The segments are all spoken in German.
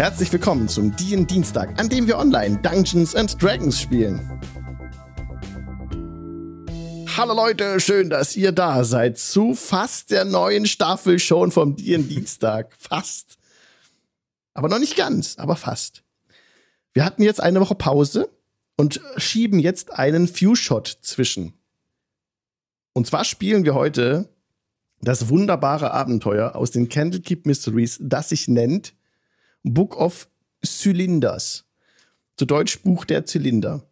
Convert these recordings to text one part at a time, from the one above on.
Herzlich willkommen zum DIN Dienstag, an dem wir online Dungeons and Dragons spielen. Hallo Leute, schön, dass ihr da seid zu fast der neuen Staffel schon vom DIN Dienstag. Fast. Aber noch nicht ganz, aber fast. Wir hatten jetzt eine Woche Pause und schieben jetzt einen Few-Shot zwischen. Und zwar spielen wir heute das wunderbare Abenteuer aus den Candlekeep Mysteries, das sich nennt Book of Cylinders. Zu Deutsch Buch der Zylinder.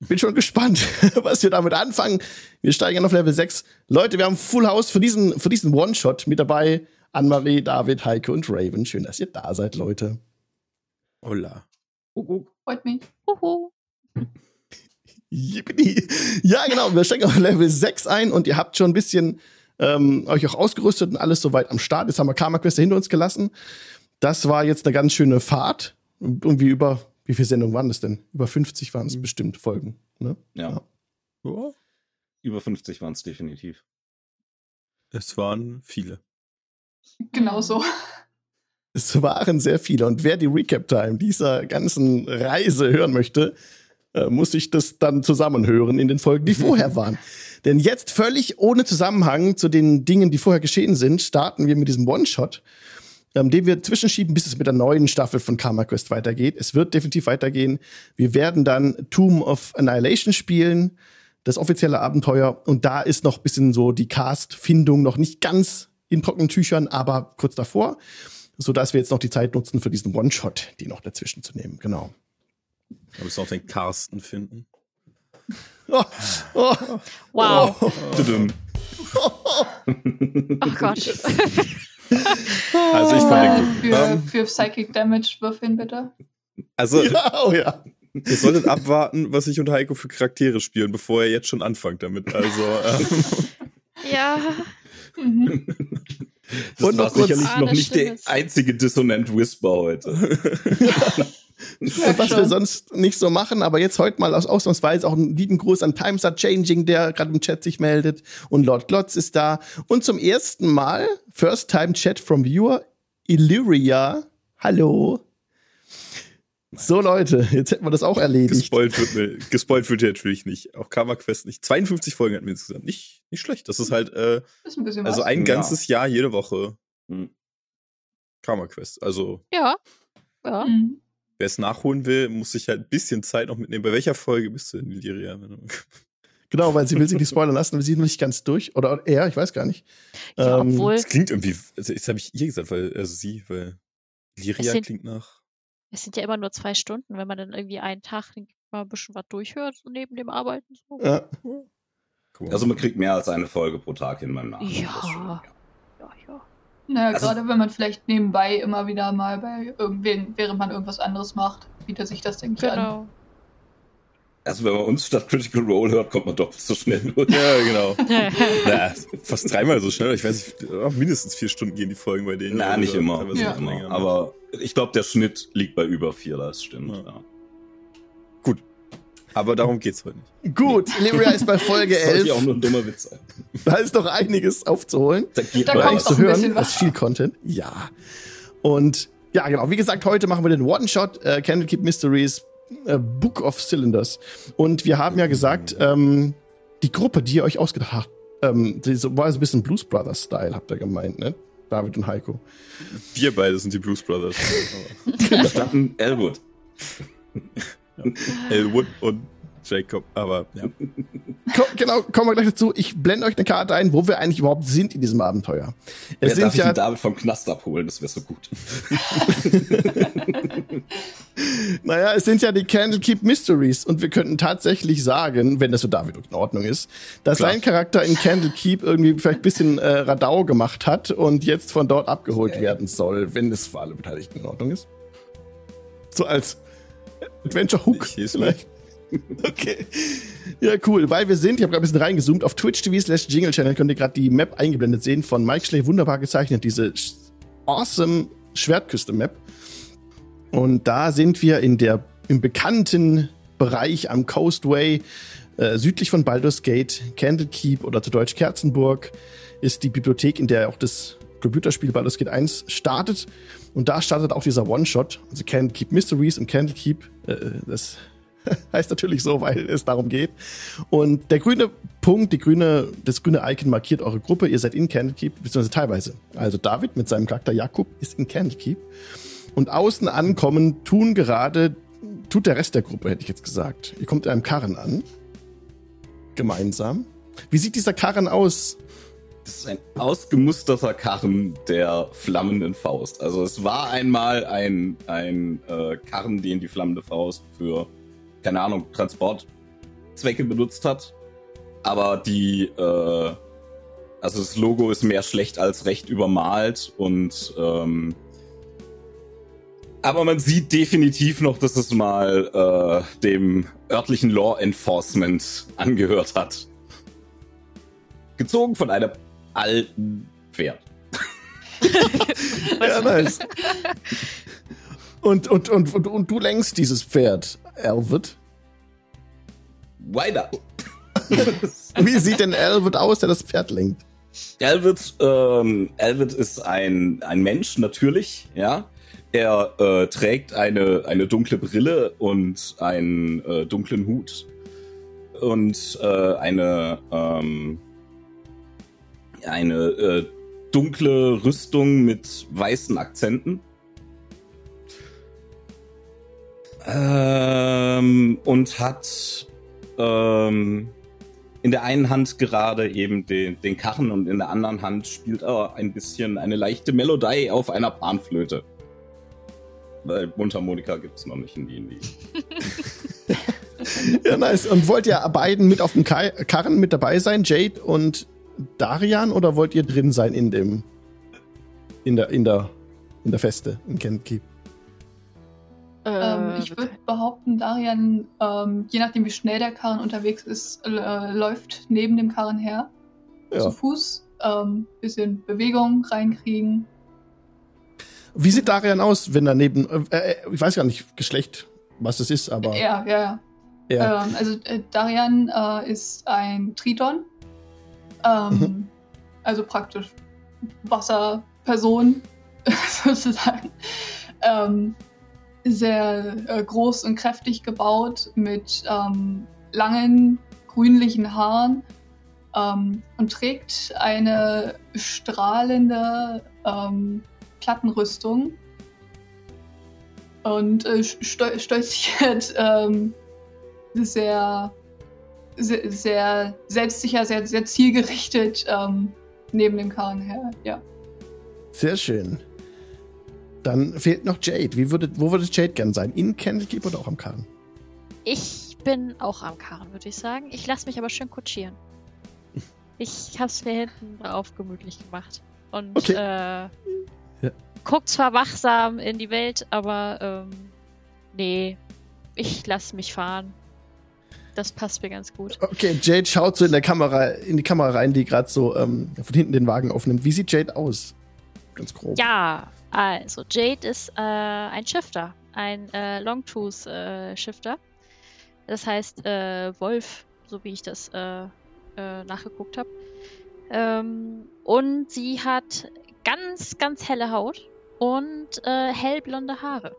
Bin schon gespannt, was wir damit anfangen. Wir steigen auf Level 6. Leute, wir haben Full House für diesen, für diesen One-Shot mit dabei. Anne-Marie, David, Heike und Raven. Schön, dass ihr da seid, Leute. Hola. Freut mich. Uhu. Yippie. Ja, genau. Wir steigen auf Level 6 ein und ihr habt schon ein bisschen ähm, euch auch ausgerüstet und alles soweit am Start. Jetzt haben wir Karma Quest hinter uns gelassen. Das war jetzt eine ganz schöne Fahrt. Irgendwie über, wie viele Sendungen waren das denn? Über 50 waren es bestimmt Folgen. Ne? Ja. Ja, Über 50 waren es definitiv. es waren viele. Genau so. Es waren sehr viele. Und wer die Recap-Time dieser ganzen Reise hören möchte, äh, muss sich das dann zusammenhören in den Folgen, die vorher waren. Denn jetzt völlig ohne Zusammenhang zu den Dingen, die vorher geschehen sind, starten wir mit diesem One-Shot, ähm, den wir zwischenschieben, bis es mit der neuen Staffel von Karma Quest weitergeht. Es wird definitiv weitergehen. Wir werden dann Tomb of Annihilation spielen, das offizielle Abenteuer. Und da ist noch ein bisschen so die Cast-Findung noch nicht ganz in trockenen Tüchern, aber kurz davor, sodass wir jetzt noch die Zeit nutzen für diesen One-Shot, die noch dazwischen zu nehmen. Genau. Da müssen wir auch den Carsten finden. Oh, oh, Wow. oh. Oh Gott. Also ich fand Äh, den gut. für, Ähm, für Psychic Damage würfeln, bitte. also Ja, oh ja. ihr solltet abwarten, was ich und Heiko für Charaktere spielen, bevor ihr jetzt schon anfangt damit. Also ähm, ja. Mhm. Das Und war sicherlich noch nicht der einzige Dissonant Whisper heute. Und was wir sonst nicht so machen, aber jetzt heute mal aus ausnahmsweise auch einen lieben Gruß an Times Are Changing, der gerade im Chat sich meldet. Und Lord Glotz ist da. Und zum ersten Mal, First Time Chat from Viewer, Illyria. Hallo. So, Leute, jetzt hätten wir das auch erledigt. gespoilt wird mir, gespoilt wird ihr natürlich nicht. Auch Karma Quest nicht. 52 Folgen hatten wir insgesamt. Nicht, nicht schlecht. Das ist halt, äh, Ist ein also was. ein Ja. ganzes Jahr jede Woche Hm. Karma Quest. Also Ja. Ja. Mhm. Wer es nachholen will, muss sich halt ein bisschen Zeit noch mitnehmen. Bei welcher Folge bist du in Liria? Genau, weil sie will sich nicht spoilern lassen, weil sie ist noch nicht ganz durch. Oder er, ich weiß gar nicht. Ja, Ähm, obwohl, Das klingt irgendwie, also jetzt habe ich ihr gesagt, weil, also sie, weil Liria Es sind- klingt nach. es sind ja immer nur zwei Stunden, wenn man dann irgendwie einen Tag mal ein bisschen was durchhört, so neben dem Arbeiten. So. Ja. Cool. Also man kriegt mehr als eine Folge pro Tag in meinem Namen. Ja. Das schon, Ja, ja. Naja, Also- gerade wenn man vielleicht nebenbei immer wieder mal bei irgendwen, während man irgendwas anderes macht, bietet sich das, denke ich, an. Genau. Also wenn man uns statt Critical Role hört, kommt man doppelt so schnell durch. ja, genau. Na, fast dreimal so schnell. Ich weiß nicht, mindestens vier Stunden gehen die Folgen bei denen. Na, nicht immer. teilweise Nicht Ja. noch immer. ne? Aber ich glaube, der Schnitt liegt bei über vier, das stimmt. Ja. Ja. Aber darum geht's heute nicht. Gut, Illyria ist bei Folge Das sollte ja auch 11. nur ein dummer Witz sein. Da ist noch einiges aufzuholen. Da geht Da kommt zu hören. Das was. ist viel Content. Ja. Und ja, genau. Wie gesagt, heute machen wir den One-Shot äh, Candlekeep Mysteries äh, Book of Cylinders. Und wir haben ja gesagt, ähm, die Gruppe, die ihr euch ausgedacht habt, ähm, die so, war so ein bisschen Blues Brothers-Style, habt ihr gemeint, ne? David und Heiko. Wir beide sind die Blues Brothers. Da stand ein Elwood. Elwood und Jacob, aber ja. Ko genau, kommen wir gleich dazu. Ich blende euch eine Karte ein, wo wir eigentlich überhaupt sind in diesem Abenteuer. Es Wer sind darf ich ja den David vom Knast abholen? Das wäre so gut. Naja, es sind ja die Candlekeep Mysteries und wir könnten tatsächlich sagen, wenn das für David in Ordnung ist, dass Klar. sein Charakter in Candlekeep irgendwie vielleicht ein bisschen äh, Radau gemacht hat und jetzt von dort abgeholt werden soll, wenn es für alle Beteiligten in Ordnung ist. So als Adventure Hook vielleicht. Okay. Ja, cool. Weil wir sind, ich habe gerade ein bisschen reingezoomt, auf Twitch TV slash Jingle Channel könnt ihr gerade die Map eingeblendet sehen von Mike Schley, wunderbar gezeichnet, diese awesome Schwertküste-Map. Und da sind wir in der, im bekannten Bereich am Coastway, äh, südlich von Baldur's Gate, Candlekeep oder zu Deutsch Kerzenburg, ist die Bibliothek, in der auch das Computerspiel Baldur's Gate 1 startet. Und da startet auch dieser One-Shot, also Candlekeep Mysteries und Candlekeep, äh, das heißt natürlich so, weil es darum geht. Und der grüne Punkt, die grüne, das grüne Icon markiert eure Gruppe. Ihr seid in Candlekeep, beziehungsweise teilweise. Also David mit seinem Charakter Jakub ist in Candlekeep. Und außen ankommen tun gerade, tut der Rest der Gruppe, hätte ich jetzt gesagt. Ihr kommt in einem Karren an. Gemeinsam. Wie sieht dieser Karren aus? Das ist ein ausgemusterter Karren der flammenden Faust. Also es war einmal ein, ein äh, Karren, den die flammende Faust für, keine Ahnung, Transportzwecke benutzt hat. Aber die, äh, also das Logo ist mehr schlecht als recht übermalt und ähm, aber man sieht definitiv noch, dass es mal äh, dem örtlichen Law Enforcement angehört hat. Gezogen von einem alten Pferd. ja, nice. Und, und, und, und, und du lenkst dieses Pferd, Elwood. Why not? Wie sieht denn Elwood aus, der das Pferd lenkt? Elwood, ähm, Elwood ist ein, ein Mensch, natürlich, ja. Er äh, trägt eine, eine dunkle Brille und einen äh, dunklen Hut und äh, eine, ähm, eine äh, dunkle Rüstung mit weißen Akzenten. Ähm, und hat ähm, in der einen Hand gerade eben den, den Karren und in der anderen Hand spielt er ein bisschen eine leichte Melodie auf einer Panflöte. Weil Mundharmonika gibt es noch nicht in D&D. ja, nice. Und wollt ihr beiden mit auf dem Karren mit dabei sein, Jade und Darian, oder wollt ihr drin sein in dem, in der, in der, in der Feste, in Kentkeep? Ähm, ich würde behaupten, Darian, ähm, je nachdem wie schnell der Karren unterwegs ist, äh, läuft neben dem Karren her. Ja. Zu Fuß. Ähm, bisschen Bewegung reinkriegen. Wie sieht Darian aus, wenn er neben, äh, äh, ich weiß gar nicht, Geschlecht, was das ist, aber. Ja, ja, ja. ja. Ähm, also äh, Darian äh, ist ein Triton. Ähm, mhm. Also praktisch Wasserperson, sozusagen. Ähm, sehr äh, groß und kräftig gebaut, mit ähm, langen grünlichen Haaren ähm, und trägt eine strahlende ähm, Plattenrüstung und äh, stol stolziert ähm, sehr, sehr, sehr, selbstsicher, sehr, sehr zielgerichtet ähm, neben dem Karren her, ja. Sehr schön. Dann fehlt noch Jade. Wie würde, wo würde Jade gern sein? In Candlekeep oder auch am Karren? Ich bin auch am Karren, würde ich sagen. Ich lasse mich aber schön kutschieren. Ich habe es mir hinten drauf gemütlich gemacht. Und okay. äh, ja. guckt zwar wachsam in die Welt, aber ähm, nee, ich lasse mich fahren. Das passt mir ganz gut. Okay, Jade schaut so in der Kamera, in die Kamera rein, die gerade so ähm, von hinten den Wagen aufnimmt. Wie sieht Jade aus? Ganz grob. Ja, also Jade ist äh, ein Shifter, ein äh, Longtooth-Shifter. Äh, das heißt äh, Wolf, so wie ich das äh, äh, nachgeguckt habe. Ähm, und sie hat ganz, ganz helle Haut und hellblonde Haare.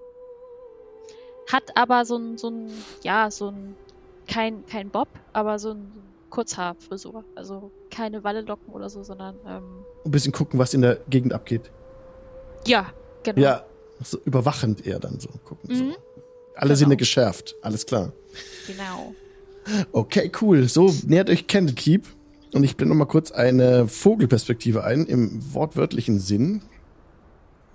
Hat aber so ein, so ein, ja, so ein, kein, kein Bob, aber so ein Kurzhaarfrisur. Also keine Wallelocken oder so, sondern. Ähm, ein bisschen gucken, was in der Gegend abgeht. Ja, genau. Ja, so überwachend eher dann so gucken. Mhm. So. Alle genau. Sinne geschärft, alles klar. Genau. Okay, cool. So, nähert euch Candlekeep. Und ich blende noch mal kurz eine Vogelperspektive ein, im wortwörtlichen Sinn.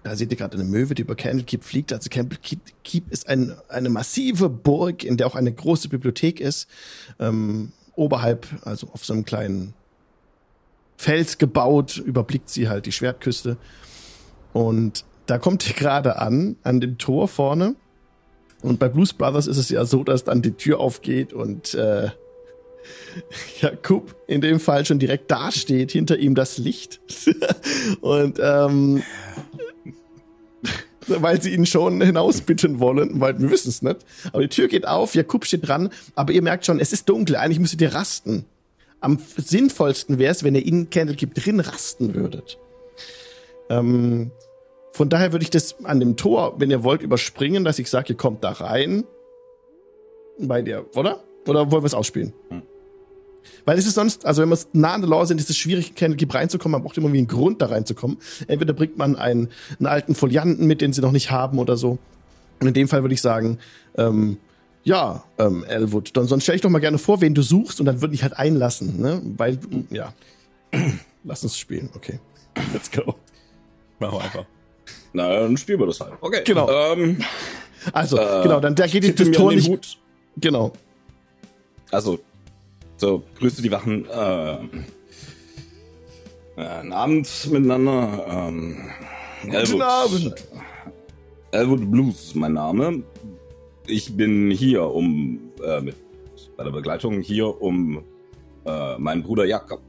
Da seht ihr gerade eine Möwe, die über Candlekeep fliegt. Also Candlekeep ist ein, eine massive Burg, in der auch eine große Bibliothek ist. Ähm, oberhalb, also auf so einem kleinen Fels gebaut, überblickt sie halt die Schwertküste. Und da kommt ihr gerade an, an dem Tor vorne. Und bei Blues Brothers ist es ja so, dass dann die Tür aufgeht und äh, Jakub in dem Fall schon direkt dasteht, hinter ihm das Licht. und ähm, weil sie ihn schon hinausbitten wollen, weil wir wissen es nicht. Aber die Tür geht auf, Jakub steht dran, aber ihr merkt schon, es ist dunkel, eigentlich müsstet ihr rasten. Am sinnvollsten wäre es, wenn ihr in Candlekeep drin rasten würdet. Ähm, von daher würde ich das an dem Tor, wenn ihr wollt, überspringen, dass ich sage, ihr kommt da rein. Bei dir, oder? Oder wollen wir es ausspielen? Hm. Weil es ist sonst, also wenn wir nah an der Law sind, ist es schwierig, in Candlekeep reinzukommen. Man braucht immer wie einen Grund, da reinzukommen. Entweder bringt man einen, einen alten Folianten mit, den sie noch nicht haben oder so. Und in dem Fall würde ich sagen, ähm, ja, ähm, Elwood, dann sonst stell ich doch mal gerne vor, wen du suchst und dann würde ich halt einlassen, ne? Weil, ja. Lass uns spielen, okay. Let's go. Machen wir einfach. Na, dann spielen wir das halt. Okay. Genau. Ähm, also, äh, genau, dann der geht die, das Tor nicht. Hut. Genau. Also, so, grüße die Wachen. Äh, einen Abend miteinander. Ähm, Guten Elwood, Abend. Elwood Blues, mein Name. Ich bin hier, um äh, mit bei der Begleitung hier, um äh, meinen Bruder Jakob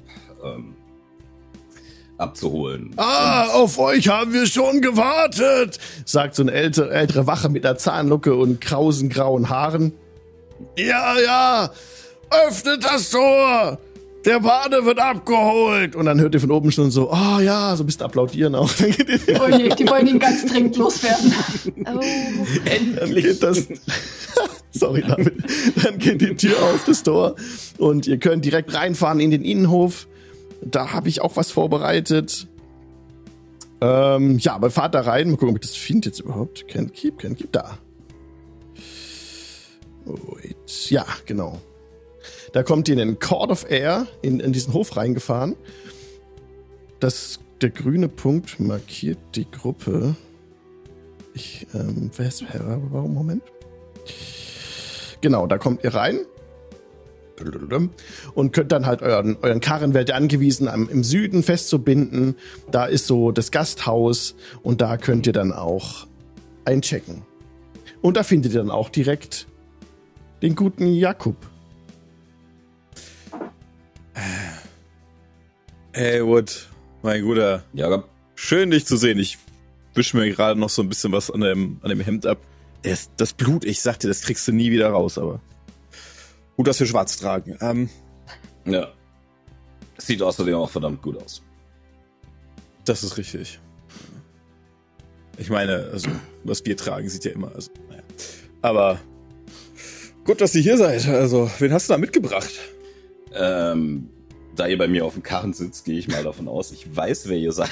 ähm, abzuholen. Ah, und auf euch haben wir schon gewartet, sagt so eine ältere, ältere Wache mit einer Zahnlucke und krausen grauen Haaren. Ja, ja, öffnet das Tor! Der Bade wird abgeholt! Und dann hört ihr von oben schon so, oh ja, so bist du applaudieren auch. die, wollen, die wollen ihn ganz dringend loswerden. Oh. Endlich. Geht das, sorry, David. Dann geht die Tür auf, das Tor. Und ihr könnt direkt reinfahren in den Innenhof. Da habe ich auch was vorbereitet. Ähm, ja, aber fahrt da rein. Mal gucken, ob ich das finde jetzt überhaupt. Can keep, can keep, da. Wait. Ja, genau. Da kommt ihr in den Court of Air in, in diesen Hof reingefahren. Das, der grüne Punkt markiert die Gruppe. Ich, ähm, wer ist, warum, Moment? Genau, da kommt ihr rein und könnt dann halt euren, euren Karren werdet angewiesen, im Süden festzubinden. Da ist so das Gasthaus und da könnt ihr dann auch einchecken. Und da findet ihr dann auch direkt den guten Jakub. Hey, Wood, mein Guter. Ja, schön dich zu sehen. Ich wische mir gerade noch so ein bisschen was an dem, an dem Hemd ab. Das, das Blut, ich sagte, das kriegst du nie wieder raus, aber gut, dass wir schwarz tragen. Ähm, ja. Sieht außerdem auch verdammt gut aus. Das ist richtig. Ich meine, also, was wir tragen, sieht ja immer. Also, naja. Aber gut, dass ihr hier seid. Also, wen hast du da mitgebracht? Ähm, da ihr bei mir auf dem Karren sitzt, gehe ich mal davon aus, ich weiß, wer ihr seid.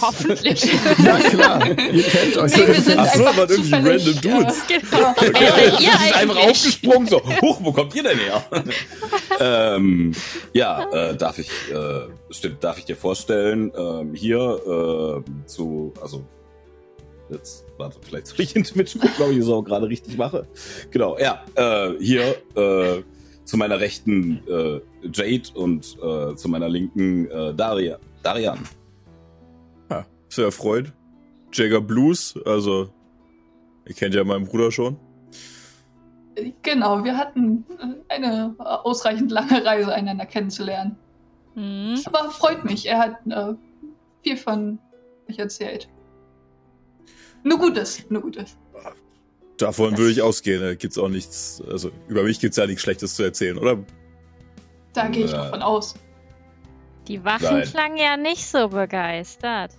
Hoffentlich. ja, klar. ihr kennt euch. Nee, Achso, aber irgendwie random Dudes. Genau. Okay. Äh, ihr ist einfach aufgesprungen, so, huch, wo kommt ihr denn her? ähm, ja, äh, darf ich, äh, stimmt, darf ich dir vorstellen, ähm, hier äh, zu, also Jetzt, warte, vielleicht soll ich mit gucken, ob ich das auch gerade richtig mache. Genau, ja, äh, hier äh, zu meiner rechten äh, Jade und äh, zu meiner linken äh, Daria, Darian. Ja, sehr erfreut. Jagger Blues, also ihr kennt ja meinen Bruder schon. Genau, wir hatten äh, eine ausreichend lange Reise, einander kennenzulernen. Mhm. Aber freut mich, er hat äh, viel von euch erzählt. Nur Gutes, nur Gutes. Davon würde ich ausgehen. Da gibt's auch nichts, also über mich gibt's ja nichts Schlechtes zu erzählen, oder? Da gehe ich äh, davon aus. Die Wachen Nein. klangen ja nicht so begeistert.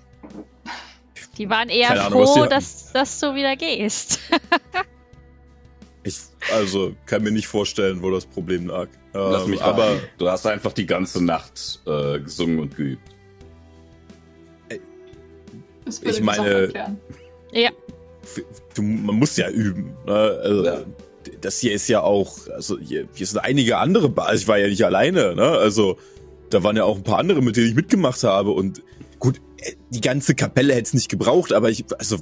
Die waren eher Ahnung, froh, dass, dass du wieder gehst. ich also kann mir nicht vorstellen, wo das Problem lag. Lass ähm, mich aber du hast einfach die ganze Nacht äh, gesungen und geübt. ich meine, ja du, man muss ja üben. Ne? Also, ja. Das hier ist ja auch, also hier, hier sind einige andere, also ich war ja nicht alleine, ne? Also da waren ja auch ein paar andere, mit denen ich mitgemacht habe und gut, äh, die ganze Kapelle hätte es nicht gebraucht, aber ich, also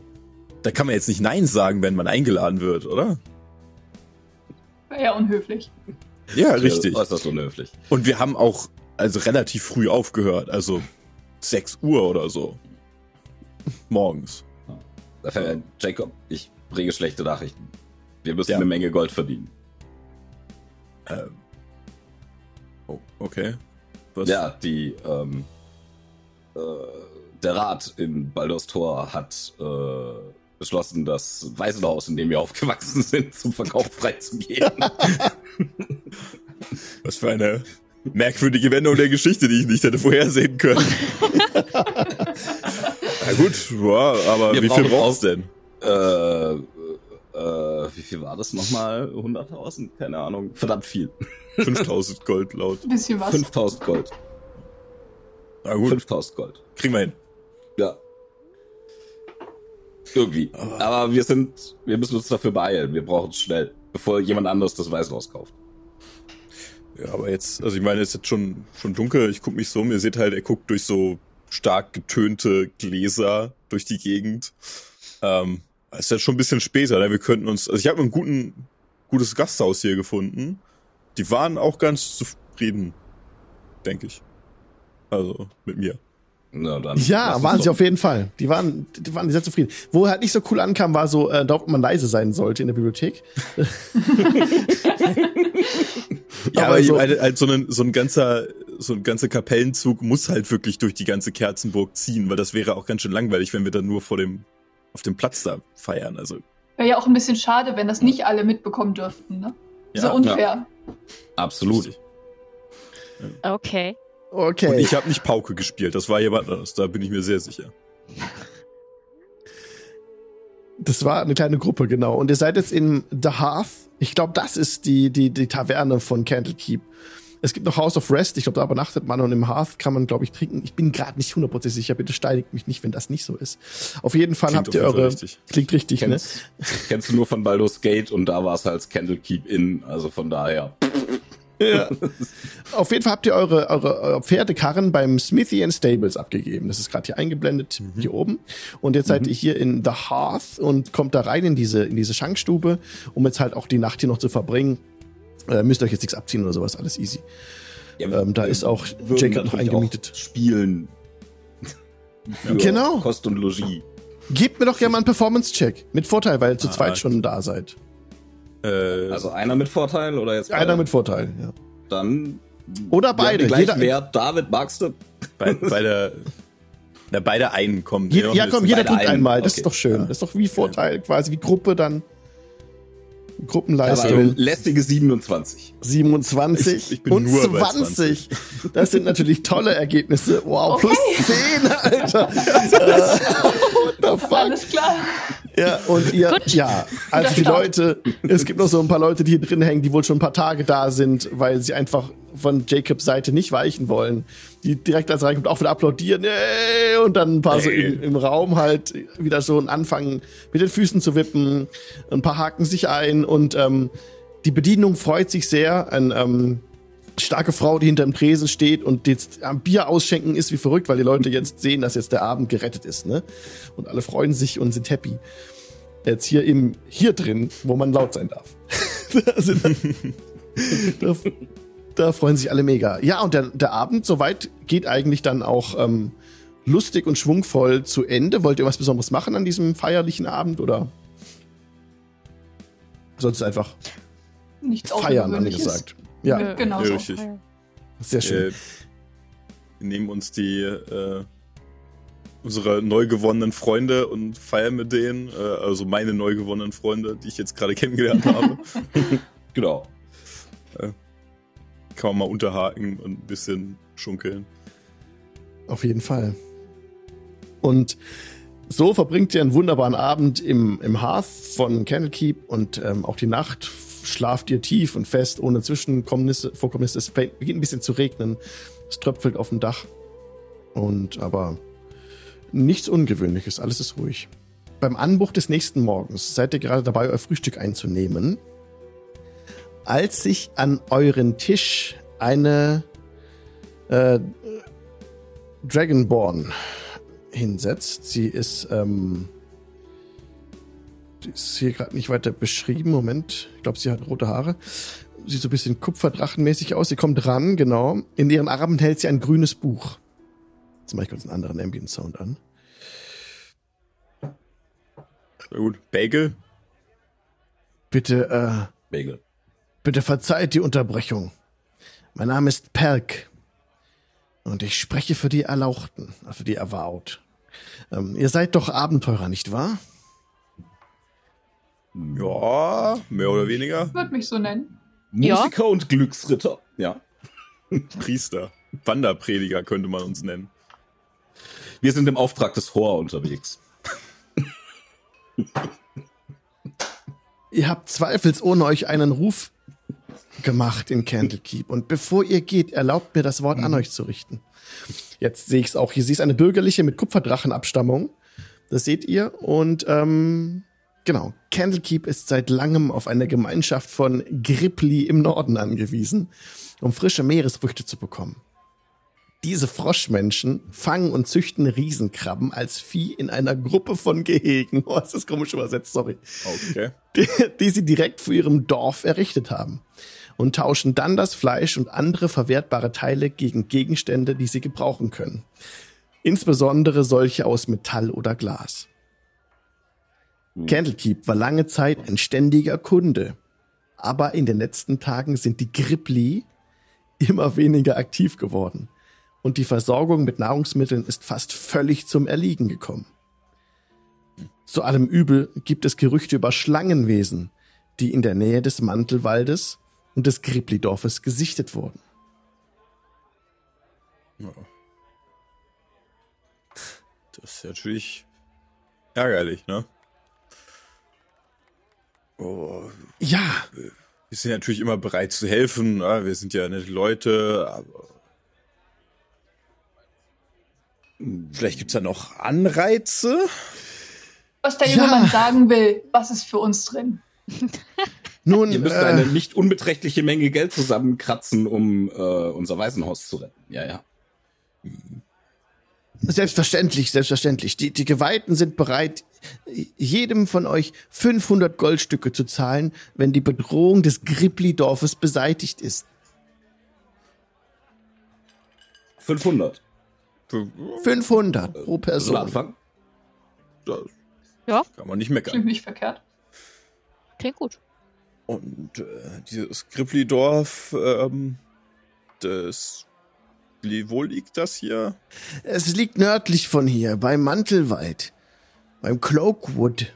da kann man jetzt nicht Nein sagen, wenn man eingeladen wird, oder? Ja, unhöflich. Ja, richtig. Ja, ist das unhöflich. Und wir haben auch also relativ früh aufgehört, also 6 Uhr oder so. Morgens. Äh, Jacob, ich bringe schlechte Nachrichten. Wir müssen ja. eine Menge Gold verdienen. Ähm. Oh, okay. Was? Ja, die, ähm, äh, der Rat in Baldur's Tor hat äh, beschlossen, das Waisenhaus, in dem wir aufgewachsen sind, zum Verkauf freizugeben. Was für eine merkwürdige Wendung der Geschichte, die ich nicht hätte vorhersehen können. Na gut, ja, aber Wir wie viel braucht's auch- denn? Äh, äh, wie viel war das nochmal? 100.000? Keine Ahnung. Verdammt viel. 5000 Gold laut. Ein bisschen was. 5000 Gold. Na gut, 5000 Gold. kriegen wir hin. Ja. Irgendwie. Aber wir sind, wir müssen uns dafür beeilen. Wir brauchen es schnell, bevor jemand anderes das Weißhaus kauft. Ja, aber jetzt, also ich meine, es ist jetzt schon, schon dunkel. Ich guck mich so um. Ihr seht halt, er guckt durch so stark getönte Gläser durch die Gegend. Ähm, es ist jetzt schon ein bisschen später. Ne? Wir könnten uns, also ich habe ein guten, gutes Gasthaus hier gefunden. Die waren auch ganz zufrieden, denke ich. Also mit mir. Na, dann Ja, waren sie auf jeden Fall. Die waren, die waren sehr zufrieden. Wo halt nicht so cool ankam, war so, äh, ob man leise sein sollte in der Bibliothek. Ja, Aber aber so, halt, halt so, ein, so ein ganzer, so ein ganzer Kapellenzug muss halt wirklich durch die ganze Kerzenburg ziehen, weil das wäre auch ganz schön langweilig, wenn wir dann nur vor dem, auf dem Platz da feiern. Also Wäre ja auch ein bisschen schade, wenn das nicht alle mitbekommen dürften, ne? so Ja, unfair. Absolut. richtig. Okay. Okay. Und ich habe nicht Pauke gespielt, das war jemand anderes, da bin ich mir sehr sicher. Das war eine kleine Gruppe, genau. Und ihr seid jetzt in The Hearth. Ich glaube, das ist die, die, die Taverne von Candlekeep. Es gibt noch House of Rest. Ich glaube, da übernachtet man und im Hearth kann man, glaube ich, trinken. Ich bin gerade nicht hundertprozentig sicher. Bitte steinigt mich nicht, wenn das nicht so ist. Auf jeden Fall Klingt habt ihr eure. richtig. Klingt richtig, ne? Kennst, kennst du nur von Baldur's Gate und da war es halt Candlekeep Inn, also von daher. Ja. Auf jeden Fall habt ihr eure, eure, eure Pferdekarren beim Smithy and Stables abgegeben. Das ist gerade hier eingeblendet, hier oben. Und jetzt seid ihr hier in The Hearth und kommt da rein in diese, in diese Schankstube, um jetzt halt auch die Nacht hier noch zu verbringen. Äh, müsst euch jetzt nichts abziehen oder sowas, alles easy. Ja, Ähm, da ist auch Jacob noch eingemietet. auch Spielen. Für Genau. Kost und Logis. Gebt mir doch gerne mal einen Performance-Check. Mit Vorteil, weil ihr zu Ah, zweit schon da seid. Äh, Also einer mit Vorteil oder jetzt Einer beide? mit Vorteil, ja. Dann Oder beide. Jeder, Wert. David, magst du? bei, bei der, na, beide einen kommen. je, ja, komm, jeder einen. einmal. Das Okay. ist doch schön. Das ist doch wie Vorteil, quasi wie Gruppe dann. Aber Gruppenleistung. lästige 27. 27 Ich- ich bin und nur bei 20. Das sind natürlich tolle Ergebnisse. Wow, plus Okay. 10, Alter. äh, what the fuck? Alles klar. Ja, und ihr, Gut. ja, also die. Leute, es gibt noch so ein paar Leute, die hier drin hängen, die wohl schon ein paar Tage da sind, weil sie einfach von Jacobs Seite nicht weichen wollen. Die direkt als reinkommt auch wieder applaudieren, nee, und dann ein paar so Hey. im, im Raum halt wieder so anfangen mit den Füßen zu wippen. Ein paar haken sich ein und ähm, die Bedienung freut sich sehr. Ein, ähm, starke Frau, die hinter dem Tresen steht und jetzt am Bier ausschenken ist wie verrückt, weil die Leute jetzt sehen, dass jetzt der Abend gerettet ist, ne? Und alle freuen sich und sind happy. Jetzt hier im, hier drin, wo man laut sein darf. da, sind, da, da freuen sich alle mega. Ja, und der, der Abend soweit geht eigentlich dann auch ähm, lustig und schwungvoll zu Ende. Wollt ihr was Besonderes machen an diesem feierlichen Abend oder? Sonst einfach Nichts feiern, angesagt. Ja, Nö. Genau Ja, so. richtig. sehr schön. Äh, wir nehmen uns die äh, unsere neu gewonnenen Freunde und feiern mit denen, äh, also meine neu gewonnenen Freunde, die ich jetzt gerade kennengelernt habe. Genau. Kann man mal unterhaken und ein bisschen schunkeln. Auf jeden Fall. Und so verbringt ihr einen wunderbaren Abend im, im Hearth von Candlekeep und ähm, auch die Nacht schlaft ihr tief und fest, ohne Zwischenkommnisse, Vorkommnisse. Es beginnt ein bisschen zu regnen. Es tröpfelt auf dem Dach. Und aber nichts Ungewöhnliches, alles ist ruhig. Beim Anbruch des nächsten Morgens seid ihr gerade dabei, euer Frühstück einzunehmen, als sich an euren Tisch eine äh, Dragonborn hinsetzt. Sie ist, ähm, ist hier gerade nicht weiter beschrieben. Moment, ich glaube, sie hat rote Haare. Sieht so ein bisschen kupferdrachenmäßig aus. Sie kommt ran, genau. In ihren Armen hält sie ein grünes Buch. Jetzt mache ich kurz einen anderen Ambient-Sound an. Na gut, Bagel? Bitte, äh, Bagel. bitte verzeiht die Unterbrechung. Mein Name ist Perk. Und ich spreche für die Erlauchten, für die Erwaut. Ähm, ihr seid doch Abenteurer, nicht wahr? Ja, mehr oder weniger. Würde mich so nennen. Ja. Musiker und Glücksritter. Ja. Priester. Wanderprediger könnte man uns nennen. Wir sind im Auftrag des Hor unterwegs. Ihr habt zweifelsohne euch einen Ruf gemacht in Candlekeep. Und bevor ihr geht, erlaubt mir das Wort an euch zu richten. Jetzt sehe ich es auch. Hier sie ist eine bürgerliche mit Kupferdrachenabstammung. Das seht ihr. Und ähm, genau, Candlekeep ist seit langem auf eine Gemeinschaft von Gripli im Norden angewiesen, um frische Meeresfrüchte zu bekommen. Diese Froschmenschen fangen und züchten Riesenkrabben als Vieh in einer Gruppe von Gehegen. Oh, das ist komisch übersetzt, sorry. Okay. Die, die sie direkt vor ihrem Dorf errichtet haben. Und tauschen dann das Fleisch und andere verwertbare Teile gegen Gegenstände, die sie gebrauchen können. Insbesondere solche aus Metall oder Glas. Candlekeep war lange Zeit ein ständiger Kunde. Aber in den letzten Tagen sind die Gripli immer weniger aktiv geworden und die Versorgung mit Nahrungsmitteln ist fast völlig zum Erliegen gekommen. Zu allem Übel gibt es Gerüchte über Schlangenwesen, die in der Nähe des Mantelwaldes und des Griblidorfes gesichtet wurden. Das ist natürlich ärgerlich, ne? Oh. Ja. Wir sind natürlich immer bereit zu helfen. Ne? Wir sind ja nette Leute, aber Vielleicht gibt es da noch Anreize. Was der junge ja. Mann sagen will, was ist für uns drin? Nun, Ihr müsst äh, eine nicht unbeträchtliche Menge Geld zusammenkratzen, um äh, unser Waisenhaus zu retten. Ja, ja. Selbstverständlich, selbstverständlich. Die, die Geweihten sind bereit, jedem von euch 500 Goldstücke zu zahlen, wenn die Bedrohung des Gripli-Dorfes beseitigt ist. 500. 500 pro Person. Anfang. Das ja. Kann man nicht meckern. Klingt nicht verkehrt. Klingt gut. Und äh, dieses Krippli-Dorf, ähm, das. Wo liegt das hier? Es liegt nördlich von hier, beim Mantelwald, beim Cloakwood.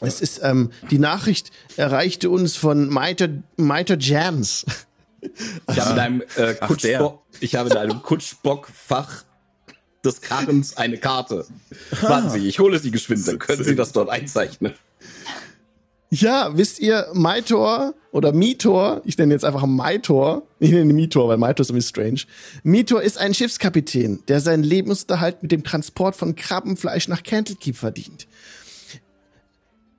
Es ist, ähm, die Nachricht erreichte uns von Miter, Miter Jams. Ich habe in einem, äh, Kutschbock, ich habe in einem Kutschbockfach des Karrens eine Karte. Warten Sie, ich hole sie geschwind, dann können Sie das dort einzeichnen. Ja, wisst ihr, Maitor oder Mitor, ich nenne jetzt einfach Maitor, ich nenne Mitor, weil Maitor ist irgendwie strange. Mitor ist ein Schiffskapitän, der seinen Lebensunterhalt mit dem Transport von Krabbenfleisch nach Candlekeep verdient.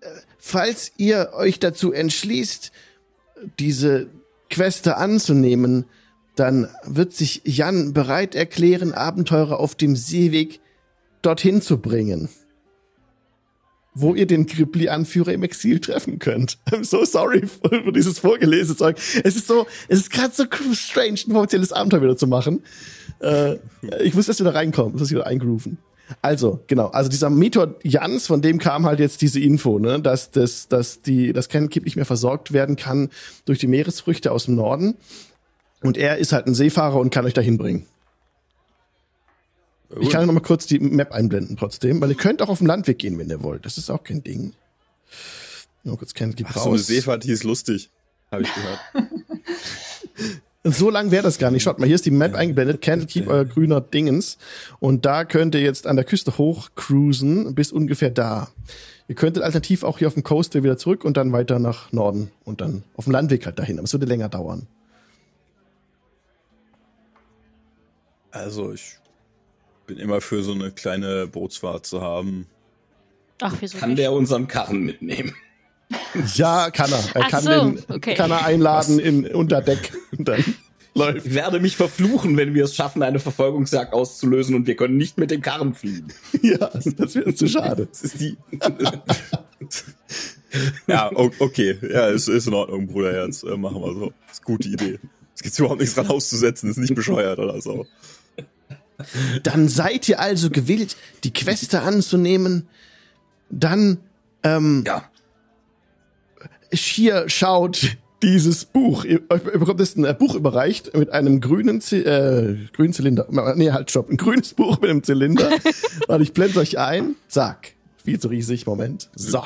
Äh, falls ihr euch dazu entschließt, diese Queste anzunehmen, dann wird sich Jan bereit erklären, Abenteurer auf dem Seeweg dorthin zu bringen. Wo ihr den Gripli-Anführer im Exil treffen könnt. I'm so sorry für dieses vorgelesene Zeug. Es ist so, es ist gerade so strange, ein offizielles Abenteuer wieder zu machen. Äh, ich muss erst wieder reinkommen, muss wieder eingrooven. Also, genau, also dieser Meteor Jans, von dem kam halt jetzt diese Info, ne, dass das, dass die, das Kernkipp nicht mehr versorgt werden kann durch die Meeresfrüchte aus dem Norden. Und er ist halt ein Seefahrer und kann euch dahin bringen. Ich kann noch mal kurz die Map einblenden trotzdem, weil ihr könnt auch auf dem Landweg gehen, wenn ihr wollt. Das ist auch kein Ding. Noch kurz Kernkipp Ach, raus. So eine Seefahrt hieß lustig, habe ich gehört. So lang wäre das gar nicht. Schaut mal, hier ist die Map eingeblendet. Candlekeep, euer grüner Dingens. Und da könnt ihr jetzt an der Küste hoch cruisen bis ungefähr da. Ihr könntet alternativ auch hier auf dem Coaster wieder zurück und dann weiter nach Norden und dann auf dem Landweg halt dahin. Aber es würde länger dauern. Also ich bin immer für so eine kleine Bootsfahrt zu haben. Ach, wieso Kann nicht? der unseren Karren mitnehmen? Ja, kann er. Er kann, so, den, okay. kann er einladen Was? in Unterdeck und dann läuft. Ich werde mich verfluchen, wenn wir es schaffen, eine Verfolgungsjagd auszulösen und wir können nicht mit dem Karren fliegen. Ja, das wäre zu schade. Das ist die. ja, okay. Ja, ist, ist in Ordnung, Bruderherz. Äh, machen wir so. Ist eine gute Idee. Es gibt überhaupt nichts dran auszusetzen, ist nicht bescheuert oder so. Dann seid ihr also gewillt, die Queste anzunehmen. Dann, ähm, ja hier schaut dieses Buch. Ihr, ihr bekommt jetzt ein äh, Buch überreicht mit einem grünen, Z äh, grünen Zylinder. Nee, halt, stopp. Ein grünes Buch mit einem Zylinder. Warte, ich blende euch ein. Zack. Viel zu riesig. Moment. So.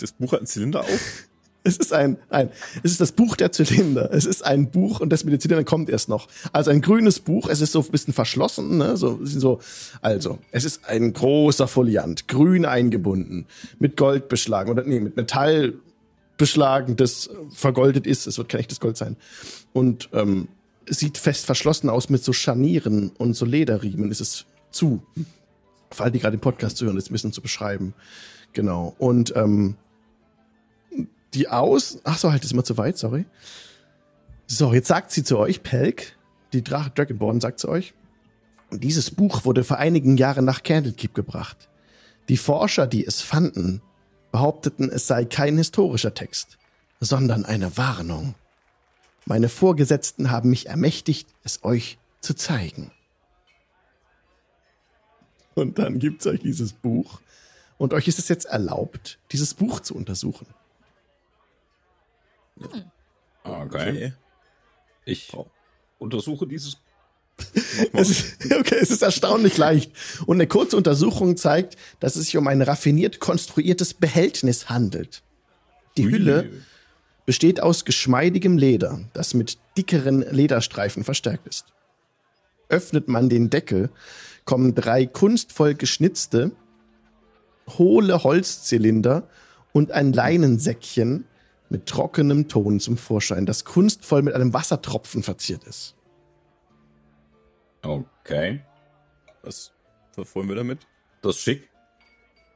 Das Buch hat einen Zylinder auf? Es ist ein, ein, es ist das Buch der Zylinder. Es ist ein Buch und das mit den Zylindern kommt erst noch. Also ein grünes Buch. Es ist so ein bisschen verschlossen, ne? So, so. Also, es ist ein großer Foliant, grün eingebunden, mit Gold beschlagen oder nee, mit Metall beschlagen, das vergoldet ist. Es wird kein echtes Gold sein. Und ähm, sieht fest verschlossen aus mit so Scharnieren und so Lederriemen. Es ist zu. Vor allem die gerade den Podcast zu hören, das ein bisschen zu beschreiben. Genau. Und ähm, die aus. Ach so, halt, ist immer zu weit, sorry. So, jetzt sagt sie zu euch, Pelk, die Drache Dragonborn sagt zu euch, dieses Buch wurde vor einigen Jahren nach Candlekeep gebracht. Die Forscher, die es fanden, behaupteten, es sei kein historischer Text, sondern eine Warnung. Meine Vorgesetzten haben mich ermächtigt, es euch zu zeigen. Und dann gibt's euch dieses Buch. Und euch ist es jetzt erlaubt, dieses Buch zu untersuchen. Okay. okay. Ich untersuche dieses. es ist, okay, es ist erstaunlich leicht. Und eine kurze Untersuchung zeigt, dass es sich um ein raffiniert konstruiertes Behältnis handelt. Die Hülle besteht aus geschmeidigem Leder, das mit dickeren Lederstreifen verstärkt ist. Öffnet man den Deckel, kommen drei kunstvoll geschnitzte, hohle Holzzylinder und ein Leinensäckchen mit trockenem Ton zum Vorschein, das kunstvoll mit einem Wassertropfen verziert ist. Okay. Was, wollen wir damit? Das ist schick.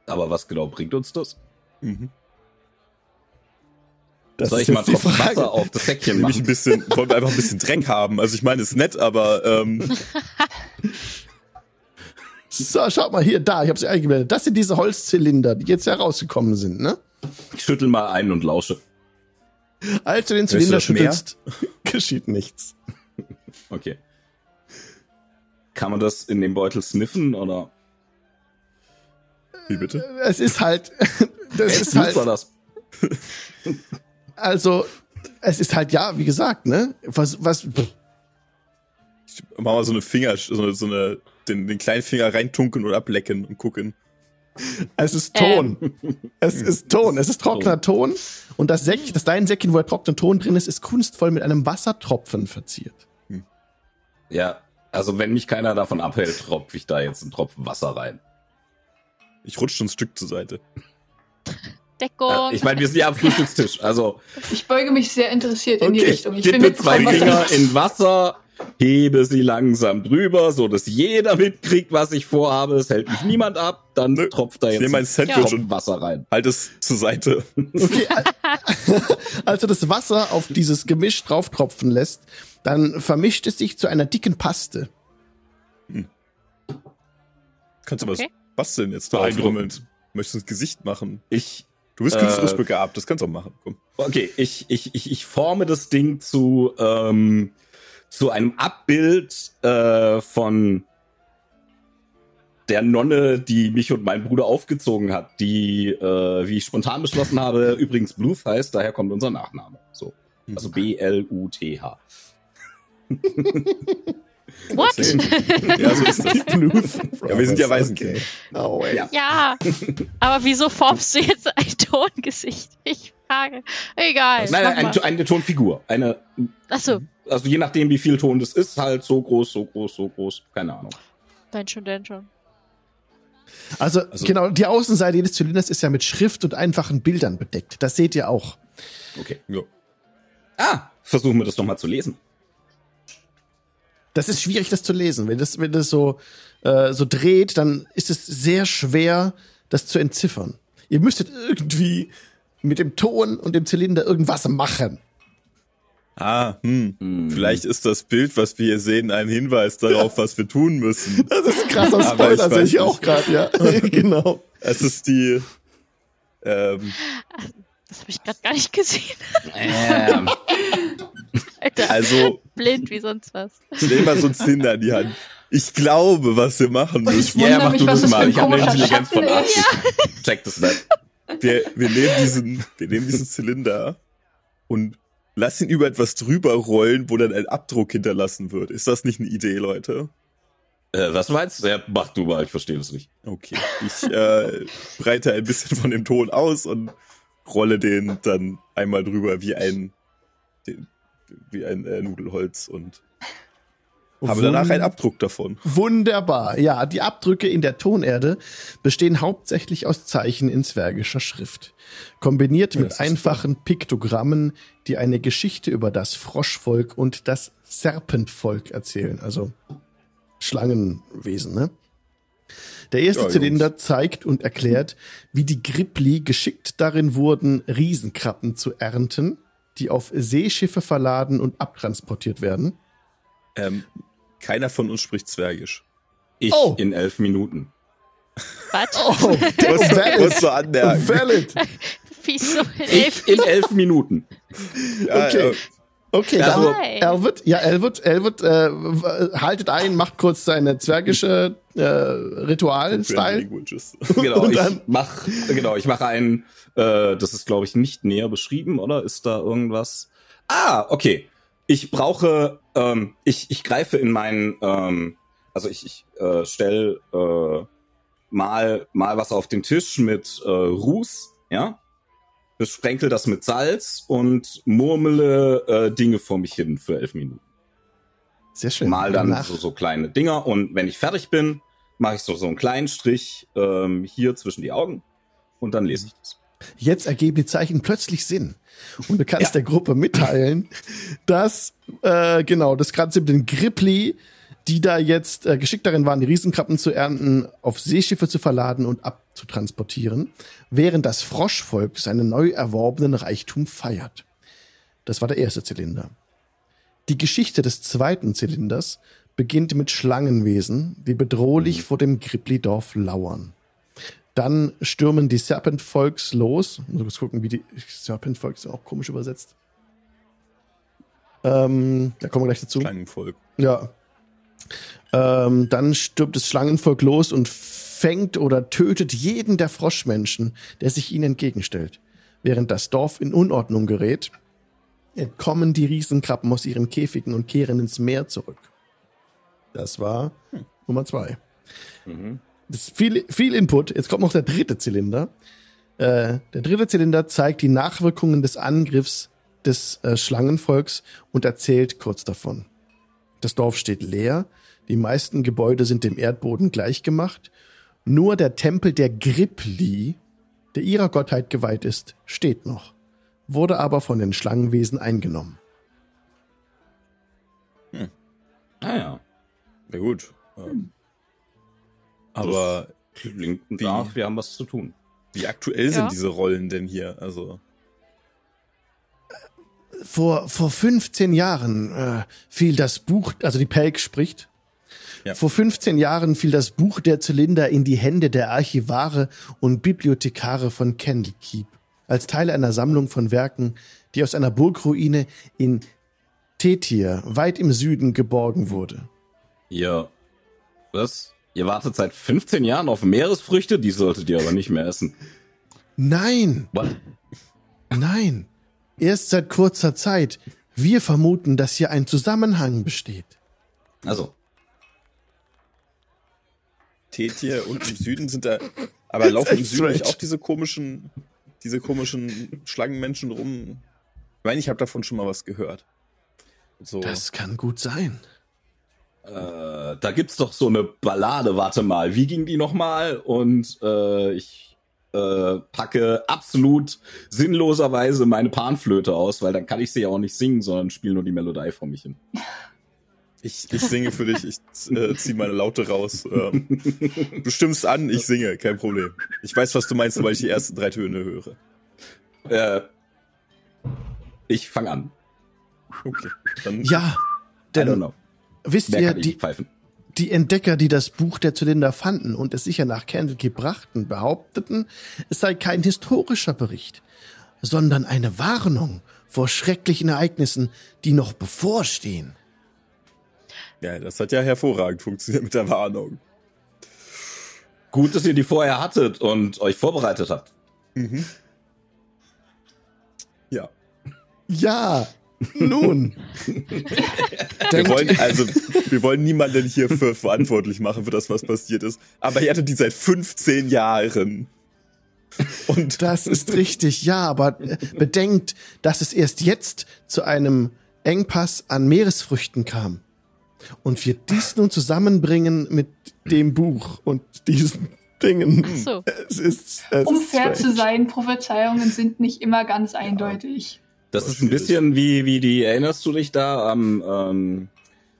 Aber was genau bringt uns das? Mhm. Das Soll ich mal Tropfen Wasser auf das Säckchen machen? Ein bisschen, wollen wir einfach ein bisschen Dreck haben. Also ich meine, ist nett, aber ähm, So, schaut mal hier, da, ich habe sie eingeblendet. Das sind diese Holzzylinder, die jetzt herausgekommen sind, ne? Ich schüttel mal ein und lausche. Als du den Zylinder schüttelst, geschieht nichts. Okay. Kann man das in dem Beutel sniffen oder? Wie bitte? Es ist halt, das Echt, ist halt. Das? Also, es ist halt ja, wie gesagt, ne? Was, was? Ich mach mal so eine Finger, so eine, so eine den, den kleinen Finger reintunken und ablecken und gucken. Es ist Ton. Ähm. Es ist Ton. Es ist trockener Ton. Und das Säckchen, das dein Säckchen, wo der trockene Ton drin ist, ist kunstvoll mit einem Wassertropfen verziert. Hm. Ja, also wenn mich keiner davon abhält, tropfe ich da jetzt einen Tropfen Wasser rein. Ich rutsche ein Stück zur Seite. Deckung. ich meine, wir sind ja am Frühstückstisch, also. Ich beuge mich sehr interessiert in okay. die Richtung. Ich bin mit zwei Finger in Wasser, hebe sie langsam drüber, so dass jeder mitkriegt, was ich vorhabe. Es hält mich niemand ab. Dann Nö. tropft da jetzt ich mein Sandwich und Wasser rein. Halt es zur Seite. Okay. Als du das Wasser auf dieses Gemisch drauftropfen lässt, dann vermischt es sich zu einer dicken Paste. Hm. Kannst du okay. was basteln jetzt da einrummeln? Möchtest du ins Gesicht machen? Ich Du bist künstlerisch äh, begabt, das kannst du auch machen. Komm. Okay, ich, ich, ich, ich forme das Ding zu ähm, zu einem Abbild äh, von der Nonne, die mich und meinen Bruder aufgezogen hat, die, äh, wie ich spontan beschlossen habe, übrigens Bluth heißt, daher kommt unser Nachname. So. Also B-L-U-T-H. What? ja, so ist das. Bluth. Ja, wir sind ja Waisenkinder. Okay. No Ja. ja, aber wieso formst du jetzt ein Tongesicht? Ich frage. Egal. Nein, nein eine, eine Tonfigur. Eine. Ach so also je nachdem, wie viel Ton das ist, halt so groß, so groß, so groß. Keine Ahnung. Dein schon, dein schon. Also, also, genau, die Außenseite jedes Zylinders ist ja mit Schrift und einfachen Bildern bedeckt. Das seht ihr auch. Okay. Ja. Ah, versuchen wir das doch mal zu lesen. Das ist schwierig, das zu lesen. Wenn das, wenn das so, äh, so dreht, dann ist es sehr schwer, das zu entziffern. Ihr müsstet irgendwie mit dem Ton und dem Zylinder irgendwas machen. Ah, hm. hm. Vielleicht ist das Bild, was wir hier sehen, ein Hinweis darauf, was wir tun müssen. Das ist ein krasser Spoiler, sehe ich auch gerade, ja. genau. Es ist die. Ähm, das habe ich gerade gar nicht gesehen. Ähm. Alter, also. Blind wie sonst was. Ich nehme mal so ein Zylinder in die Hand. Ich glaube, was wir machen müssen. Ja, mach mich, du das mal. Ich habe eine Intelligenz von 80. Ja. Check das nicht. Wir, wir, nehmen diesen, wir nehmen diesen Zylinder und lass ihn über etwas drüber rollen, wo dann ein Abdruck hinterlassen wird. Ist das nicht eine Idee, Leute? Äh, was meinst du? Ja, mach du mal, ich verstehe das nicht. Okay. Ich äh, breite ein bisschen von dem Ton aus und rolle den dann einmal drüber wie ein, wie ein äh, Nudelholz und habe danach einen Abdruck davon. Wunderbar. Ja, die Abdrücke in der Tonerde bestehen hauptsächlich aus Zeichen in zwergischer Schrift. Kombiniert ja, mit einfachen toll. Piktogrammen, die eine Geschichte über das Froschvolk und das Serpentvolk erzählen. Also Schlangenwesen, ne? Der erste ja, Zylinder zeigt und erklärt, wie die Gripli geschickt darin wurden, Riesenkrabben zu ernten, die auf Seeschiffe verladen und abtransportiert werden. Ähm, keiner von uns spricht Zwergisch. Ich oh. in elf Minuten. Was? Oh, was, was du anmerken. Valid. Wieso in elf, ich in elf Minuten. Ja, okay. Ja. Okay, also Elwood, ja, Elwood, Elwood äh, haltet ein, macht kurz seine zwergische äh, Ritual-Style. genau, ich mach, genau, ich mache einen, äh, das ist glaube ich nicht näher beschrieben, oder? Ist da irgendwas? Ah, okay ich brauche, ähm, ich, ich greife in meinen, ähm, also ich, ich äh, stell äh, mal, mal was auf den Tisch mit äh, Ruß, ja, besprenkel das mit Salz und murmele äh, Dinge vor mich hin für elf Minuten. Sehr schön. Mal dann so, so kleine Dinger und wenn ich fertig bin, mache ich so, so einen kleinen Strich ähm, hier zwischen die Augen und dann lese ich das. Jetzt ergeben die Zeichen plötzlich Sinn. Und du kannst ja. der Gruppe mitteilen, dass, äh, genau, das Ganze mit den Gripli, die da jetzt äh, geschickt darin waren, die Riesenkrabben zu ernten, auf Seeschiffe zu verladen und abzutransportieren, während das Froschvolk seinen neu erworbenen Reichtum feiert. Das war der erste Zylinder. Die Geschichte des zweiten Zylinders beginnt mit Schlangenwesen, die bedrohlich mhm. vor dem Gripli-Dorf lauern. Dann stürmen die Serpent Volks los. Muss kurz gucken, wie die Serpent Volks auch komisch übersetzt. Ähm, da kommen wir gleich dazu. Schlangenvolk. Ja. Ähm, dann stürmt das Schlangenvolk los und fängt oder tötet jeden der Froschmenschen, der sich ihnen entgegenstellt. Während das Dorf in Unordnung gerät, entkommen die Riesenkrabben aus ihren Käfigen und kehren ins Meer zurück. Das war hm. Nummer zwei. Mhm. Das ist viel, viel Input. Jetzt kommt noch der dritte Zylinder. Äh, der dritte Zylinder zeigt die Nachwirkungen des Angriffs des äh, Schlangenvolks und erzählt kurz davon. Das Dorf steht leer, die meisten Gebäude sind dem Erdboden gleichgemacht. Nur der Tempel der Gripli, der ihrer Gottheit geweiht ist, steht noch, wurde aber von den Schlangenwesen eingenommen. Hm. Ah ja. Na gut. Hm. Aber klingt nach, wir haben was zu tun. Wie aktuell sind diese Rollen denn hier? Also vor vor 15 Jahren äh, fiel das Buch, also die Pelk spricht. Ja. Vor 15 Jahren fiel das Buch der Zylinder in die Hände der Archivare und Bibliothekare von Candlekeep als Teil einer Sammlung von Werken, die aus einer Burgruine in Tetir weit im Süden geborgen wurde. Ja. Was? Ihr wartet seit 15 Jahren auf Meeresfrüchte, die solltet ihr aber nicht mehr essen. Nein. What? Nein. Erst seit kurzer Zeit. Wir vermuten, dass hier ein Zusammenhang besteht. Also. Tetir und im Süden sind da. Aber laufen im Süden nicht auch diese komischen, diese komischen Schlangenmenschen rum? Ich meine, ich habe davon schon mal was gehört. So. Das kann gut sein. Äh, da gibt's doch so eine Ballade, warte mal, wie ging die nochmal? Und äh, ich äh, packe absolut sinnloserweise meine Panflöte aus, weil dann kann ich sie ja auch nicht singen, sondern spiele nur die Melodie vor mich hin. Ich, ich singe für dich, ich äh, ziehe meine Laute raus. Ähm, du stimmst an, ich singe, kein Problem. Ich weiß, was du meinst, weil ich die ersten drei Töne höre. Äh, ich fange an. Okay. Dann ja, denn Wisst ihr, die, die Entdecker, die das Buch der Zylinder fanden und es sicher nach Candlekeep brachten, behaupteten, es sei kein historischer Bericht, sondern eine Warnung vor schrecklichen Ereignissen, die noch bevorstehen. Ja, das hat ja hervorragend funktioniert mit der Warnung. Gut, dass ihr die vorher hattet und euch vorbereitet habt. Mhm. Ja. Ja, nun. wir wollen, also, wir wollen niemanden hier für verantwortlich machen für das, was passiert ist. Aber ihr hattet die seit 15 Jahren. Und das ist richtig, ja, aber äh, bedenkt, dass es erst jetzt zu einem Engpass an Meeresfrüchten kam. Und wir dies nun zusammenbringen mit dem Buch und diesen Dingen. So. Es ist, es um ist fair strange. zu sein, Prophezeiungen sind nicht immer ganz eindeutig. Das ist ein bisschen wie, wie die, erinnerst du dich da am, ähm,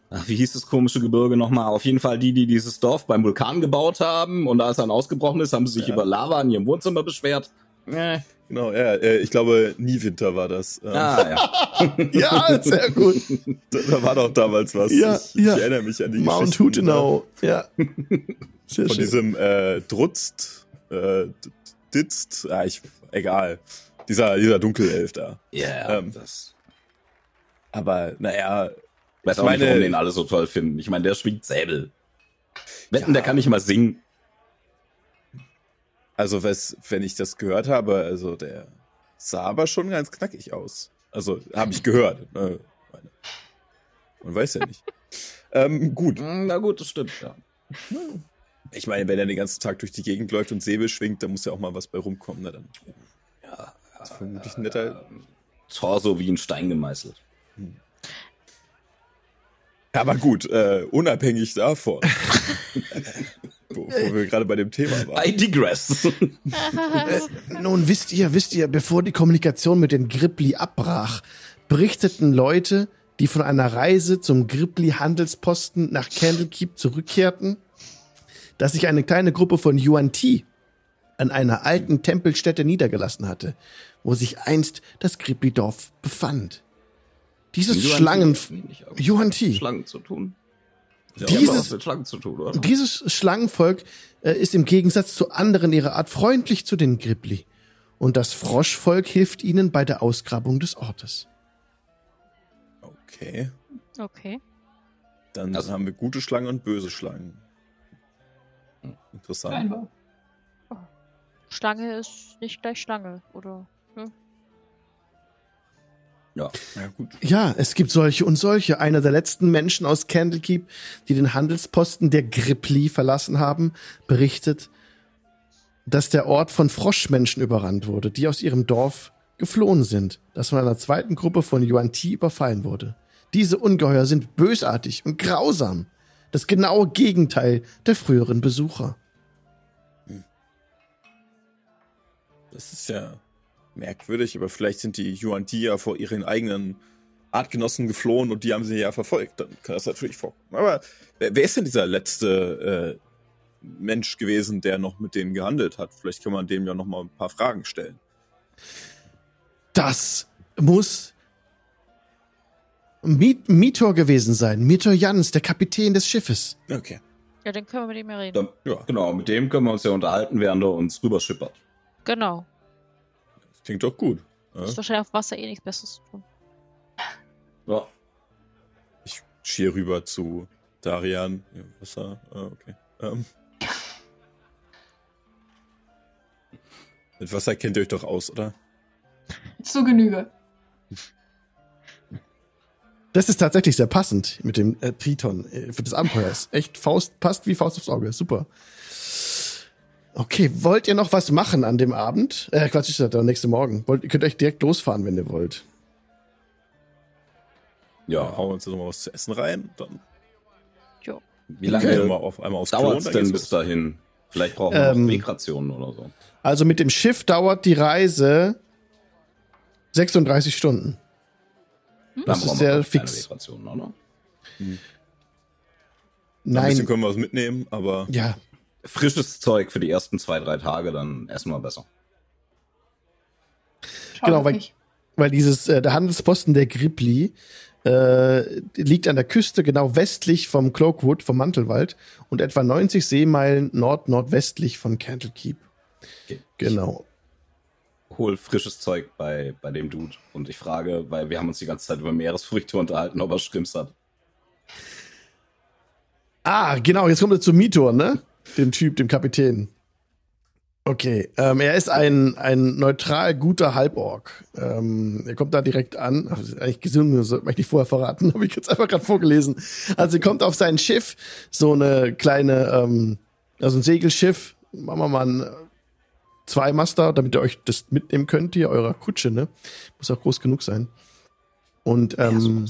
ach, wie hieß das komische Gebirge nochmal? Auf jeden Fall die, die dieses Dorf beim Vulkan gebaut haben und als er dann ausgebrochen ist, haben sie sich Ja. über Lava in ihrem Wohnzimmer beschwert. Äh, Genau, ja, äh, ich glaube, Niewinter war das. Ähm, ah, ja. Ja, sehr gut. da, da war doch damals was. Ja, ich, ja. ich erinnere mich an die Mount Geschichten, Hutenau. Ja. Sehr Von schön. diesem äh, Drutzt, äh, Ditzt, ah, ich, egal. Dieser, dieser Dunkelelf da. Ja, Ähm, das. Aber naja, Weiß ich auch nicht, meine- warum den alle so toll finden. Ich meine, der schwingt Säbel. Wetten, Ja. der kann nicht mal singen. also was, wenn ich das gehört habe, also der sah aber schon ganz knackig aus. Also habe ich gehört. Ne? Man weiß ja nicht. ähm, gut. Hm, Na gut, das stimmt, ja. Ich meine, wenn er den ganzen Tag durch die Gegend läuft und Säbel schwingt, dann muss ja auch mal was bei rumkommen. Na, dann ja ist vermutlich ein netter. Torso wie ein Stein gemeißelt. Aber gut, äh, unabhängig davon. wo, wo wir gerade bei dem Thema waren. I digress. Äh, nun wisst ihr, wisst ihr, bevor die Kommunikation mit den Grippli abbrach, berichteten Leute, die von einer Reise zum Grippli Handelsposten nach Candlekeep zurückkehrten, dass sich eine kleine Gruppe von Yuan Ti an einer alten Tempelstätte niedergelassen hatte, wo sich einst das Grippli Dorf befand. Dieses Schlangen Yuan Ti. Schlangen zu tun. Ja, Die Dieses- Schlangen zu tun, oder? Dieses Schlangenvolk äh, ist im Gegensatz zu anderen ihrer Art freundlich zu den Grippli. Und das Froschvolk hilft ihnen bei der Ausgrabung des Ortes. Okay. Okay. Dann Also- haben wir gute Schlangen und böse Schlangen. Interessant. Scheinbar. Schlange ist nicht gleich Schlange, oder? Ja. Ja, gut. Ja, es gibt solche und solche. Einer der letzten Menschen aus Candlekeep, die den Handelsposten der Grippli verlassen haben, berichtet, dass der Ort von Froschmenschen überrannt wurde, die aus ihrem Dorf geflohen sind, das von einer zweiten Gruppe von Yuan Ti überfallen wurde. Diese Ungeheuer sind bösartig und grausam. Das genaue Gegenteil der früheren Besucher. Das ist ja merkwürdig, aber vielleicht sind die Yuan Ti ja vor ihren eigenen Artgenossen geflohen und die haben sie ja verfolgt. Dann kann das natürlich vorkommen. Aber wer, wer ist denn dieser letzte äh, Mensch gewesen, der noch mit denen gehandelt hat? Vielleicht kann man dem ja noch mal ein paar Fragen stellen. Das muss Mit Mitor gewesen sein. Mitor Jans, der Kapitän des Schiffes. Okay. Ja, dann können wir mit ihm ja reden. Dann, Ja, genau, mit dem können wir uns ja unterhalten, während er uns rüberschippert. Genau. das klingt doch gut. Ja? Ist wahrscheinlich auf Wasser eh nichts Besseres zu tun. Ja. Ich schier rüber zu Darian. Ja, Wasser. Ah, okay. Ähm. Mit Wasser kennt ihr euch doch aus, oder? Zur Genüge. Das ist tatsächlich sehr passend mit dem äh, Triton äh, für das Abenteuer. Ist echt Faust, passt wie Faust aufs Auge. Super. Okay, wollt ihr noch was machen an dem Abend? Äh, Quatsch, ist der nächste Morgen. Wollt, ihr könnt euch direkt losfahren, wenn ihr wollt. Ja, hauen wir uns jetzt noch mal was zu essen rein. Dann Jo. Wie gehen lange wir mal auf, einmal aufs Klo dauert es denn bis dahin? Vielleicht brauchen wir Ähm, noch Wegrationen oder so. Also mit dem Schiff dauert die Reise 36 Stunden. Dann das ist sehr fix. Wegrationen, oder? Ein bisschen Nein. können wir was mitnehmen, aber Ja, Frisches Zeug für die ersten zwei, drei Tage, dann essen wir besser. Schaut Genau, weil- weil dieses äh, der Handelsposten der Gripli äh, liegt an der Küste genau westlich vom Cloakwood, vom Mantelwald und etwa 90 Seemeilen nord-nordwestlich von Candlekeep. Okay. Genau. Hol frisches Zeug bei, bei dem Dude. Und ich frage, weil wir haben uns die ganze Zeit über Meeresfrüchte unterhalten, ob er Schrimps hat. Ah, genau, jetzt kommt er zu Mitor, ne? Dem Typ, dem Kapitän. Okay, ähm, er ist ein, ein neutral guter Halborg. Ähm, er kommt da direkt an. Eigentlich gesungen, das sollte man nicht vorher verraten, habe ich jetzt einfach gerade vorgelesen. Also er kommt auf sein Schiff, so eine kleine, ähm, also ein Segelschiff, machen wir mal ein zwei Master, damit ihr euch das mitnehmen könnt, hier eurer Kutsche, ne? Muss auch groß genug sein. Und, ähm,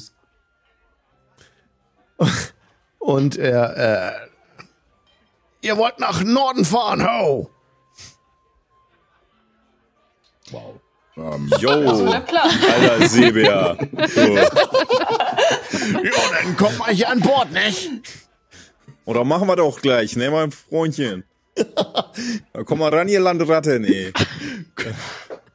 und er, äh, ihr wollt nach Norden fahren, ho! Wow. Um, jo, alter Seebär. So. ja, dann kommt mal hier an Bord, nicht? Oder machen wir doch gleich, ne, mein Freundchen. Komm mal ran, ihr Landratte, nee.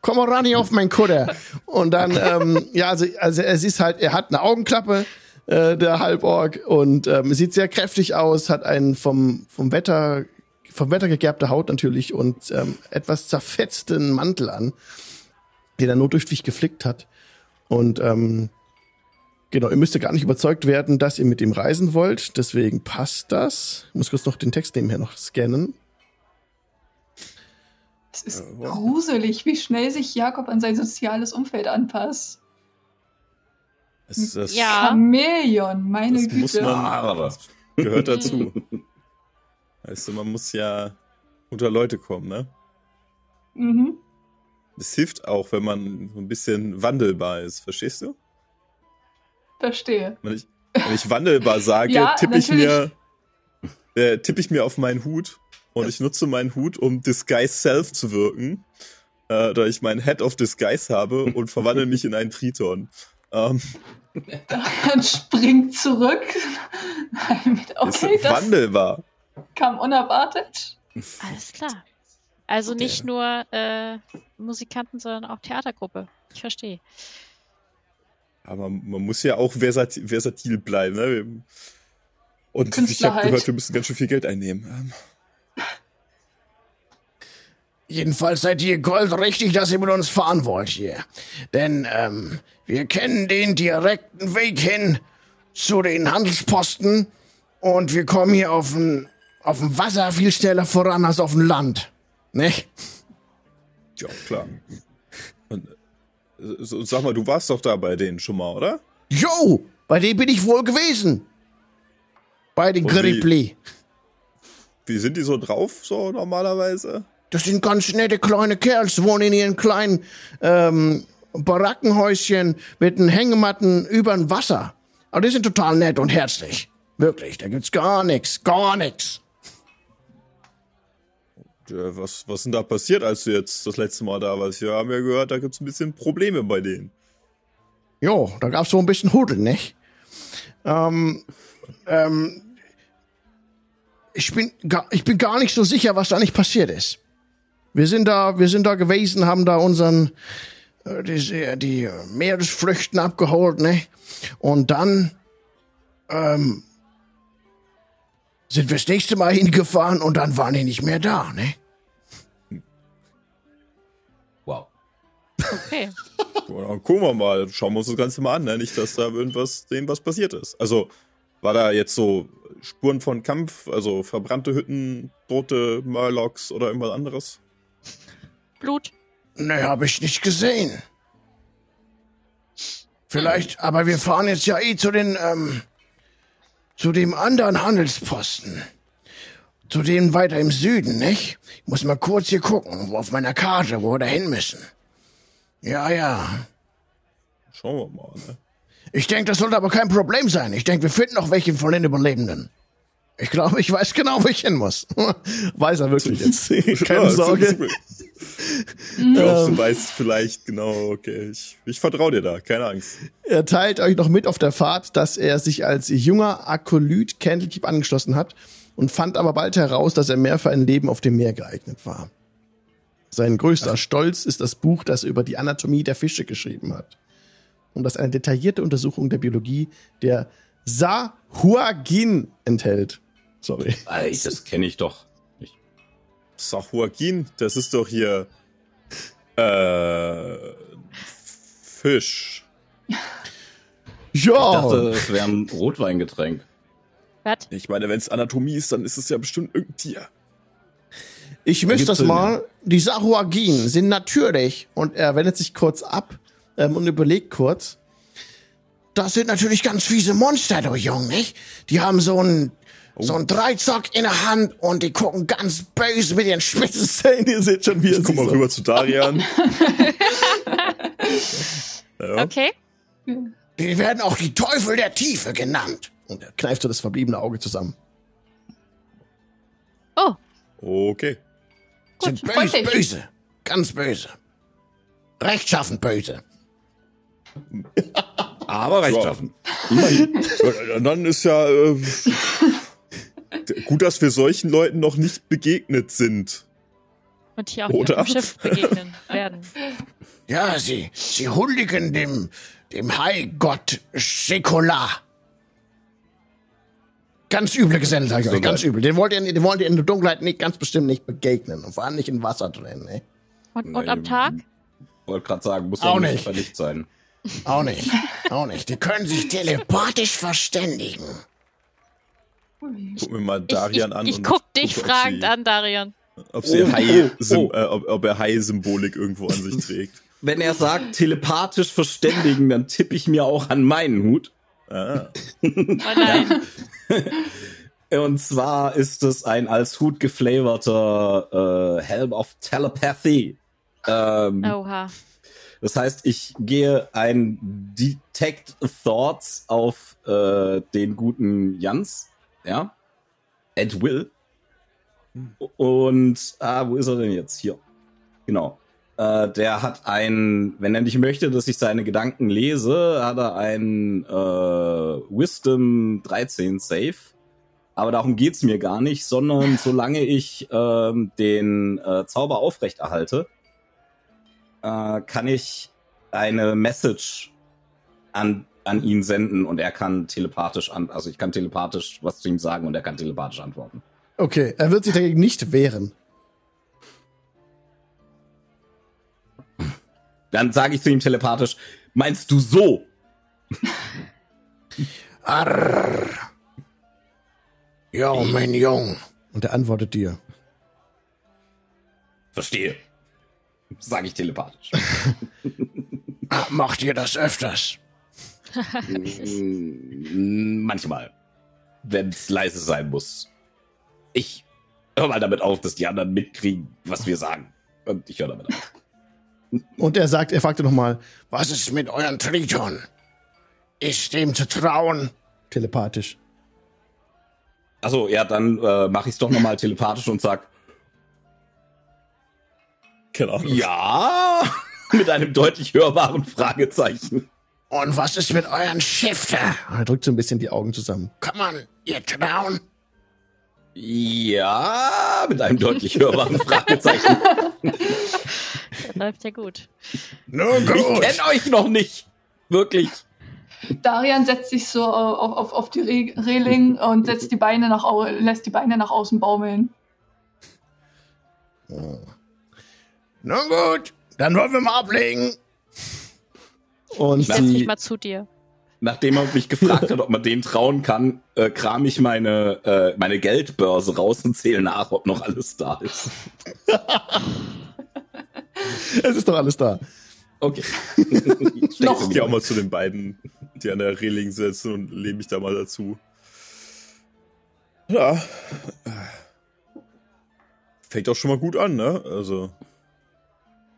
Komm mal ran hier auf mein Kutter. Und dann, ähm, ja, also, also es ist halt, er hat eine Augenklappe, äh, der Halborg, und ähm, sieht sehr kräftig aus, hat einen vom, vom Wetter, vom Wetter gegerbte Haut natürlich und ähm, etwas zerfetzten Mantel an den er notdürftig geflickt hat. Und ähm, genau, ihr müsst ja gar nicht überzeugt werden, dass ihr mit ihm reisen wollt. Deswegen passt das. Ich muss kurz noch den Text nebenher noch scannen. Es ist äh, gruselig, wie schnell sich Jakob an sein soziales Umfeld anpasst. Es, das ja. Chameleon, meine das Güte. Muss man, aber gehört dazu. weißt du, man muss ja unter Leute kommen, ne? Mhm. Es hilft auch, wenn man so ein bisschen wandelbar ist, verstehst du? Verstehe. Wenn ich, wenn ich wandelbar sage, ja, tippe ich mir äh, tippe ich mir auf meinen Hut und ich nutze meinen Hut, um Disguise Self zu wirken, äh, da ich meinen Head of Disguise habe und verwandle mich in einen Triton. Ähm, Dann springt zurück. okay, ist wandelbar. Kam unerwartet. Alles klar. Also nicht ja. nur äh, Musikanten, sondern auch Theatergruppe. Ich verstehe. Aber man muss ja auch versatil, versatil bleiben. Ne? Und ich habe gehört, wir müssen ganz schön viel Geld einnehmen. Ähm. Jedenfalls seid ihr goldrichtig, dass ihr mit uns fahren wollt hier. Denn ähm, wir kennen den direkten Weg hin zu den Handelsposten und wir kommen hier auf dem auf dem Wasser viel schneller voran als auf dem Land. Nicht? Ja, klar. Und, so, sag mal, du warst doch da bei denen schon mal, oder? Jo, bei denen bin ich wohl gewesen. Bei den Grippli. Wie, wie sind die so drauf, so normalerweise? Das sind ganz nette kleine Kerls, wohnen in ihren kleinen ähm, Barackenhäuschen mit den Hängematten übern Wasser. Aber die sind total nett und herzlich. Wirklich, da gibt's gar nichts, gar nichts. Ja, was, was denn da passiert, als du jetzt das letzte Mal da warst? Wir haben ja gehört, da gibt es ein bisschen Probleme bei denen. Jo, da gab es so ein bisschen Hudel, nicht? Ähm, ähm, ich bin, gar, ich bin gar nicht so sicher, was da nicht passiert ist. Wir sind da, wir sind da gewesen, haben da unseren, äh, die, die Meeresfrüchten abgeholt, ne? Und dann, ähm, sind wir das nächste Mal hingefahren und dann waren die nicht mehr da, ne? Wow. Okay. dann gucken wir mal, schauen wir uns das Ganze mal an, ne? Nicht, dass da irgendwas, dem was passiert ist. Also, war da jetzt so Spuren von Kampf, also verbrannte Hütten, tote Murlocs oder irgendwas anderes? Blut? Ne, hab ich nicht gesehen. Vielleicht, aber wir fahren jetzt ja eh zu den, ähm, zu dem anderen Handelsposten. Zu dem weiter im Süden, nicht? Ich muss mal kurz hier gucken, wo auf meiner Karte, wo wir da hin müssen. Ja, ja. Schauen wir mal, ne? Ich denke, das sollte aber kein Problem sein. Ich denke, wir finden noch welche von den Überlebenden. Ich glaube, ich weiß genau, wo ich hin muss. weiß er wirklich jetzt. Keine ja, Sorge. Ich glaube, du weißt vielleicht genau, okay, ich, ich vertraue dir da, keine Angst. Er teilt euch noch mit auf der Fahrt, dass er sich als junger Akolyt Candlekeep angeschlossen hat und fand aber bald heraus, dass er mehr für ein Leben auf dem Meer geeignet war. Sein größter Stolz ist das Buch, das er über die Anatomie der Fische geschrieben hat. Und das eine detaillierte Untersuchung der Biologie der Sahuagin enthält. Sorry. Das kenne ich doch. Sahuagin, das ist doch hier äh, Fisch. Ja. Ich dachte, es wäre ein Rotweingetränk. Was? Ich meine, wenn es Anatomie ist, dann ist es ja bestimmt irgendein Tier. Ich mische das mal. Die Sahuagin sind natürlich, und er wendet sich kurz ab ähm, und überlegt kurz. Das sind natürlich ganz fiese Monster, du Jung, nicht? Die haben so ein oh. so ein Dreizock in der Hand und die gucken ganz böse mit ihren spitzen Zähnen. Ihr seht schon, wie Ich guck mal rüber zu Darian. ja. Okay. Die werden auch die Teufel der Tiefe genannt. Und er kneift so das verbliebene Auge zusammen. Oh. Okay. Gut, Sind böse, böse. Ganz böse. Rechtschaffend böse. Aber rechtschaffen. Ja. dann ist ja äh, gut, dass wir solchen Leuten noch nicht begegnet sind. Und hier auch Oder? auf dem Schiff begegnen werden. Ja, sie, sie huldigen dem, dem Haigott Sekola. Ganz üble Geselle, sag ich euch, ganz übel. Den wollt ihr, den wollt ihr in der Dunkelheit nicht, ganz bestimmt nicht begegnen. Und vor allem nicht in Wasser drin, ne? Und, und am Tag? Wollte gerade sagen, muss auch nicht verlicht sein. Auch nicht, auch nicht. Die können sich telepathisch verständigen. Guck mir mal Darian ich, an. Ich, ich guck dich guck, fragend sie, an, Darian. Ob, sie oh, Hai oh. Äh, ob, ob er Hai-Symbolik irgendwo an sich trägt. Wenn er sagt, telepathisch verständigen, dann tippe ich mir auch an meinen Hut. Ah. oh nein. Und zwar ist es ein als Hut geflavorter äh, Helm of Telepathy. Ähm, Oha. Das heißt, ich gehe ein Detect Thoughts auf äh, den guten Jans, ja, at will. Und, ah, wo ist er denn jetzt? Hier. Genau. Äh, der hat ein, wenn er nicht möchte, dass ich seine Gedanken lese, hat er ein äh, Wisdom 13 Save. Aber darum geht's mir gar nicht, sondern solange ich äh, den äh, Zauber aufrechterhalte, äh, kann ich eine Message an, an ihn senden und er kann telepathisch an, also ich kann telepathisch was zu ihm sagen und er kann telepathisch antworten. Okay, er wird sich dagegen nicht wehren. Dann sage ich zu ihm telepathisch, meinst du so? Arr. Ja, mein Jung. Und er antwortet dir. Verstehe. Sage ich telepathisch. Macht ihr das öfters? Mm, manchmal. Wenn es leise sein muss. Ich hör mal damit auf, dass die anderen mitkriegen, was wir sagen. Und ich höre damit auf. Und er sagt, er fragte nochmal, was ist mit euren Triton? Ist dem zu trauen? Telepathisch. Also ja, dann äh, mache ich es doch nochmal telepathisch und sag, keine Ahnung. Ja, mit einem deutlich hörbaren Fragezeichen. Und was ist mit euren Schiffen? Er drückt so ein bisschen die Augen zusammen. Kann man ihr trauen? Ja, mit einem deutlich hörbaren Fragezeichen. Das läuft ja gut. Nur gut. Ich kenne euch noch nicht. Wirklich. Darian setzt sich so auf, auf, auf die Re Reling und setzt die Beine nach, lässt die Beine nach außen baumeln. Oh. Na gut, dann wollen wir mal ablegen. Und ich setz mich mal zu dir. Nachdem er mich gefragt hat, ob man dem trauen kann, äh, kram ich meine, äh, meine Geldbörse raus und zähle nach, ob noch alles da ist. es ist doch alles da. Okay. ich noch. gehe auch mal zu den beiden, die an der Reling sitzen und lehne mich da mal dazu. Ja. Fängt auch schon mal gut an, ne? Also.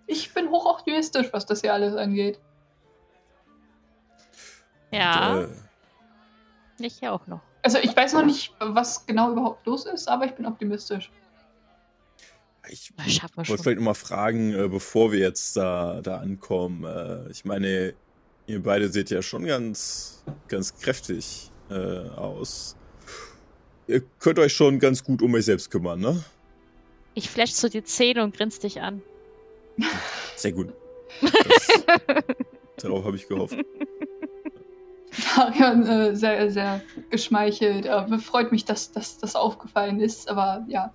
Ich bin hochoptimistisch, was das hier alles angeht. Ja. Und, äh, ich ja auch noch. Also ich weiß noch nicht, was genau überhaupt los ist, aber ich bin optimistisch. Ich wollte vielleicht noch mal fragen, äh, bevor wir jetzt da, da ankommen. Äh, ich meine, ihr beide seht ja schon ganz, ganz kräftig äh, aus. Ihr könnt euch schon ganz gut um euch selbst kümmern, ne? Ich flash zu die Zähne und grinst dich an. Sehr gut. Das, darauf habe ich gehofft. Marion äh, sehr, sehr geschmeichelt. Äh, freut mich, dass, das aufgefallen ist, aber ja,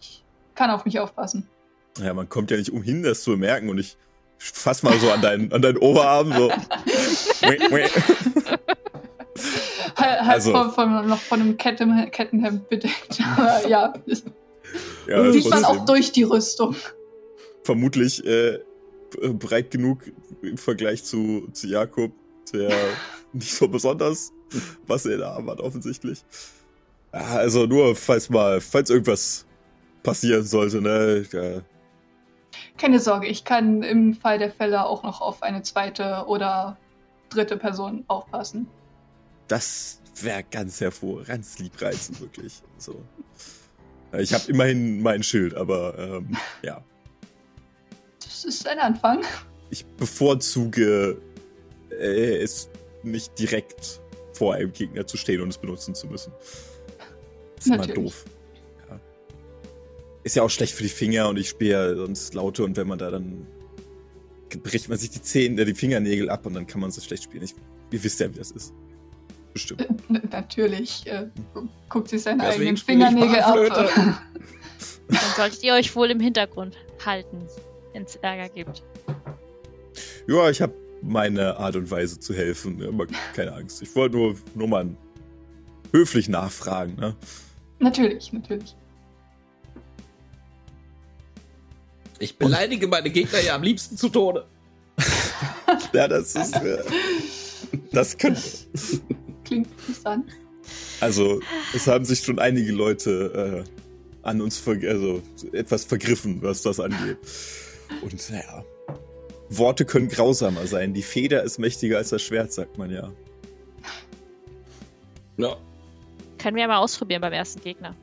ich kann auf mich aufpassen. Ja, man kommt ja nicht umhin, das zu bemerken und ich fass mal so an deinen, an deinen Oberarm so. halt also, von, von, noch von einem Ketten, Kettenhemd bedeckt. Aber ja, ja sieht man auch durch die Rüstung vermutlich äh, breit genug im Vergleich zu, zu Jakob, der nicht so besonders was er da hat, offensichtlich. Also nur, falls mal, falls irgendwas passieren sollte, ne? Ja. Keine Sorge, ich kann im Fall der Fälle auch noch auf eine zweite oder dritte Person aufpassen. Das wäre ganz hervor, ganz liebreizend, wirklich. So. Ich habe immerhin mein Schild, aber ähm, ja. Das ist ein Anfang. Ich bevorzuge äh, es nicht direkt vor einem Gegner zu stehen und es benutzen zu müssen. Das ist Natürlich. immer doof. Ja. Ist ja auch schlecht für die Finger und ich spiele ja sonst Laute und wenn man da dann bricht man sich die Zähne, die Fingernägel ab und dann kann man so schlecht spielen. Ich, ihr wisst ja, wie das ist. Bestimmt. Äh, natürlich äh, guckt sich seine Deswegen eigenen Fingernägel ab. dann solltet ihr euch wohl im Hintergrund halten, wenn es Ärger gibt. Ja, ich habe meine Art und Weise zu helfen. Aber keine Angst. Ich wollte nur, nur mal höflich nachfragen. Ne? Natürlich, natürlich. Ich beleidige meine Gegner ja am liebsten zu Tode. ja, das ist. Äh, das könnte. Klingt interessant. Also, es haben sich schon einige Leute äh, an uns ver also, etwas vergriffen, was das angeht. Und naja, Worte können grausamer sein. Die Feder ist mächtiger als das Schwert, sagt man ja. Ja. Können wir ja mal ausprobieren beim ersten Gegner.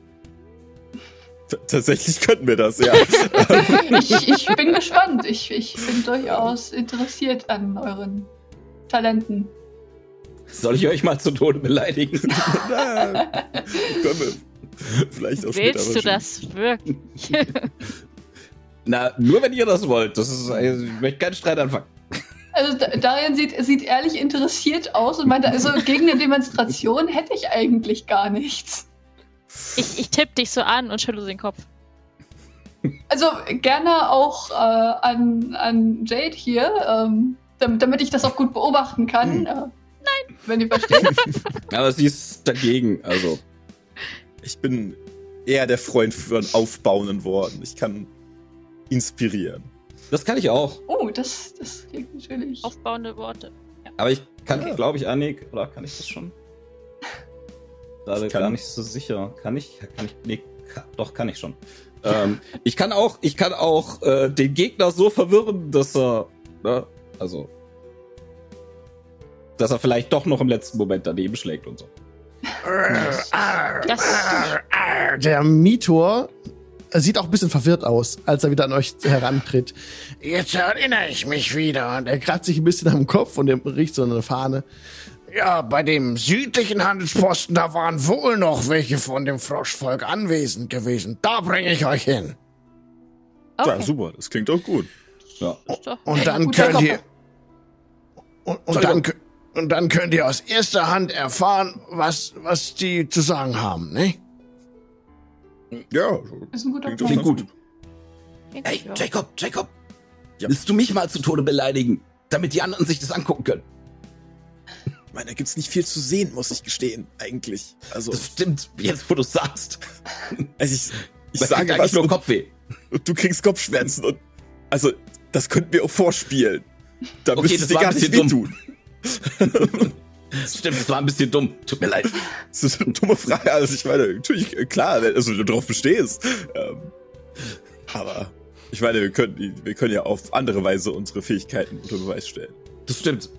T tatsächlich könnten wir das, ja. ich, ich, bin gespannt. Ich, ich bin durchaus interessiert an euren Talenten. Soll ich euch mal zu Tode beleidigen? Na, können wir vielleicht auch Willst du das wirklich? Na, nur wenn ihr das wollt. Das ist, also, ich möchte keinen Streit anfangen. Also Darian sieht, sieht ehrlich interessiert aus und meinte, also gegen eine Demonstration hätte ich eigentlich gar nichts. Ich, ich tippe dich so an und schüttle den Kopf. Also gerne auch äh, an, an Jade hier, ähm, damit, damit, ich das auch gut beobachten kann. Hm. Äh, nein, wenn ihr versteht. Aber sie ist dagegen, also. Ich bin eher der Freund von aufbauenden Worten. Ich kann inspirieren. Das kann ich auch. Oh, das, das klingt natürlich. Aufbauende Worte. Ja. Aber ich kann, ja. glaube ich, Annik, oder kann ich das schon? Gerade gar nicht so sicher. Kann ich? Kann ich? Nee, kann, doch, kann ich schon. ähm, ich kann auch, ich kann auch äh, den Gegner so verwirren, dass er, ne, also, dass er vielleicht doch noch im letzten Moment daneben schlägt und so. Der Mitor sieht auch ein bisschen verwirrt aus, als er wieder an euch herantritt. Jetzt erinnere ich mich wieder. Und er kratzt sich ein bisschen am Kopf und er riecht so eine Fahne. Ja, bei dem südlichen Handelsposten, da waren wohl noch welche von dem Froschvolk anwesend gewesen. Da bringe ich euch hin. Okay. Ja, super, das klingt doch gut. Ja. Und dann könnt ihr. Und, und dann, und dann könnt ihr aus erster Hand erfahren, was, was die zu sagen haben, ne? Ja, ist ein guter klingt, klingt gut. Hey, Jacob, Jacob, ja. willst du mich mal zu Tode beleidigen, damit die anderen sich das angucken können? Ich meine, da gibt's nicht viel zu sehen, muss ich gestehen, eigentlich. Also, das stimmt, jetzt wo du sagst. Also ich, ich das sage was nur Kopfweh. Und du kriegst Kopfschmerzen und also das könnten wir auch vorspielen. Da okay, müsstest du dir gar nicht wehtun. Stimmt, das war ein bisschen dumm. Tut mir leid. Das ist eine dumme Frage. Also ich meine, natürlich, klar, also du darauf bestehst. Ähm, aber ich meine, wir können, wir können ja auf andere Weise unsere Fähigkeiten unter Beweis stellen. Das stimmt.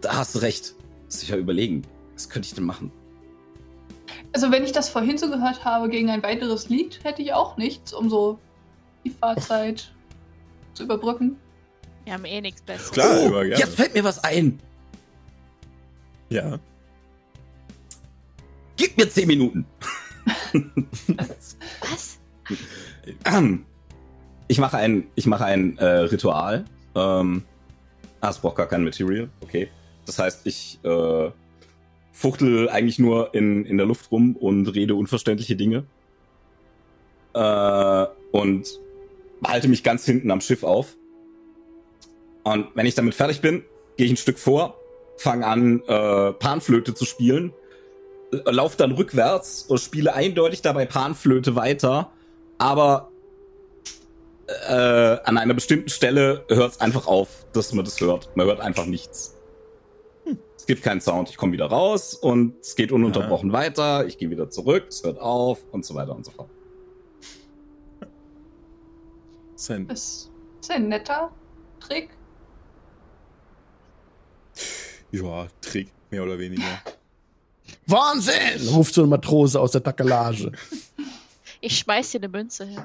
Da hast du recht. Muss ich ja überlegen. Was könnte ich denn machen? Also wenn ich das vorhin so gehört habe, gegen ein weiteres Lied hätte ich auch nichts, um so die Fahrzeit zu überbrücken. Wir haben eh nichts Besseres. Klar, oh, jetzt fällt mir was ein. Ja. Gib mir zehn Minuten. Was? Ähm, ich mache ein, ich mache ein äh, Ritual. Ähm, ah, es braucht gar kein Material. Okay. Das heißt, ich äh, fuchtel eigentlich nur in, in der Luft rum und rede unverständliche Dinge. Äh, und halte mich ganz hinten am Schiff auf. Und wenn ich damit fertig bin, gehe ich ein Stück vor fange an, äh, Panflöte zu spielen, äh, lauf dann rückwärts und spiele eindeutig dabei Panflöte weiter, aber äh, an einer bestimmten Stelle hört es einfach auf, dass man das hört. Man hört einfach nichts. Es gibt keinen Sound. Ich komme wieder raus und es geht ununterbrochen ja. weiter. Ich gehe wieder zurück, es hört auf und so weiter und so fort. Ist, ist ein netter Trick. Ja, Trick, mehr oder weniger. Wahnsinn! ruft so ein Matrose aus der Takelage. Ich schmeiß dir eine Münze hin.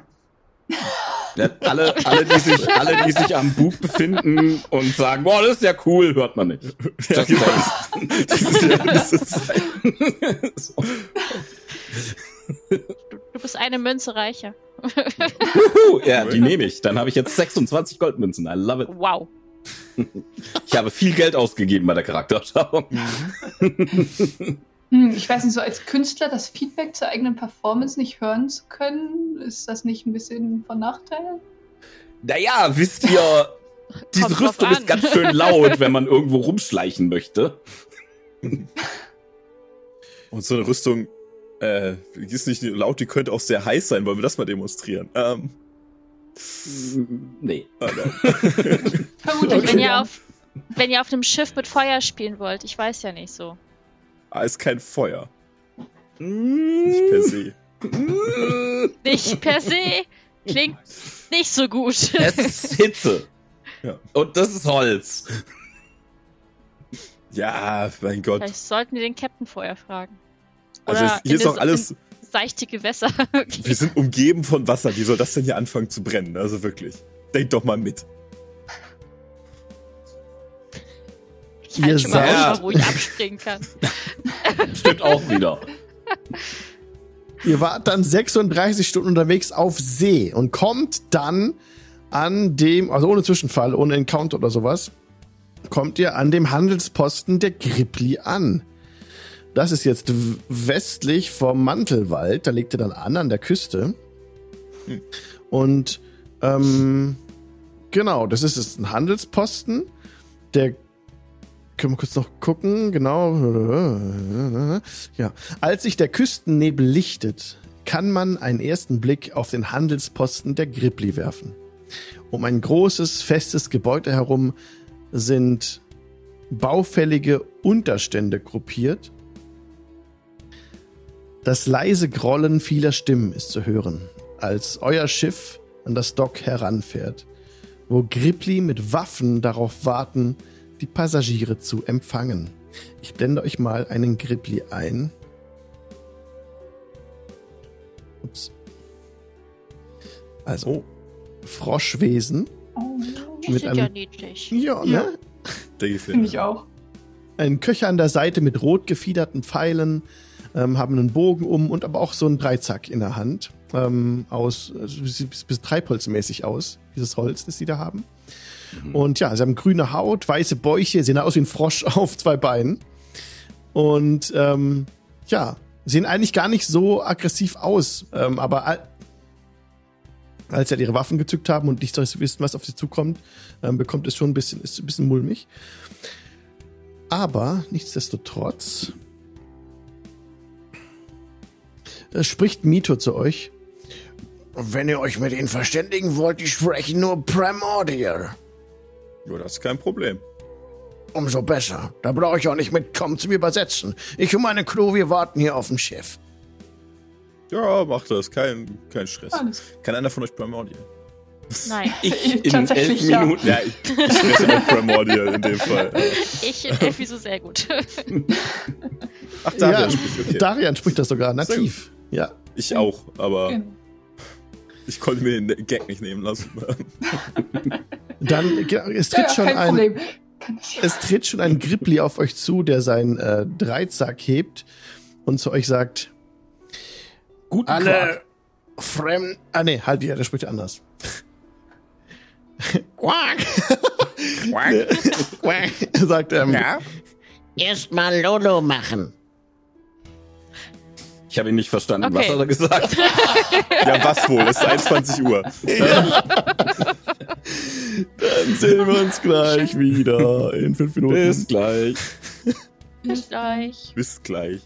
Ja, alle, alle, die sich, alle, die sich am Bug befinden und sagen, boah, das ist ja cool, hört man nicht. Ja, genau. so. du, du bist eine Münze reicher. ja, die nehme ich. Dann habe ich jetzt 26 Goldmünzen. I love it. Wow. Ich habe viel Geld ausgegeben bei der Charakterschauung. Hm, ich weiß nicht, so als Künstler das Feedback zur eigenen Performance nicht hören zu können, ist das nicht ein bisschen von Nachteil? Naja, wisst ihr, diese Rüstung ist ganz schön laut, wenn man irgendwo rumschleichen möchte. Und so eine Rüstung äh, die ist nicht laut, die könnte auch sehr heiß sein. Wollen wir das mal demonstrieren? Ähm. Nee. Ah, Vermutlich, okay. wenn, ihr auf, wenn ihr auf einem Schiff mit Feuer spielen wollt. Ich weiß ja nicht so. Ah, ist kein Feuer. Nicht per se. nicht per se. Klingt nicht so gut. Es ist Hitze. Ja. Und das ist Holz. Ja, mein Gott. Vielleicht sollten wir den Captain vorher fragen. Also es, hier ist doch alles. Seichte Gewässer. wir sind umgeben von Wasser. Wie soll das denn hier anfangen zu brennen? Also wirklich. Denk doch mal mit. Ich halt schon mal wo ich abspringen kann. Stimmt auch wieder. Ihr wart dann 36 Stunden unterwegs auf See und kommt dann an dem, also ohne Zwischenfall, ohne Encounter oder sowas, kommt ihr an dem Handelsposten der Gripli an. Das ist jetzt westlich vom Mantelwald. Da legt er dann an, an der Küste. Hm. Und ähm, genau, das ist jetzt ein Handelsposten. Der können wir kurz noch gucken, genau. Ja, als sich der Küstennebel lichtet, kann man einen ersten Blick auf den Handelsposten der Gripli werfen. Um ein großes, festes Gebäude herum sind baufällige Unterstände gruppiert das leise Grollen vieler Stimmen ist zu hören, als euer Schiff an das Dock heranfährt, wo Gripli mit Waffen darauf warten, die Passagiere zu empfangen. Ich blende euch mal einen Gripli ein. Ups. Also, Froschwesen. Oh, die mit sind einem, ja niedlich. Ja, ne? Ja. Finde ich auch. Ein Köcher an der Seite mit rot gefiederten Pfeilen, ähm, haben einen Bogen um und aber auch so einen Dreizack in der Hand. Ähm, aus, also, sieht bis Treibholzmäßig aus, dieses Holz, das sie da haben. Mhm. Und ja, sie haben grüne Haut, weiße Bäuche, sehen aus wie ein Frosch auf zwei Beinen. Und ähm, ja, sehen eigentlich gar nicht so aggressiv aus. Ähm, aber als sie halt ihre Waffen gezückt haben und nicht so wissen, was auf sie zukommt, ähm, bekommt es schon ein bisschen, ist ein bisschen mulmig. Aber nichtsdestotrotz äh, spricht Mito zu euch. Wenn ihr euch mit ihnen verständigen wollt, die sprechen nur Primordial. Ja, das ist kein Problem. Umso besser. Da brauche ich auch nicht mitkommen zum Übersetzen. Ich und meine Crew, wir warten hier auf dem Schiff. Ja, macht das. Kein, kein Stress. Alles. Kann einer von euch Primordial? Nein. Ich in elf ja. Minuten. Ja, ich, ich spreche auch Primordial in dem Fall. Ich in elf so sehr gut. Ach, Darian ja, spricht okay. Darian spricht das sogar nativ. Ja. Ich auch, aber genau. Ich konnte mir den Gag nicht nehmen lassen. Dann, es tritt ja, schon ein, es tritt schon ein Gripli auf euch zu, der seinen äh, Dreizack hebt und zu euch sagt, Guten alle fremd, ah nee, halt ja, der spricht anders. Quack. Quack. Quack. sagt ähm, ja? Erstmal Lolo machen. Ich habe ihn nicht verstanden. Okay. Was hat er gesagt? ja, was wohl? Es ist 21 Uhr. Dann sehen wir uns gleich wieder in fünf Minuten. Bis gleich. Bis gleich. Bis gleich.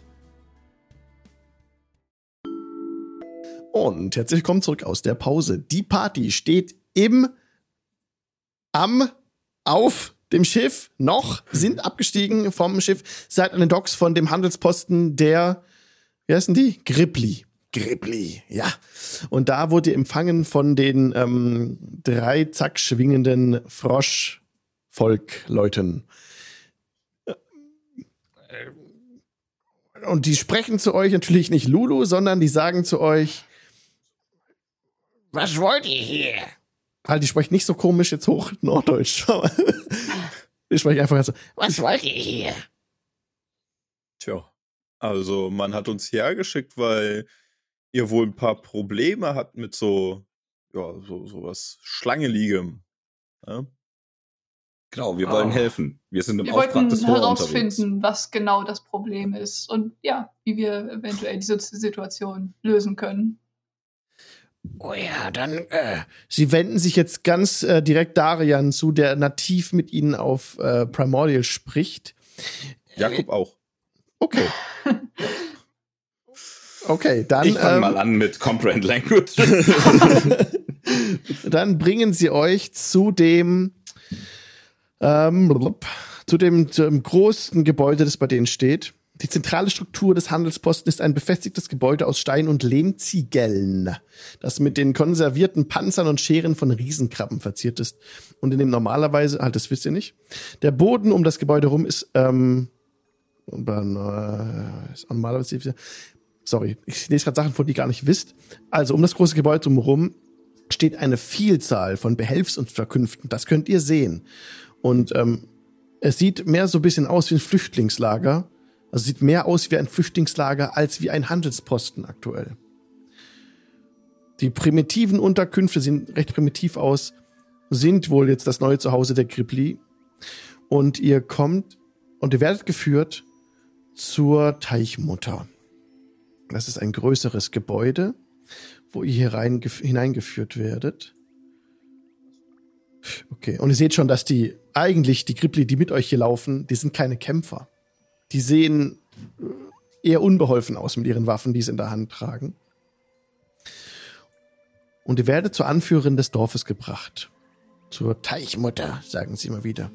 Und herzlich willkommen zurück aus der Pause. Die Party steht im, am, auf dem Schiff noch, sind abgestiegen vom Schiff, seid an den Docks von dem Handelsposten der, wie heißen die? Gripli. Gripli, ja. Und da wurde ihr empfangen von den ähm, drei zack schwingenden Froschvolkleuten. Und die sprechen zu euch natürlich nicht Lulu, sondern die sagen zu euch, Was wollt ihr hier? halt, die sprechen nicht so komisch jetzt hoch Norddeutsch. die sprechen einfach so, Was wollt ihr hier? Tja, also man hat uns hergeschickt, weil ihr wohl ein paar Probleme habt mit so, ja, so, so was Schlangeligem. Ja? Genau, wir wollen Ah. helfen. Wir sind im Wir Auftrag wollten des Tor unterwegs. herausfinden, was genau das Problem ist und ja, wie wir eventuell diese Situation lösen können. Oh ja, dann, äh, Sie wenden sich jetzt ganz äh, direkt Darian zu, der nativ mit ihnen auf äh, Primordial spricht. Jakob auch. Okay. Okay, dann, Ich fange ähm, mal an mit Comprehend Language. dann bringen sie euch zu dem, ähm, zu dem, zu dem großen Gebäude, das bei denen steht. Die zentrale Struktur des Handelsposten ist ein befestigtes Gebäude aus Stein und Lehmziegeln, das mit den konservierten Panzern und Scheren von Riesenkrabben verziert ist und in dem normalerweise, halt, das wisst ihr nicht. Der Boden um das Gebäude rum ist, ähm, und dann, äh, ist normalerweise, sorry, ich lese gerade Sachen vor, die ihr gar nicht wisst. Also um das große Gebäude drumherum steht eine Vielzahl von Behelfsunterkünften. Das könnt ihr sehen. Und ähm, es sieht mehr so ein bisschen aus wie ein Flüchtlingslager. Also sieht mehr aus wie ein Flüchtlingslager als wie ein Handelsposten aktuell. Die primitiven Unterkünfte sehen recht primitiv aus, sind wohl jetzt das neue Zuhause der Gripli. Und ihr kommt und ihr werdet geführt zur Teichmutter. Das ist ein größeres Gebäude, wo ihr hier rein, hineingeführt werdet. Okay, und ihr seht schon, dass die eigentlich, die Gripli, die mit euch hier laufen, die sind keine Kämpfer. Die sehen äh, eher unbeholfen aus mit ihren Waffen, die sie in der Hand tragen. Und ihr werdet zur Anführerin des Dorfes gebracht. Zur Teichmutter, sagen sie immer wieder.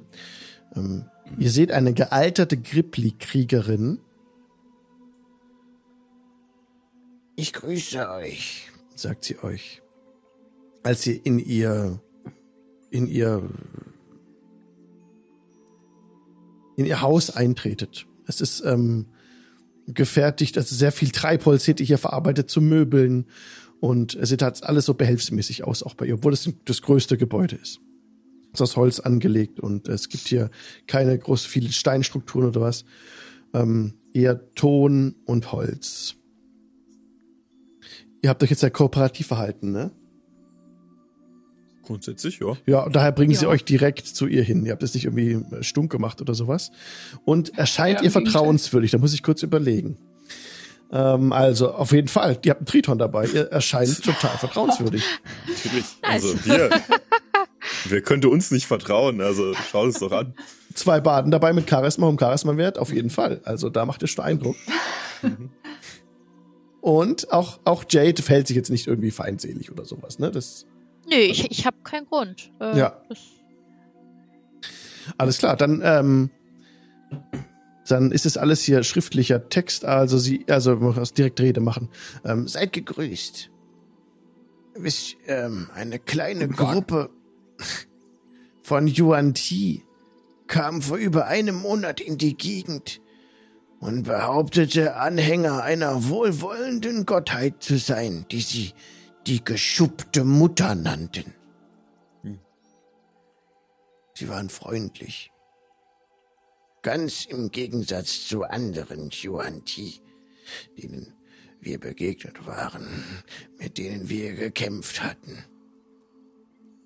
Ähm, ihr seht eine gealterte Gripli-Kriegerin, ich grüße euch. sagt sie euch, als ihr in ihr, in ihr, in ihr Haus eintretet. Es ist ähm, gefertigt, also sehr viel Treibholz seht ihr hier verarbeitet zu Möbeln und es sieht halt alles so behelfsmäßig aus, auch bei ihr, obwohl es das größte Gebäude ist. Ist aus Holz angelegt und es gibt hier keine groß viele Steinstrukturen oder was, ähm, eher Ton und Holz. Ihr habt euch jetzt ja kooperativ verhalten, ne? Grundsätzlich, ja. Ja, und daher bringen sie Ja. euch direkt zu ihr hin. Ihr habt es nicht irgendwie äh, stunk gemacht oder sowas. Und erscheint Ja, ihr vertrauenswürdig? Da muss ich kurz überlegen. Ähm, also, auf jeden Fall. Ihr habt einen Triton dabei. Ihr erscheint total vertrauenswürdig. Natürlich. Also wir. Wer könnte uns nicht vertrauen? Also schau es doch an. Zwei Baden dabei mit Charisma um Charisma-Wert, auf jeden Fall. Also, da macht ihr schon Eindruck. Und auch, auch Jade verhält sich jetzt nicht irgendwie feindselig oder sowas, ne? Das, Nö, ich, ich habe keinen Grund. Äh, Ja. Alles klar, dann, ähm, dann ist es alles hier schriftlicher Text, also sie, also direkt Rede machen. Ähm, Seid gegrüßt. Wisst, ähm, eine kleine Gruppe von Yuan Ti kam vor über einem Monat in die Gegend und behauptete, Anhänger einer wohlwollenden Gottheit zu sein, die sie die geschuppte Mutter nannten. Hm. Sie waren freundlich. Ganz im Gegensatz zu anderen Yuan Ti, denen wir begegnet waren, mit denen wir gekämpft hatten.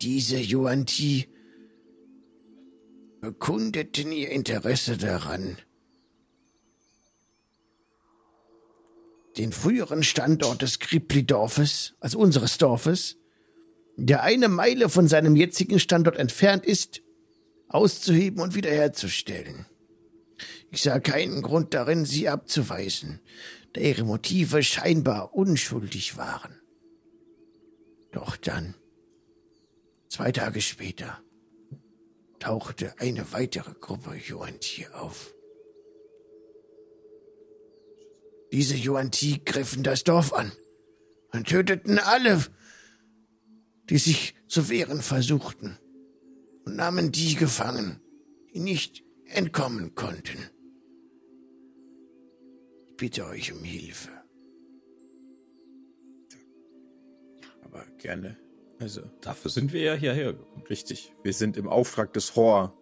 Diese Yuan Ti bekundeten ihr Interesse daran, den früheren Standort des Kripli-Dorfes, also unseres Dorfes, der eine Meile von seinem jetzigen Standort entfernt ist, auszuheben und wiederherzustellen. Ich sah keinen Grund darin, sie abzuweisen, da ihre Motive scheinbar unschuldig waren. Doch dann, zwei Tage später, tauchte eine weitere Gruppe Yuan-Ti auf. Diese Yuan-Ti griffen das Dorf an und töteten alle, die sich zu wehren versuchten, und nahmen die gefangen, die nicht entkommen konnten. Ich bitte euch um Hilfe. Aber gerne. Also. Dafür sind wir ja hierher gekommen. Richtig. Wir sind im Auftrag des Hor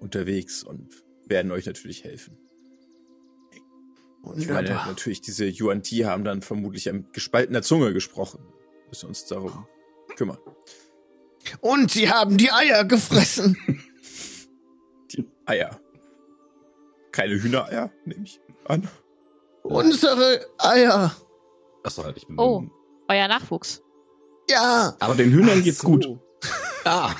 unterwegs und werden euch natürlich helfen. Ich meine, natürlich, diese Yuan Ti haben dann vermutlich mit gespaltener Zunge gesprochen. Müssen uns darum kümmern. Und sie haben die Eier gefressen. Die Eier. Keine Hühnereier, nehme ich an. Unsere Eier. Achso, halt, ich bin. Oh, euer Nachwuchs. Ja. Aber den Hühnern geht's so. gut. Ah.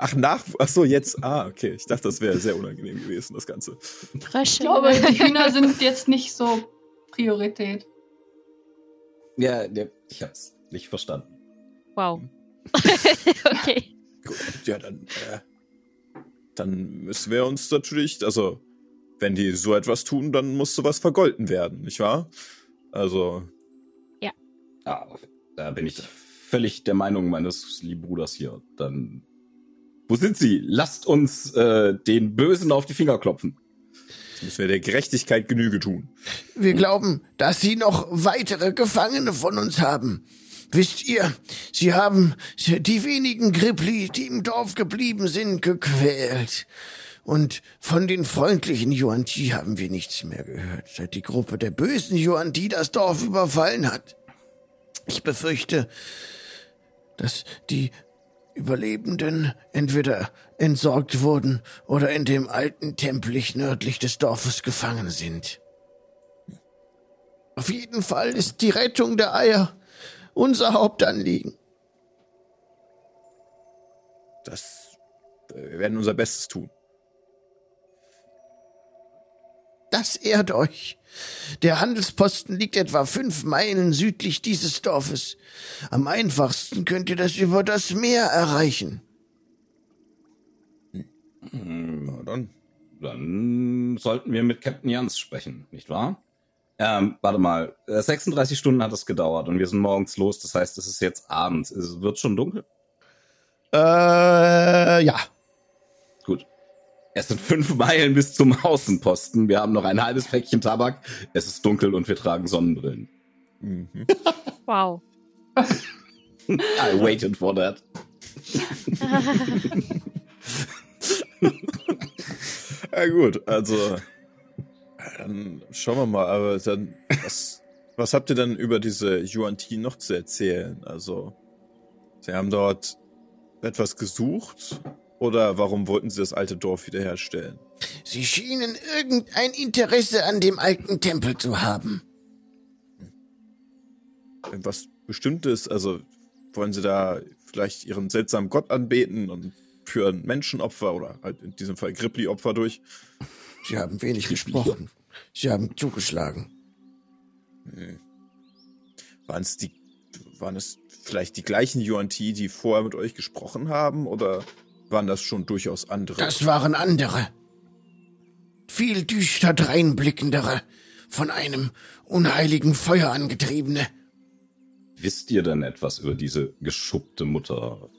Ach, nach. Ach so, jetzt. Ah, okay. Ich dachte, das wäre sehr unangenehm gewesen, das Ganze. Frösche. Ich glaube, die Hühner sind jetzt nicht so Priorität. Ja, ich hab's nicht verstanden. Wow. okay. Gut, ja, dann, äh, dann müssen wir uns natürlich, also, wenn die so etwas tun, dann muss sowas vergolten werden, nicht wahr? Also, Ah, da bin ich völlig der Meinung meines lieben Bruders hier. Dann. Wo sind sie? Lasst uns äh, den Bösen auf die Finger klopfen. jetzt müssen wir der Gerechtigkeit Genüge tun. Wir glauben, dass sie noch weitere Gefangene von uns haben. Wisst ihr, sie haben die wenigen Grippli, die im Dorf geblieben sind, gequält. Und von den freundlichen Yuan-Ti haben wir nichts mehr gehört, seit die Gruppe der bösen Yuan-Ti das Dorf überfallen hat. Ich befürchte, dass die Überlebenden entweder entsorgt wurden oder in dem alten Templich nördlich des Dorfes gefangen sind. Auf jeden Fall ist die Rettung der Eier unser Hauptanliegen. Das, äh, wir werden unser Bestes tun. Das ehrt euch. Der Handelsposten liegt etwa fünf Meilen südlich dieses Dorfes. Am einfachsten könnt ihr das über das Meer erreichen. Na dann. Dann sollten wir mit Captain Jans sprechen, nicht wahr? Ähm, warte mal, äh, 36 Stunden hat es gedauert und wir sind morgens los, das heißt, es ist jetzt abends. Es wird schon dunkel. Äh, ja. Es sind fünf Meilen bis zum Außenposten. Wir haben noch ein halbes Päckchen Tabak. Es ist dunkel und wir tragen Sonnenbrillen. Mhm. Wow. I waited for that. Ja gut, also dann schauen wir mal, aber dann was, was habt ihr denn über diese Yuan Ti noch zu erzählen? Also sie haben dort etwas gesucht oder warum wollten sie das alte Dorf wiederherstellen? Sie schienen irgendein Interesse an dem alten Tempel zu haben. Irgendwas Bestimmtes? Also wollen sie da vielleicht ihren seltsamen Gott anbeten und führen Menschenopfer oder halt in diesem Fall Grippli-Opfer durch? Sie haben wenig gesprochen. Sie haben zugeschlagen. Waren es die, waren es vielleicht die gleichen Yuan Ti, die vorher mit euch gesprochen haben, oder waren das schon durchaus andere? Das waren andere. Viel düster dreinblickendere, von einem unheiligen Feuer angetriebene. Wisst ihr denn etwas über diese geschuppte Mutter?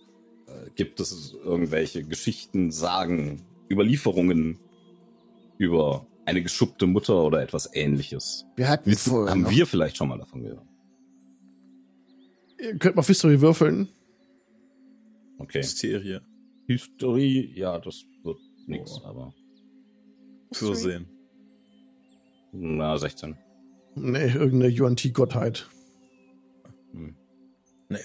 Äh, Gibt es irgendwelche Geschichten, Sagen, Überlieferungen über eine geschuppte Mutter oder etwas ähnliches? Wir hatten Wissen, vorher haben noch, wir vielleicht schon mal davon gehört? Ihr könnt mal auf History würfeln. Okay. Hysterie. History, ja, das wird Oh. aber. Für sehen. Na, 16. Nee, irgendeine Yuan-Ti-Gottheit. Hm. Naja.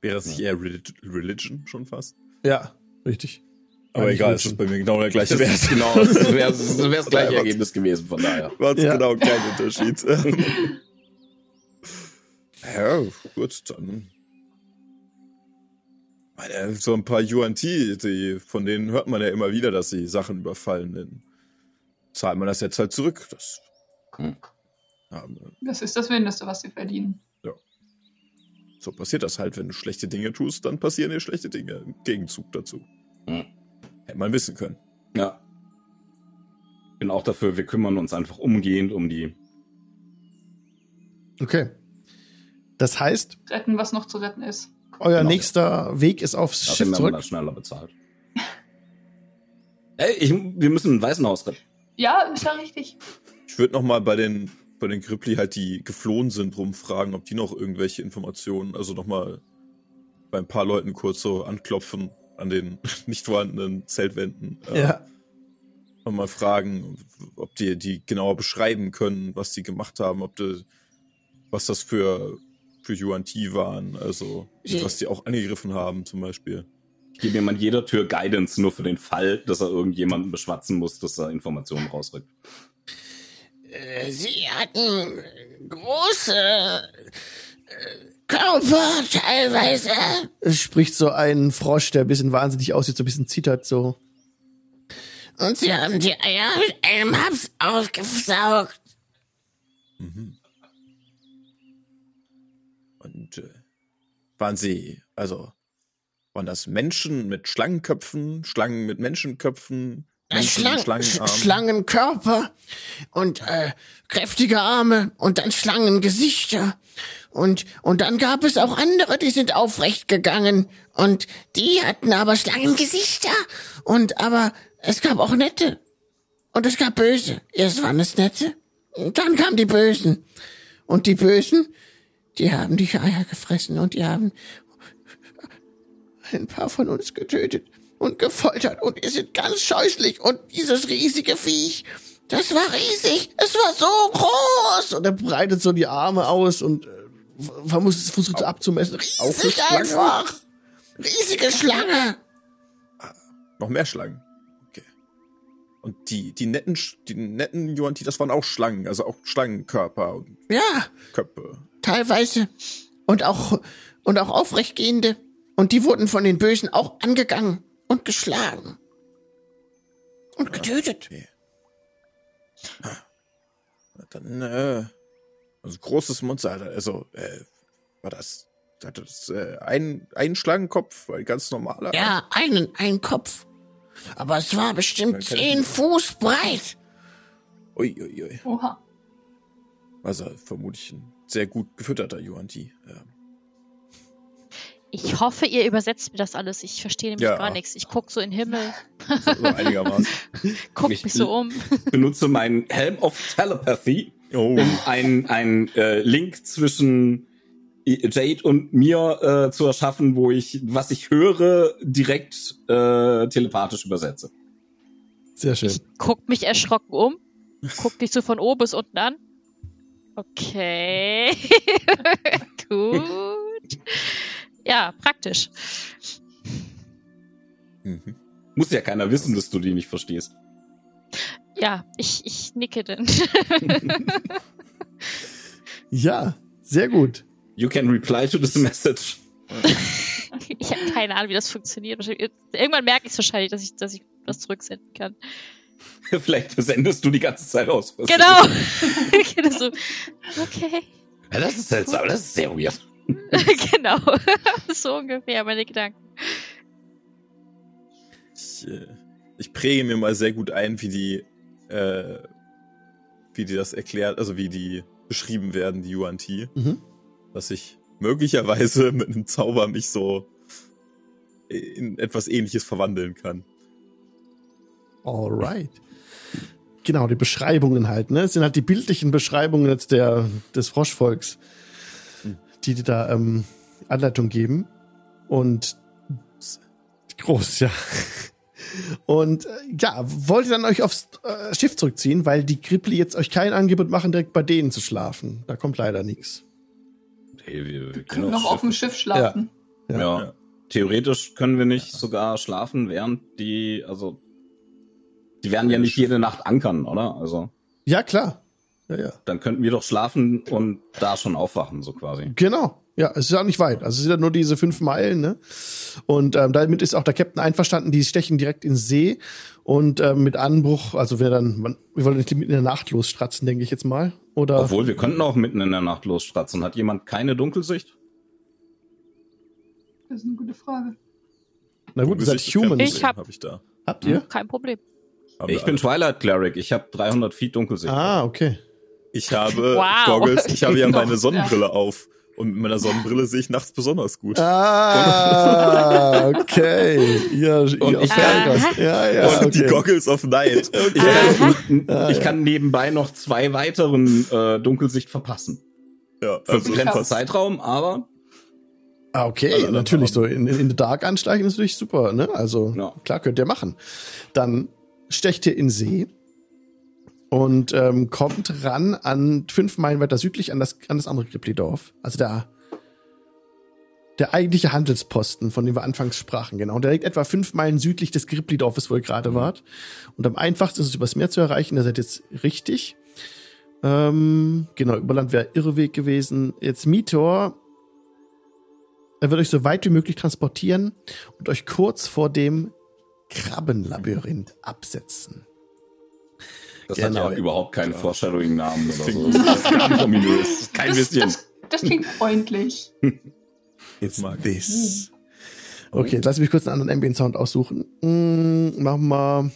Wäre es nicht eher Relig Religion schon fast? Ja, richtig. Aber Eigentlich egal, es ist bei mir genau der gleiche Das Wert. genau, das wäre das, wär das gleiche Ja, Ergebnis gewesen, von daher. War Ja. genau kein Unterschied. ja, gut, dann. Meine, so ein paar Yuan Ti, die, von denen hört man ja immer wieder, dass sie Sachen überfallen. Dann zahlt man das jetzt halt zurück. Das, Hm. ja, Das ist das Mindeste, was sie verdienen. so passiert das halt. Wenn du schlechte Dinge tust, dann passieren dir schlechte Dinge im Gegenzug dazu. Hm. Hätte man wissen können. Ja. Bin auch dafür, wir kümmern uns einfach umgehend um die. Okay. Das heißt. Retten, was noch zu retten ist. Euer genau. nächster Weg ist aufs Dafür Schiff zurück. Man schneller bezahlt. Ey, ich, wir müssen ein Waisenhaus retten. Ja, ist ja richtig. Ich würde noch mal bei den bei den Grippli halt, die geflohen sind, rumfragen, ob die noch irgendwelche Informationen, also noch mal bei ein paar Leuten kurz so anklopfen an den nicht vorhandenen Zeltwänden. Äh, ja. Und mal fragen, ob die die genauer beschreiben können, was die gemacht haben, ob die, was das für für Yuan Ti waren, also was die auch angegriffen haben zum Beispiel. Ich gebe jemand jeder Tür Guidance nur für den Fall, dass er irgendjemanden beschwatzen muss, dass er Informationen rausrückt. Äh, sie hatten große äh, Körper teilweise. Es spricht so ein Frosch, der ein bisschen wahnsinnig aussieht, so ein bisschen zittert so. Und sie haben die Eier mit einem Haps aufgesaugt. Mhm. Waren sie, also waren das Menschen mit Schlangenköpfen, Schlangen mit Menschenköpfen, Menschen Schlang Schlangenarmen? Schlangenkörper und äh, kräftige Arme und dann Schlangengesichter. Und, und dann gab es auch andere, die sind aufrecht gegangen und die hatten aber Schlangengesichter. Und aber es gab auch nette. Und es gab böse. Erst waren es nette, und dann kamen die Bösen. Und die Bösen, die haben die Eier gefressen und die haben ein paar von uns getötet und gefoltert und wir sind ganz scheußlich und dieses riesige Viech, das war riesig, es war so groß und er breitet so die Arme aus und äh, muss es versucht so abzumessen. Riesig einfach, riesige Schlange. Ah, noch mehr Schlangen. Okay. Und die die netten die netten Yuan das waren auch Schlangen, also auch Schlangenkörper und ja, Köpfe. Teilweise und auch und auch aufrechtgehende. Und die wurden von den Bösen auch angegangen und geschlagen. Und getötet. Okay. Dann, äh, also großes Monster, also, äh, war das, hatte das, äh, ein, ein Schlangenkopf, ein ganz normaler? Ja, einen, einen Kopf. Aber es war bestimmt zehn Fuß breit. Uiuiui. Ui, ui. Oha. Also vermutlich ein sehr gut gefütterter Yuan Ti. Ja. Ich hoffe, ihr übersetzt mir das alles. Ich verstehe nämlich ja. gar nichts. Ich gucke so in den Himmel. So, so einigermaßen. Guck mich so um. benutze meinen Helm of Telepathy, oh. um einen, einen äh, Link zwischen Jade und mir äh, zu erschaffen, wo ich, was ich höre, direkt äh, telepathisch übersetze. Sehr schön. Ich guck mich erschrocken um, guck dich so von oben bis unten an. Okay. Gut. Ja, praktisch. Mhm. Muss ja keiner wissen, dass du die nicht verstehst. Ja, ich, ich nicke denn. ja, sehr gut. You can reply to this message. ich habe keine Ahnung, wie das funktioniert. Irgendwann merke ich es wahrscheinlich, dass ich, dass ich das zurücksenden kann. Vielleicht sendest du die ganze Zeit aus. Genau. so, okay. Ja, das ist seltsam, das ist sehr weird. genau. so ungefähr meine Gedanken. Ich, äh, ich präge mir mal sehr gut ein, wie die, äh, wie die das erklärt, also wie die beschrieben werden, die Yuan Ti. Mhm. Dass ich möglicherweise mit einem Zauber mich so in etwas ähnliches verwandeln kann. Alright. Genau, die Beschreibungen halt, ne? Es sind halt die bildlichen Beschreibungen jetzt der, des Froschvolks die dir da ähm, Anleitung geben. Und groß, ja. Und äh, ja, wollt ihr dann euch aufs äh, Schiff zurückziehen, weil die Krippli jetzt euch kein Angebot machen, direkt bei denen zu schlafen. Da kommt leider nichts. Hey, wir, wir können noch auf dem Schiff schlafen. Ja. Ja. ja. Theoretisch können wir nicht sogar schlafen, während die, also die werden ja nicht jede Nacht ankern, oder? Also. Ja, klar. Ja, ja. Dann könnten wir doch schlafen und da schon aufwachen, so quasi. Genau. Ja, es ist auch nicht weit. Also es sind ja nur diese fünf Meilen, ne? Und ähm, damit ist auch der Captain einverstanden, die stechen direkt in See und ähm, mit Anbruch, also wir dann, man, wir wollen nicht mitten in der Nacht losstratzen, denke ich jetzt mal. Oder? Obwohl, wir könnten auch mitten in der Nacht losstratzen. Hat jemand keine Dunkelsicht? Das ist eine gute Frage. Na gut, ihr seid Humans. Ich hab, hab ich da. Habt ihr? Kein Problem. Ich bin Twilight Cleric. Ich habe 300 Feet Dunkelsicht. Ah, okay. Ich habe Wow. Goggles, ich habe ja meine Sonnenbrille auf. Und mit meiner Sonnenbrille sehe ich nachts besonders gut. Ah, okay. Ja, Und ich kann- Vollgas. Ja, ja, Und die okay. Goggles of Night. Ich, kann, ich kann nebenbei noch zwei weiteren äh, Dunkelsicht verpassen. Ja, Für also, begrenzten krass. Zeitraum, aber Ah, okay, Also, natürlich so. In, in the Dark ansteigen ist natürlich super, ne? Also, Ja. klar, könnt ihr machen. Dann stecht ihr in See und ähm, kommt ran an fünf Meilen weiter südlich an das, an das andere Kriplidorf. Also der, der eigentliche Handelsposten, von dem wir anfangs sprachen, genau. Und der liegt etwa fünf Meilen südlich des Kriplidorfes, wo ihr gerade wart. Und am einfachsten ist es, übers Meer zu erreichen. Da seid ihr jetzt richtig. Ähm, genau, Überland wäre Irrweg gewesen. Jetzt Mitor er wird euch so weit wie möglich transportieren und euch kurz vor dem Krabbenlabyrinth absetzen. das Genau. hat ja überhaupt keinen Foreshadowing-Namen oder so. Das ist nicht ominös. Kein Das, bisschen. das, das klingt freundlich. It's mag. this. Okay, jetzt lass mich kurz einen anderen Ambient-Sound aussuchen. Mm, machen wir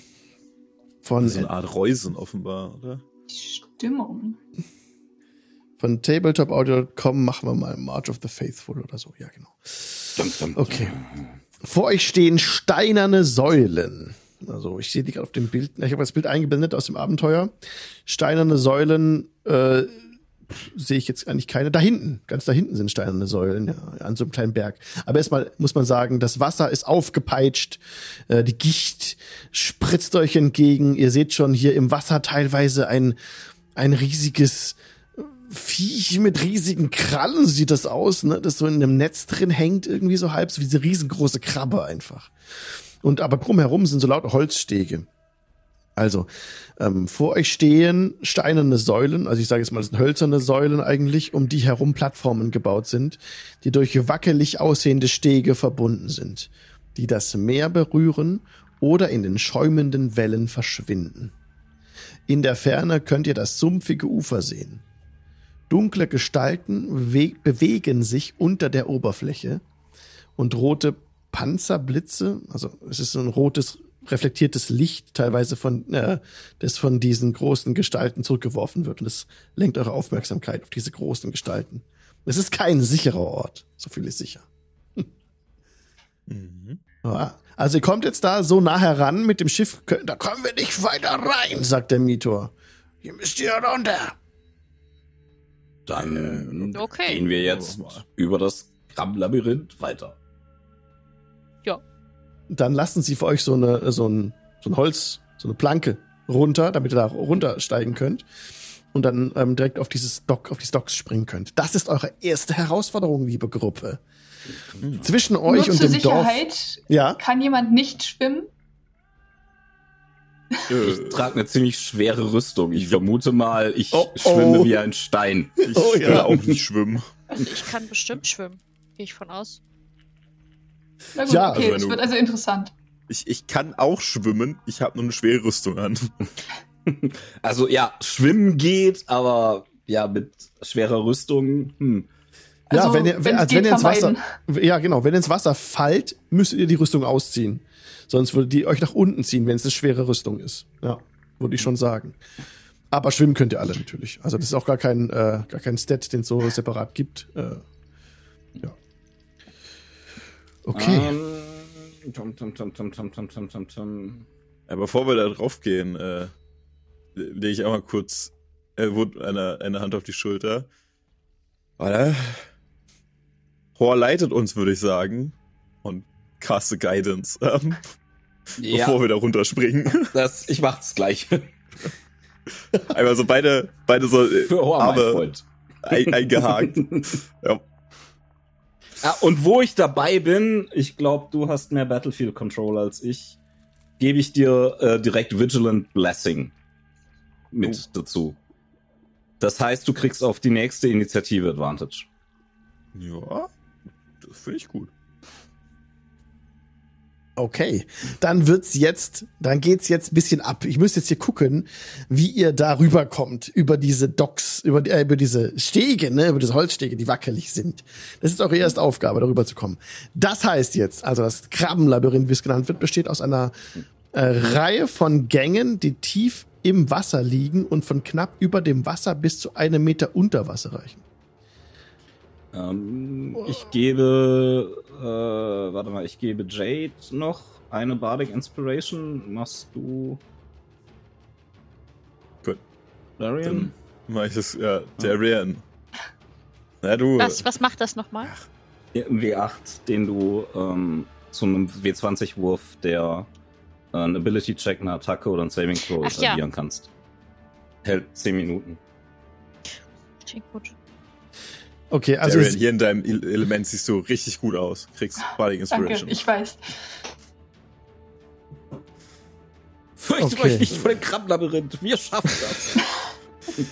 von, so eine Art Reusen offenbar, oder? Stimmung. von tabletopaudio.com machen wir mal March of the Faithful oder so. Ja, genau. Dum, dum, Okay. Vor euch stehen steinerne Säulen. Also ich sehe die gerade auf dem Bild. Ich habe das Bild eingeblendet aus dem Abenteuer. Steinerne Säulen äh, sehe ich jetzt eigentlich keine. Da hinten, ganz da hinten sind steinerne Säulen, ja, an so einem kleinen Berg. Aber erstmal muss man sagen, das Wasser ist aufgepeitscht, äh, die Gicht spritzt euch entgegen. Ihr seht schon hier im Wasser teilweise ein, ein riesiges Viech mit riesigen Krallen sieht das aus, ne? Das so in einem Netz drin hängt, irgendwie so halb, so wie diese riesengroße Krabbe einfach. Und aber drumherum sind so lauter Holzstege. Also, ähm, vor euch stehen steinerne Säulen, also ich sage jetzt mal, das sind hölzerne Säulen eigentlich, um die herum Plattformen gebaut sind, die durch wackelig aussehende Stege verbunden sind, die das Meer berühren oder in den schäumenden Wellen verschwinden. In der Ferne könnt ihr das sumpfige Ufer sehen. Dunkle Gestalten we- bewegen sich unter der Oberfläche und rote Panzerblitze, also es ist so ein rotes reflektiertes Licht teilweise von äh, das von diesen großen Gestalten zurückgeworfen wird und es lenkt eure Aufmerksamkeit auf diese großen Gestalten. Es ist kein sicherer Ort, so viel ist sicher. Mhm. Also ihr kommt jetzt da so nah heran mit dem Schiff, da kommen wir nicht weiter rein, sagt der Mitor. Hier müsst ihr runter. Dann Okay. gehen wir jetzt Mal. über das Krabbenlabyrinth weiter. dann lassen sie für euch so eine so ein, so ein Holz, so eine Planke runter, damit ihr da runtersteigen könnt und dann ähm, direkt auf dieses Dock, auf die Docks springen könnt. Das ist eure erste Herausforderung, liebe Gruppe. Zwischen euch Nur und zur dem Dorf. Sicherheit Ja, kann jemand nicht schwimmen. Ich trage eine ziemlich schwere Rüstung. Ich vermute mal, ich Oh, schwimme oh. wie ein Stein. Ich Oh, ja. auch nicht schwimmen. Ich kann bestimmt schwimmen. Gehe ich von aus. Na gut, Ja, okay, also du- wird also interessant. Ich, ich kann auch schwimmen, ich habe nur eine schwere Rüstung an. Also ja, schwimmen geht, aber ja, mit schwerer Rüstung. Hm. Ja, Also, wenn ihr, wenn, als wenn ihr ins Wasser, ja genau, wenn ihr ins Wasser fallt, müsstet ihr die Rüstung ausziehen. Sonst würde die euch nach unten ziehen, wenn es eine schwere Rüstung ist. Ja, würde ich schon sagen. Aber schwimmen könnt ihr alle natürlich. Also das ist auch gar kein, äh, gar kein Stat, den es so separat gibt. Äh, ja. Okay. Ähm, tum, tum, tum, tum, tum, tum, tum, tum, tum. Ja, bevor wir da drauf gehen, äh, lege ich einmal kurz äh, eine, eine Hand auf die Schulter. Warte. Hor leitet uns, würde ich sagen. Und caste Guidance, ähm, Ja, bevor wir da runterspringen. das, ich mach's gleich. Einmal so beide, beide so äh, Für Hor, mein Arme Freund. ein, eingehakt. ja. Ah, und wo ich dabei bin, ich glaube, du hast mehr Battlefield Control als ich, gebe ich dir äh, direkt Vigilant Blessing mit dazu. Das heißt, du kriegst auf die nächste Initiative Advantage. Ja, finde ich gut. Okay, dann wird's jetzt, dann geht's jetzt ein bisschen ab. Ich müsste jetzt hier gucken, wie ihr da rüberkommt über diese Docks, über, äh, über diese Stege, ne, über diese Holzstege, die wackelig sind. Das ist eure erste Aufgabe, darüber zu kommen. Das heißt jetzt, also das Krabbenlabyrinth, wie es genannt wird, besteht aus einer äh, Reihe von Gängen, die tief im Wasser liegen und von knapp über dem Wasser bis zu einem Meter unter Wasser reichen. Ähm, ich gebe, äh, warte mal, ich gebe Jade noch eine Bardic Inspiration. Machst du. Gut. Darian? Dann mach ich das, ja, Darian. Na du. Was, was macht das nochmal? Ja, ein W8, den du ähm, zu einem W20-Wurf, der äh, ein Ability-Check, eine Attacke oder ein Saving Throw Ach ja. addieren kannst. Hält 10 Minuten. Klingt gut. Okay, also Darian, es, hier in deinem El- Element siehst du richtig gut aus. Kriegst Bardic Danke, Inspiration. ich weiß. Fürchtet Okay. euch nicht vor dem Krabbenlabyrinth. Wir schaffen das.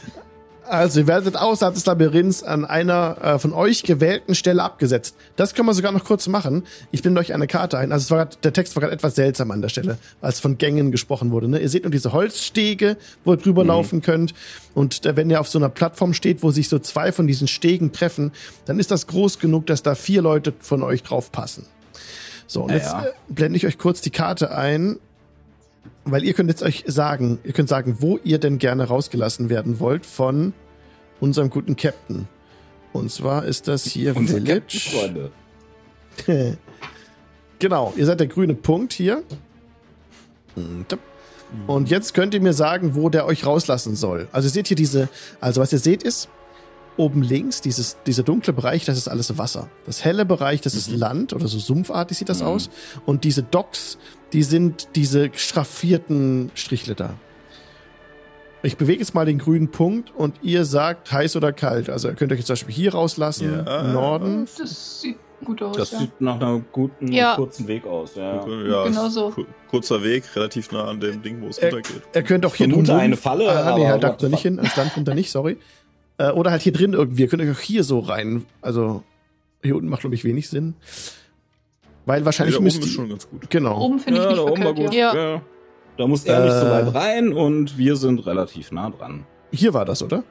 also ihr werdet außerhalb des Labyrinths an einer äh, von euch gewählten Stelle abgesetzt. Das können wir sogar noch kurz machen. Ich blende euch eine Karte ein. Also es war grad, der Text war gerade etwas seltsam an der Stelle, als von Gängen gesprochen wurde. Ne? Ihr seht nur diese Holzstege, wo ihr drüber laufen könnt. Und äh, wenn ihr auf so einer Plattform steht, wo sich so zwei von diesen Stegen treffen, dann ist das groß genug, dass da vier Leute von euch drauf passen. So, und Ja, jetzt ja. äh, blende ich euch kurz die Karte ein, weil ihr könnt jetzt euch sagen, ihr könnt sagen, wo ihr denn gerne rausgelassen werden wollt von unserem guten Captain. Und zwar ist das hier Unser Village. Captain, genau, ihr seid der grüne Punkt hier. Und jetzt könnt ihr mir sagen, wo der euch rauslassen soll. Also ihr seht hier diese, also was ihr seht ist, oben links, dieses, dieser dunkle Bereich, das ist alles Wasser. Das helle Bereich, das ist Land oder so sumpfartig sieht das aus. Und diese Docks, die sind diese schraffierten Strichle da. Ich bewege jetzt mal den grünen Punkt und ihr sagt heiß oder kalt. Also ihr könnt euch jetzt zum Beispiel hier rauslassen, Ja. Norden. Das sieht gut aus. Das ja. sieht nach einem guten, Ja. kurzen Weg aus. Ja. Ja, Genau so. ku- Kurzer Weg, relativ nah an dem Ding, wo es runtergeht. Ihr könnt auch hier Vermute drumrum- eine Falle, Ah, nee, halt da kommt er nicht hin. Ans Land kommt er nicht, sorry. Äh, oder halt hier drin irgendwie. Ihr könnt euch auch hier so rein. Also hier unten macht, glaube ich, wenig Sinn. Weil wahrscheinlich da oben müsst ist ihr. schon ganz gut. Genau. Oben finde ich Ja, nicht da oben war verkehrt, gut. ja. Ja. Ja. Da muss er nicht so Äh. weit rein und wir sind relativ nah dran. Hier war das, oder?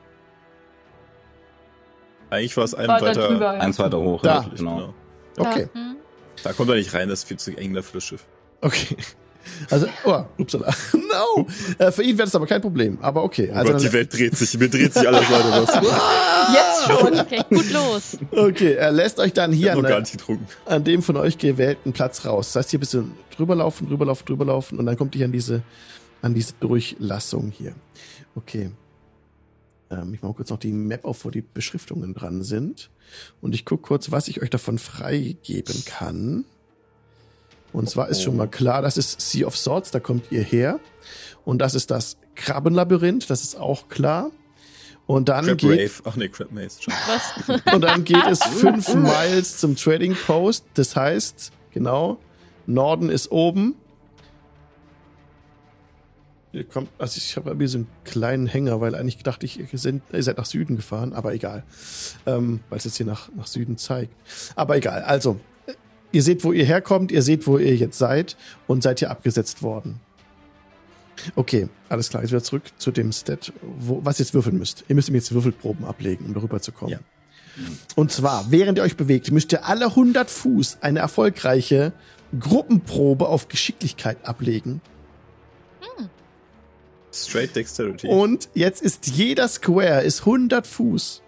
Eigentlich war es ein War da weiter. drüber, ja. Eins weiter hoch. Da. ja, genau. Okay. Hm? Da kommt er nicht rein, das ist viel zu eng dafür das Schiff. Okay. Also, oh, upsala. No. Äh, für ihn wäre das aber kein Problem. Aber okay. Oh Also Gott, die Welt dreht sich, mir dreht sich alles weiter was. Jetzt schon. Okay, gut los. okay, er lässt euch dann hier an, an dem von euch gewählten Platz raus. Das heißt, hier ein bisschen drüberlaufen, drüberlaufen, drüberlaufen und dann kommt ihr an diese, an diese Durchlassung hier. Okay. Ähm, ich mache kurz noch die Map auf, wo die Beschriftungen dran sind. Und ich gucke kurz, was ich euch davon freigeben kann. Und zwar ist schon mal klar, das ist Sea of Swords, da kommt ihr her. Und das ist das Krabbenlabyrinth, das ist auch klar. Und dann Crab geht, Rave. Ach nee, Crab Maze. schon. Was? und dann geht es fünf Miles zum Trading Post. Das heißt, genau, Norden ist oben. Ihr kommt, also ich habe irgendwie so einen kleinen Hänger, weil eigentlich dachte ich, ihr, sind, ihr seid nach Süden gefahren, aber egal. Ähm, weil es jetzt hier nach, nach Süden zeigt. Aber egal, also, ihr seht, wo ihr herkommt, ihr seht, wo ihr jetzt seid und seid hier abgesetzt worden. Okay, alles klar, jetzt wieder zurück zu dem Stat, wo, was ihr jetzt würfeln müsst. Ihr müsst ihm jetzt Würfelproben ablegen, um darüber zu kommen. Ja. Und zwar, während ihr euch bewegt, müsst ihr alle 100 Fuß eine erfolgreiche Gruppenprobe auf Geschicklichkeit ablegen. Straight Dexterity. Und jetzt ist jeder Square ist 100 Fuß.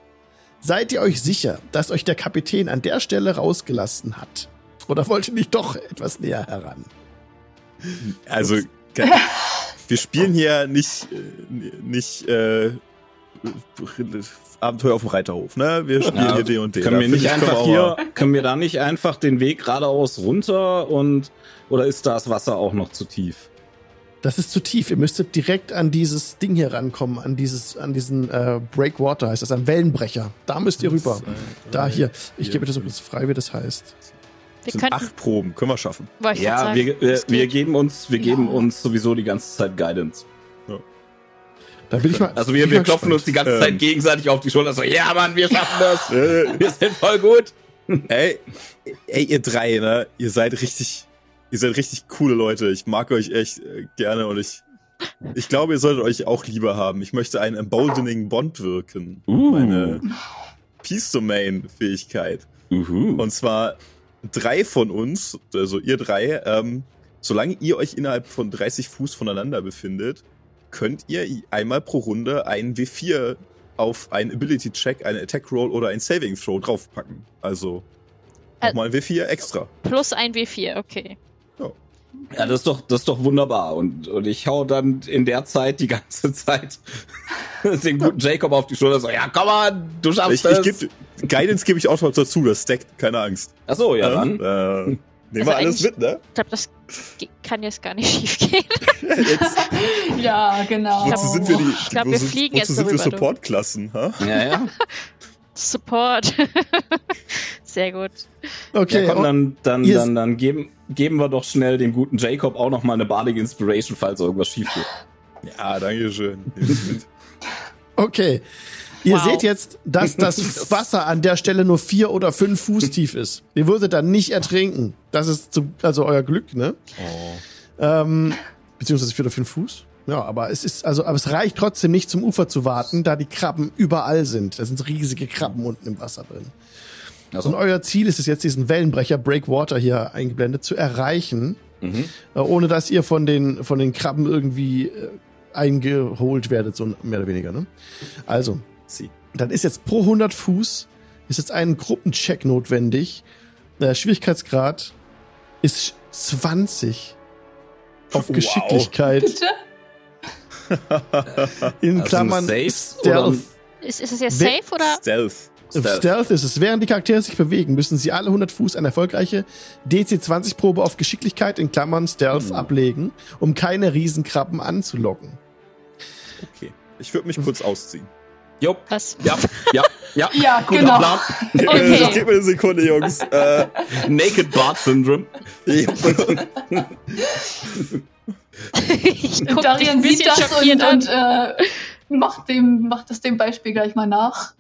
Seid ihr euch sicher, dass euch der Kapitän an der Stelle rausgelassen hat? Oder wollt ihr nicht doch etwas näher heran? Also, wir spielen hier nicht, äh, nicht äh, Abenteuer auf dem Reiterhof, ne? Wir spielen Ja, hier D und D. Können wir nicht einfach hier, können wir da nicht einfach den Weg geradeaus runter und oder ist das Wasser auch noch zu tief? Das ist zu tief. Ihr müsstet direkt an dieses Ding hier rankommen, an dieses, an diesen äh, Breakwater heißt das, an Wellenbrecher. Da müsst ihr rüber. Da hier. Ich gebe das so kurz frei, wie das heißt. Wir sind könnten. acht Proben, können wir schaffen. Ja, wir, sagen, wir, wir geben uns, wir Ja. geben uns sowieso die ganze Zeit Guidance. Da bin ich mal. Also wir, wir mal klopfen uns die ganze Ähm. Zeit gegenseitig auf die Schulter, so, ja Mann, wir schaffen das, Äh, wir sind voll gut. ey, ey, ihr drei, ne? Ihr seid richtig, ihr seid richtig coole Leute. Ich mag euch echt äh, gerne und ich, ich glaube, ihr solltet euch auch lieber haben. Ich möchte einen emboldening Bond wirken. Uh. Meine Peace Domain Fähigkeit. Uhu. Und zwar drei von uns, also ihr drei, ähm, solange ihr euch innerhalb von 30 Fuß voneinander befindet, könnt ihr einmal pro Runde einen W4 auf einen Ability Check, einen Attack Roll oder ein Saving Throw draufpacken. Also Äh, nochmal ein W4 extra. Plus ein W4, okay. Ja, das ist doch, das ist doch wunderbar. Und, und ich hau dann in der Zeit die ganze Zeit den guten Jacob auf die Schulter so, ja, komm mal, du schaffst Ich, das. ich geb, Guidance gebe ich auch noch dazu, das stackt, keine Angst. Ach so, ja, Ähm, dann. Äh, nehmen Also wir alles mit, ne? Ich glaube, das kann jetzt gar nicht schief gehen. Ja, genau. wozu sind wir die, Ich glaub, wir wozu- fliegen wozu jetzt sind wir darüber, du. Support-Klassen, ha? Ja, ja. Support. Sehr gut. Okay, ja, komm, dann, dann, ihr- dann, dann geben, geben wir doch schnell dem guten Jacob auch noch mal eine Bardic Inspiration, falls irgendwas schief geht. Ja, danke schön. Okay. Ihr Wow. seht jetzt, dass das Wasser an der Stelle nur vier oder fünf Fuß tief ist. Ihr würdet dann nicht ertrinken. Das ist zum, also euer Glück, ne? Ähm, beziehungsweise vier oder fünf Fuß. Ja, aber es ist, also, aber es reicht trotzdem nicht zum Ufer zu warten, da die Krabben überall sind. Da sind riesige Krabben unten im Wasser drin. Also, Und euer Ziel ist es jetzt, diesen Wellenbrecher Breakwater hier eingeblendet zu erreichen, mhm. äh, ohne dass ihr von den, von den Krabben irgendwie äh, eingeholt werdet, so mehr oder weniger, ne? Also, Sie. dann ist jetzt pro 100 Fuß ist jetzt ein Gruppencheck notwendig. Der Schwierigkeitsgrad ist 20 auf Wow. Geschicklichkeit Bitte? in Also Klammern safe Stealth. Ist, ist es jetzt Wer- safe oder? Stealth. Stealth. Stealth. ist es. Während die Charaktere sich bewegen, müssen sie alle 100 Fuß eine erfolgreiche DC-20-Probe auf Geschicklichkeit in Klammern Stealth Mhm. ablegen, um keine Riesenkrabben anzulocken. Okay. Ich würde mich kurz ausziehen. Jo. Was? Ja, ja, ja. Ja, Guter genau. Plan. Okay. Gebt mir eine Sekunde, Jungs. Äh, Naked Bart Syndrome. ich guck Darian sieht bisschen das und, und äh, macht, dem, macht das dem Beispiel gleich mal nach.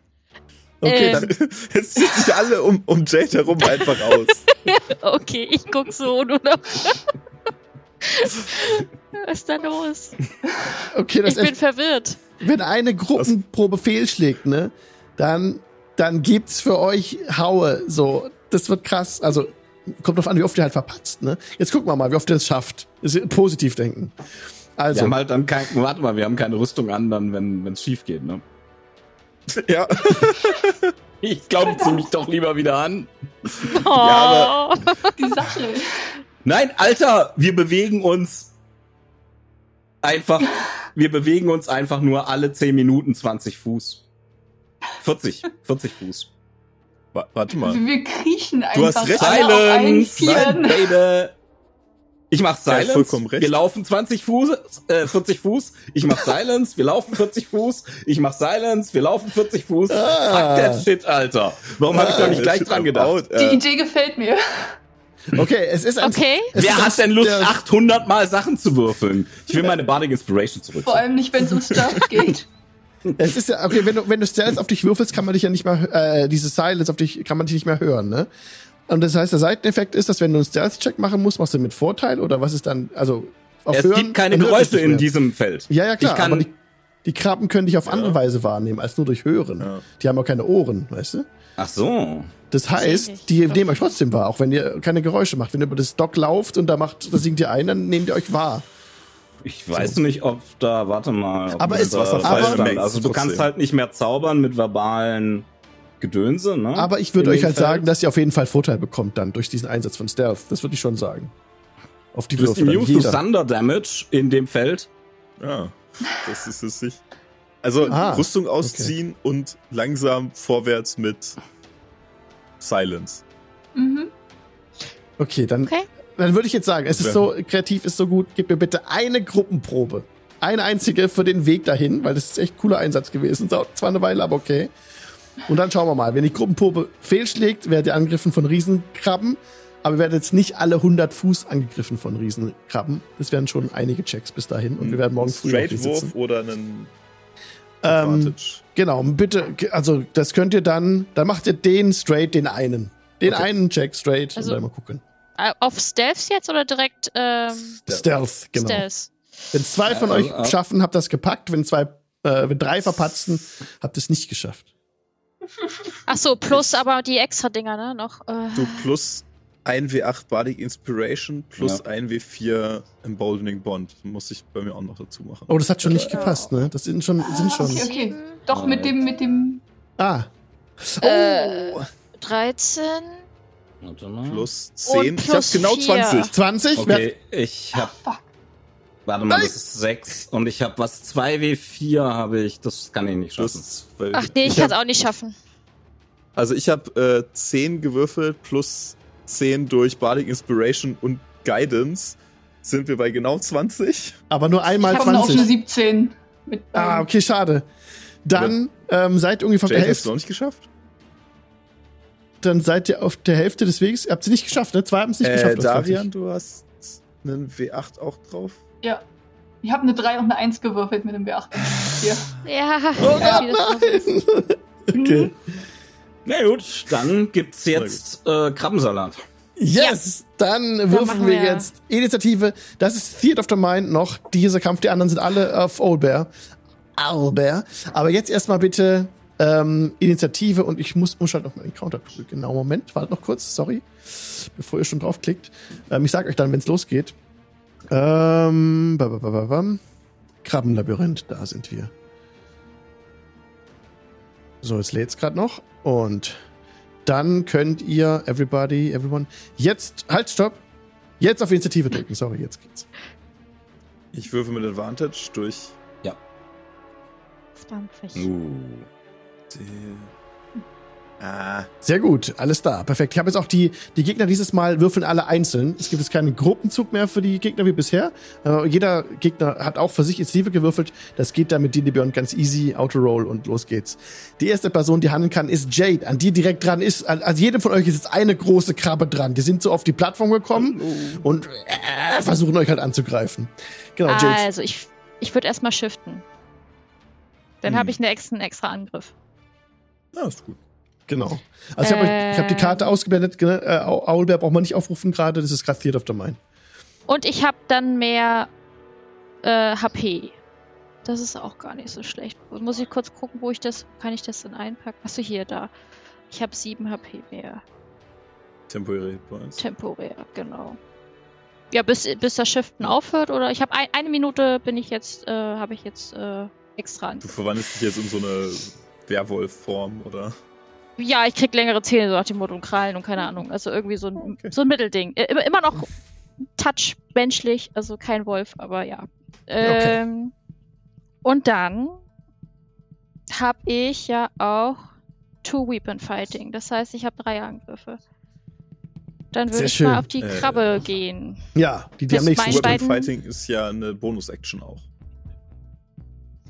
Okay, Ähm. dann, Jetzt zieht sich alle um, um Jade herum einfach aus. Okay, ich guck so nur noch. Was ist da los? okay, das Ich bin verwirrt. wenn eine Gruppenprobe fehlschlägt, ne, dann, dann gibt's für euch Haue. So, das wird krass. Also, kommt drauf an, wie oft ihr halt verpatzt, ne. Jetzt gucken wir mal, wie oft ihr es schafft. Das positiv denken. Wir Also, haben halt dann kein, warte mal, wir haben keine Rüstung an, dann, wenn es schief geht, ne? Ja. Ich glaube, ich zieh mich doch lieber wieder an. Oh. aber- Die Sache. Nein, Alter, wir bewegen uns einfach, wir bewegen uns einfach nur alle 10 Minuten 20 Fuß. 40, 40 Fuß. Wa- Warte mal. Wir kriechen Du hast einfach recht. alle auf allen Silence! Vieren. Nein, Baby! Ich mach Ja, Silence. vollkommen recht. Wir laufen 20 Fuß, äh, 40 Fuß. Ich mach Silence. Wir laufen 40 Fuß. Ich mach Silence. Wir laufen 40 Fuß. Ah. Fuck that shit, Alter. Warum habe ich da nicht gleich dran gedacht? Die Äh, Idee gefällt mir. okay, es ist ein, Okay. es ist Wer hat denn Lust, Stealth- 800 Mal Sachen zu würfeln? Ich will meine Bardic Inspiration zurück. Vor allem nicht, wenn es um Stuff geht. Es ist ja, okay, wenn du, wenn du Stealth auf dich würfelst, kann man dich ja nicht mehr, äh, diese Silence auf dich, kann man dich nicht mehr hören, ne? Und das heißt, der Seiteneffekt ist, dass wenn du einen Stealth-Check machen musst, machst du mit Vorteil oder was ist dann, also, auf Es Hören, gibt keine Geräusche in diesem Feld. Ja, ja, klar, Ich kann- aber die, die Krabben können dich auf andere Weise wahrnehmen, als nur durch Hören. Ja. Die haben auch keine Ohren, weißt du? Ach so. Das heißt, die nehmen euch trotzdem wahr, auch wenn ihr keine Geräusche macht. Wenn ihr über das Dock lauft und da macht, da singt ihr ein, dann nehmt ihr euch wahr. Ich weiß nicht, ob da, warte mal. ob Aber das es- da aber- also du kannst halt nicht mehr zaubern mit verbalen Gedönse, ne? Aber ich würde euch halt Feld. sagen, dass ihr auf jeden Fall Vorteil bekommt dann durch diesen Einsatz von Stealth. Das würde ich schon sagen. Auf die Du bist Würfel immune. Thunder Damage in dem Feld. Ja, das ist es nicht. Also Ah, Rüstung ausziehen und langsam vorwärts mit Silence. Mhm. Okay, dann, Okay. dann würde ich jetzt sagen, es ist so, kreativ ist so gut, gib mir bitte eine Gruppenprobe. Eine einzige für den Weg dahin, weil das ist echt cooler Einsatz gewesen. Dauert zwar eine Weile, aber okay. Und dann schauen wir mal. Wenn die Gruppenprobe fehlschlägt, werdet ihr angegriffen von Riesenkrabben. Aber ihr werdet jetzt nicht alle 100 Fuß angegriffen von Riesenkrabben. Das werden schon einige Checks bis dahin. Und wir werden morgen früh Straight Wurf sitzen. oder einen Ähm, Advantage. genau, bitte, also das könnt ihr dann, dann macht ihr den straight, den einen. Den Okay. einen Check straight Also- und dann mal gucken. Äh, Auf Stealth jetzt oder direkt ähm, Stealth, genau. Stealth? Wenn zwei von Ja, euch also, schaffen, habt ihr es gepackt. Wenn zwei, äh, wenn drei verpatzen, habt ihr es nicht geschafft. Ach so, plus aber die extra Dinger, ne? Noch. Äh, Du plus ein W8 Bardic Inspiration plus ja. ein W4 Emboldening Bond. Muss ich bei mir auch noch dazu machen. Oh, das hat schon nicht gepasst, ne? Das sind schon. Sind schon. Okay, okay. Doch, mit dem, mit dem. Ah. Oh. Äh, 13. Plus 10. Plus ich hab's genau 20. 20? Okay, ich hab. Ah, Warte mal, das ist 6 und ich habe was 2W4 habe ich, das kann ich nicht schaffen. Ach nee, ich, ich kann es auch nicht schaffen. Also ich habe äh, 10 gewürfelt plus 10 durch Bardic Inspiration und Guidance. Sind wir bei genau 20. Aber nur einmal ich 20. Ich habe 17. Mit, ähm, ah, okay, schade. Dann ähm, seid ihr ungefähr auf der Hälfte. Hast du noch nicht geschafft? Dann seid ihr auf der Hälfte des Weges. Ihr habt sie nicht geschafft, ne? Zwei haben es nicht äh, geschafft. Darian, du hast einen W8 auch drauf. Ja. Ich habe eine 3 und eine 1 gewürfelt mit dem W8. Hier. Ja. Oh ja. nein. okay. Na gut, dann gibt's jetzt äh, Krabbensalat. Yes! Ja. Dann würfeln wir, wir jetzt Initiative. Das ist Theater of the Mind noch. Dieser Kampf, die anderen sind alle auf Owlbear. Owlbear. Aber jetzt erstmal bitte ähm, Initiative und ich muss umschalten auf meinen Counter-Tool. Genau, Moment, wartet noch kurz, sorry. Bevor ihr schon draufklickt. Ähm, ich sag euch dann, wenn es losgeht. Ähm, Krabbenlabyrinth, da sind wir. So, jetzt lädt's gerade noch. Und dann könnt ihr, everybody, everyone, jetzt, halt, stopp. Jetzt auf Initiative drücken. Sorry, jetzt geht's. Ich würfe mit Advantage durch. Ja. 20. Uh. Ah. Sehr gut, alles da, perfekt. Ich habe jetzt auch die, die Gegner dieses Mal würfeln alle einzeln. Es gibt jetzt keinen Gruppenzug mehr für die Gegner wie bisher. Äh, jeder Gegner hat auch für sich Initiative gewürfelt. Das geht dann mit D&D Beyond ganz easy, Auto-Roll und los geht's. Die erste Person, die handeln kann, ist Jade. An die direkt dran ist, an, an jedem von euch ist jetzt eine große Krabbe dran. Die sind so auf die Plattform gekommen oh. und äh, versuchen euch halt anzugreifen. Genau, Jade. Also ich, ich würde erstmal shiften. Dann hm. habe ich eine extra, einen extra Angriff. Ja, ist gut. Genau. Also ich habe äh, hab die Karte ausgeblendet. Äh, Aulbär braucht man nicht aufrufen gerade. Das ist gerade Theater of the Mind. Und ich habe dann mehr äh, HP. Das ist auch gar nicht so schlecht. Muss ich kurz gucken, wo ich das, kann ich das denn einpacken? Achso, hier, da. Ich habe 7 HP mehr. Temporär Hitpoints. Temporär, genau. Ja, bis, bis das Shiften aufhört oder ich habe ein, eine Minute bin ich jetzt, äh, habe ich jetzt äh, extra. Du verwandelst dich jetzt in so eine Werwolf-Form, oder? Ja, ich krieg längere Zähne, so nach dem Motto und Krallen und keine Ahnung. Also irgendwie so ein, okay. so ein Mittelding. Immer, immer noch touch menschlich, also kein Wolf, aber ja. Ähm, okay. Und dann habe ich ja auch Two-Weapon Fighting. Das heißt, ich habe drei Angriffe. Dann würde ich schön. mal auf die äh, Krabbe äh, gehen. Ja, die, die haben nichts. Weapon Fighting ist ja eine Bonus-Action auch.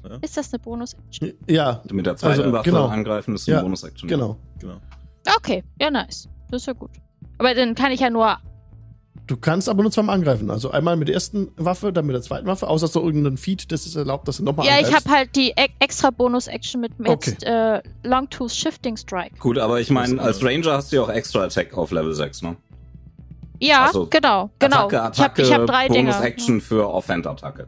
Ja? Ist das eine Bonus-Action? Ja. Mit der zweiten also, Waffe genau. angreifen ist eine ja, Bonus-Action. Genau. genau. Okay, ja, nice. Das ist ja gut. Aber dann kann ich ja nur. Du kannst aber nur zweimal angreifen. Also einmal mit der ersten Waffe, dann mit der zweiten Waffe, außer so irgendein Feed, das ist erlaubt, dass du nochmal Ja, angreifst. ich habe halt die e extra Bonus-Action mit, mit okay. äh, Longtooth Shifting Strike. Gut, aber ich meine, als Ranger hast du ja auch extra Attack auf Level 6, ne? Ja, also, genau, genau. Attacke, Attacke, ich habe hab drei Bonus-Action für Offhand-Attacke.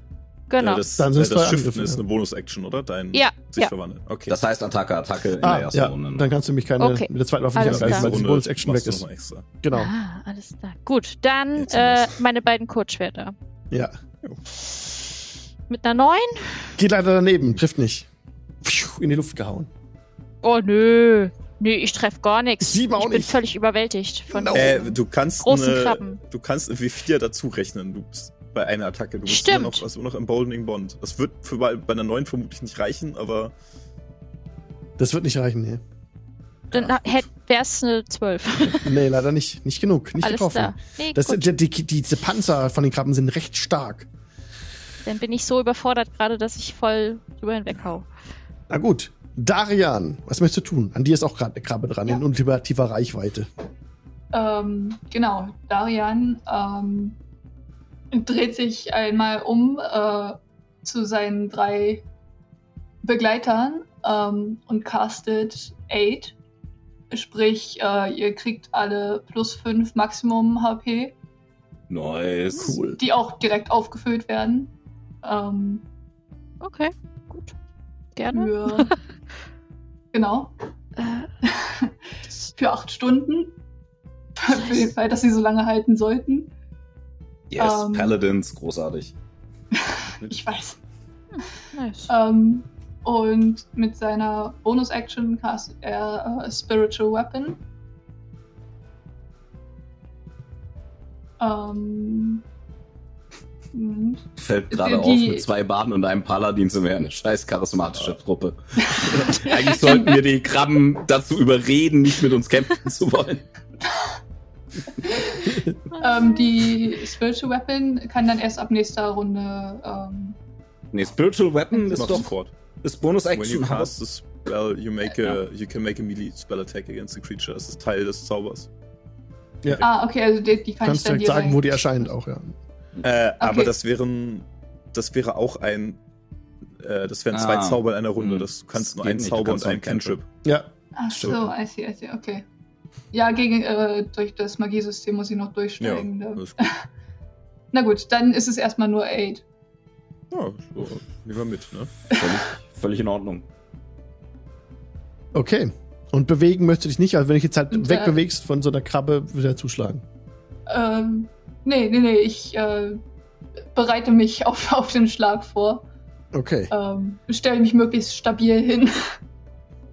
Genau. Das, dann äh, das Shiften ist eine Bonus-Action, oder? Dein ja. sich ja. verwandeln. Okay. Das heißt Attacke, Attacke in ah, der ersten ja. Runde. Ne? Dann kannst du mich keine okay. mit der zweiten Waffe nicht erreichen, weil die Bonus-Action weg ist. Genau. Ah, alles klar. Gut, dann äh, meine beiden Kurzschwerter. Ja. Mit einer 9. Geht leider daneben, trifft nicht. In die Luft gehauen. Oh nö. Nö, ich treffe gar nichts. Sieben auch ich bin nicht. völlig überwältigt von no. äh, du kannst großen eine, Krabben. Du kannst W4 dazu rechnen. Du bist bei einer Attacke. Du bist Stimmt. immer noch, also noch Emboldening Bond. Das wird für bei, bei einer neuen vermutlich nicht reichen, aber. Das wird nicht reichen, nee. Dann ja, wäre es eine 12. nee, leider nicht. Nicht genug. Nicht Alles getroffen. Nee, das, die, die, die, diese Panzer von den Krabben sind recht stark. Dann bin ich so überfordert gerade, dass ich voll drüber hinweghau. Na gut. Darian, was möchtest du tun? An dir ist auch gerade eine Krabbe dran, ja. in ultimativer Reichweite. Ähm, genau. Darian ähm, dreht sich einmal um äh, zu seinen drei Begleitern ähm, und castet Aid. Sprich, äh, ihr kriegt alle plus 5 Maximum HP. Nice. Cool. Die auch direkt aufgefüllt werden. Ähm, okay, gut. Gerne. Für, genau. für acht Stunden. weil dass sie so lange halten sollten. Yes, um, ähm. Paladins, großartig. ich weiß. Nice. Um, und mit seiner Bonus-Action castet er uh, Spiritual Weapon. Ähm, Fällt gerade auf, mit zwei Baden und einem Paladin sind wir eine scheiß charismatische Truppe. Eigentlich sollten wir die Krabben dazu überreden, nicht mit uns kämpfen zu wollen. ähm, die Spiritual Weapon kann dann erst ab nächster Runde. Ähm, nee, Spiritual Weapon ist doch sofort. Ist Bonus Action. When you cast a spell, you make a, you can make a melee spell attack against the creature. Das ist Teil des Zaubers. Ja. Ah, okay, also die, die kann Kannst ich dann direkt sagen, wo die erscheint auch, ja. Äh, okay. Aber das wären, das wäre auch ein, äh, das wären zwei ah. Zauber in einer Runde. Hm. Das, du kannst das nur einen Zauber und einen Cantrip. Ja. Ach so, I see, I see, okay. Ja, gegen, äh, durch das Magiesystem muss ich noch durchsteigen. Ja, gut. Na gut, dann ist es erstmal nur 8. Ja, so, nehmen wir mit, ne? Völlig, völlig in Ordnung. Okay. Und bewegen möchte dich nicht, also wenn ich jetzt halt und, äh, wegbewegst von so einer Krabbe, will er zuschlagen. Ähm, nee, nee, nee, ich äh, bereite mich auf, auf den Schlag vor. Okay. Ähm, stelle mich möglichst stabil hin.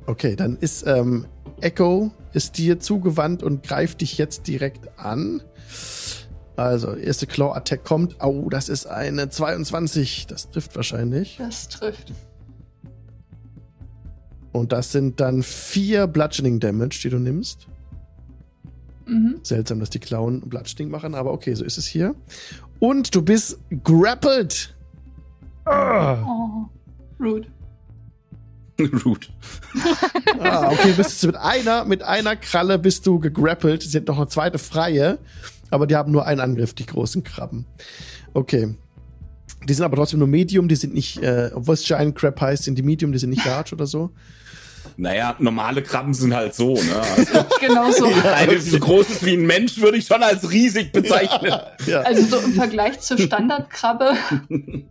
Okay, dann ist ähm, Echo ist dir zugewandt und greift dich jetzt direkt an. Also, erste Claw-Attack kommt. Oh, das ist eine 22. Das trifft wahrscheinlich. Das trifft. Und das sind dann vier Bludgeoning Damage, die du nimmst. Mhm. Seltsam, dass die Klauen Bludgeoning machen, aber okay, so ist es hier. Und du bist grappled. Oh, rude. rude. ah, okay, bist du mit einer, mit einer Kralle bist du gegrappelt. Sie hat noch eine zweite freie, aber die haben nur einen Angriff, die großen Krabben. Okay. Die sind aber trotzdem nur Medium, die sind nicht, äh, obwohl es Giant Crab heißt, sind die Medium, die sind nicht Large oder so. Naja, normale Krabben sind halt so, ne? Also, genau so. Eine, die so groß ist wie ein Mensch, würde ich schon als riesig bezeichnen. Ja, ja. Also so im Vergleich zur Standardkrabbe.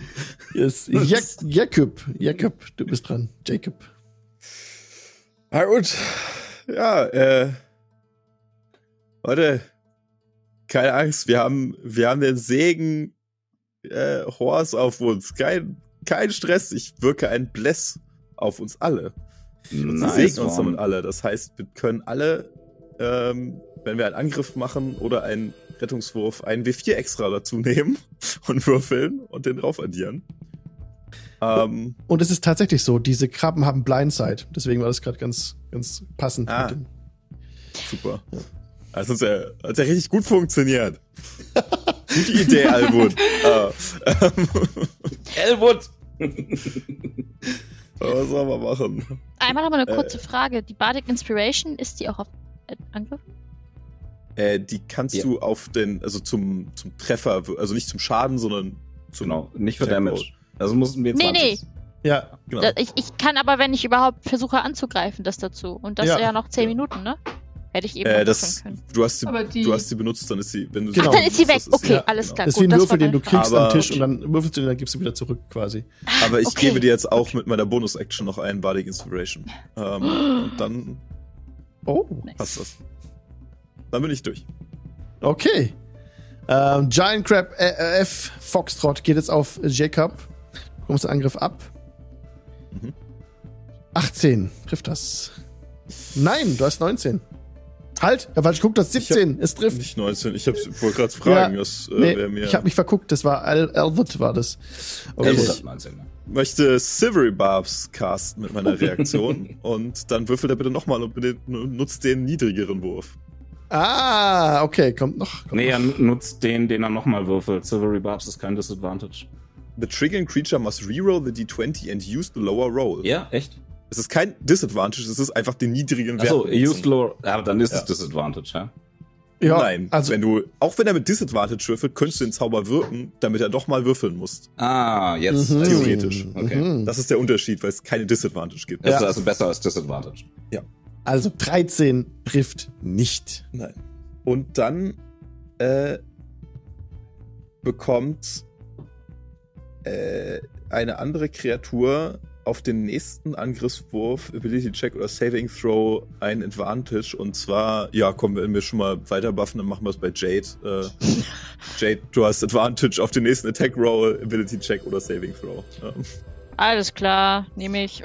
Yes. Jakob, Jakob, du bist dran. Jacob. Na gut. Ja, äh. Leute, keine Angst, wir haben, wir haben den Segen äh, Horst auf uns. Kein, kein Stress, ich wirke ein Bless auf uns alle. Nice, sie segnen uns damit alle. Das heißt, wir können alle, ähm, wenn wir einen Angriff machen oder einen Rettungswurf, einen W4 extra dazu nehmen und würfeln und den drauf addieren. Ähm, und es ist tatsächlich so, diese Krabben haben Blindside. Deswegen war das gerade ganz, ganz passend. Ah, super. Ja. Also hat ja, hat ja richtig gut funktioniert. Gute Idee, Elwood. uh, Elwood! Was soll man machen? Einmal noch mal eine kurze äh, Frage. Die Bardic Inspiration, ist die auch auf äh, Angriff? Äh, die kannst ja. du auf den, also zum, zum Treffer, also nicht zum Schaden, sondern zum. Genau, nicht für Damage. Also mussten wir 20. Nee, nee. Ja, genau. Ich, ich kann aber, wenn ich überhaupt versuche anzugreifen, das dazu. Und das ja, ja noch 10 ja. Minuten, ne? Hätte ich eben äh, das, können. Du hast, sie, die, du hast sie benutzt, dann ist sie, wenn du genau. Ach, dann ist sie weg. Okay, ja, alles klar. Das ist wie ein Würfel, den du kriegst aber, am Tisch und dann würfelst du den, dann gibst du wieder zurück quasi. Aber ich okay. gebe dir jetzt auch mit meiner Bonus-Action noch einen Bardic Inspiration. Ähm, und dann oh. passt das. Dann bin ich durch. Okay. Ähm, Giant Crab äh, F Foxtrot geht jetzt auf Jacob. Du kommst den Angriff ab. Mhm. 18. Trifft das. Nein, du hast 19. Halt, ja, falsch guckt, das 17, hab, es trifft. Nicht 19, ich wollte gerade fragen, ja, was, äh, nee, wer mir. Ich habe mich verguckt, das war Al Albert war das. Okay. Albert hat 19. möchte Silvery Barbs casten mit meiner Reaktion und dann würfelt er bitte nochmal und nutzt den niedrigeren Wurf. Ah, okay, kommt noch. Kommt nee, er nutzt den, den er nochmal würfelt. Silvery Barbs ist kein Disadvantage. The triggering creature must reroll the d20 and use the lower roll. Ja, echt? Es ist kein Disadvantage, es ist einfach den niedrigen Wert. Achso, used lower. Ja, dann ist ja. es Disadvantage, ja? Ja, Nein, also wenn du, auch wenn er mit Disadvantage würfelt, könntest du den Zauber wirken, damit er doch mal würfeln muss. Ah, jetzt. Mhm. Theoretisch. Okay. Mhm. Das ist der Unterschied, weil es keine Disadvantage gibt. Das ja. ist also besser als Disadvantage. Ja. Also 13 trifft nicht. Nein. Und dann äh, bekommt äh, eine andere Kreatur auf den nächsten Angriffswurf, Ability Check oder Saving Throw ein Advantage. Und zwar, ja, komm, wenn wir schon mal weiter buffen, dann machen wir es bei Jade. Äh, Jade, du hast Advantage auf den nächsten Attack Roll, Ability Check oder Saving Throw. Ja. Alles klar, nehme ich.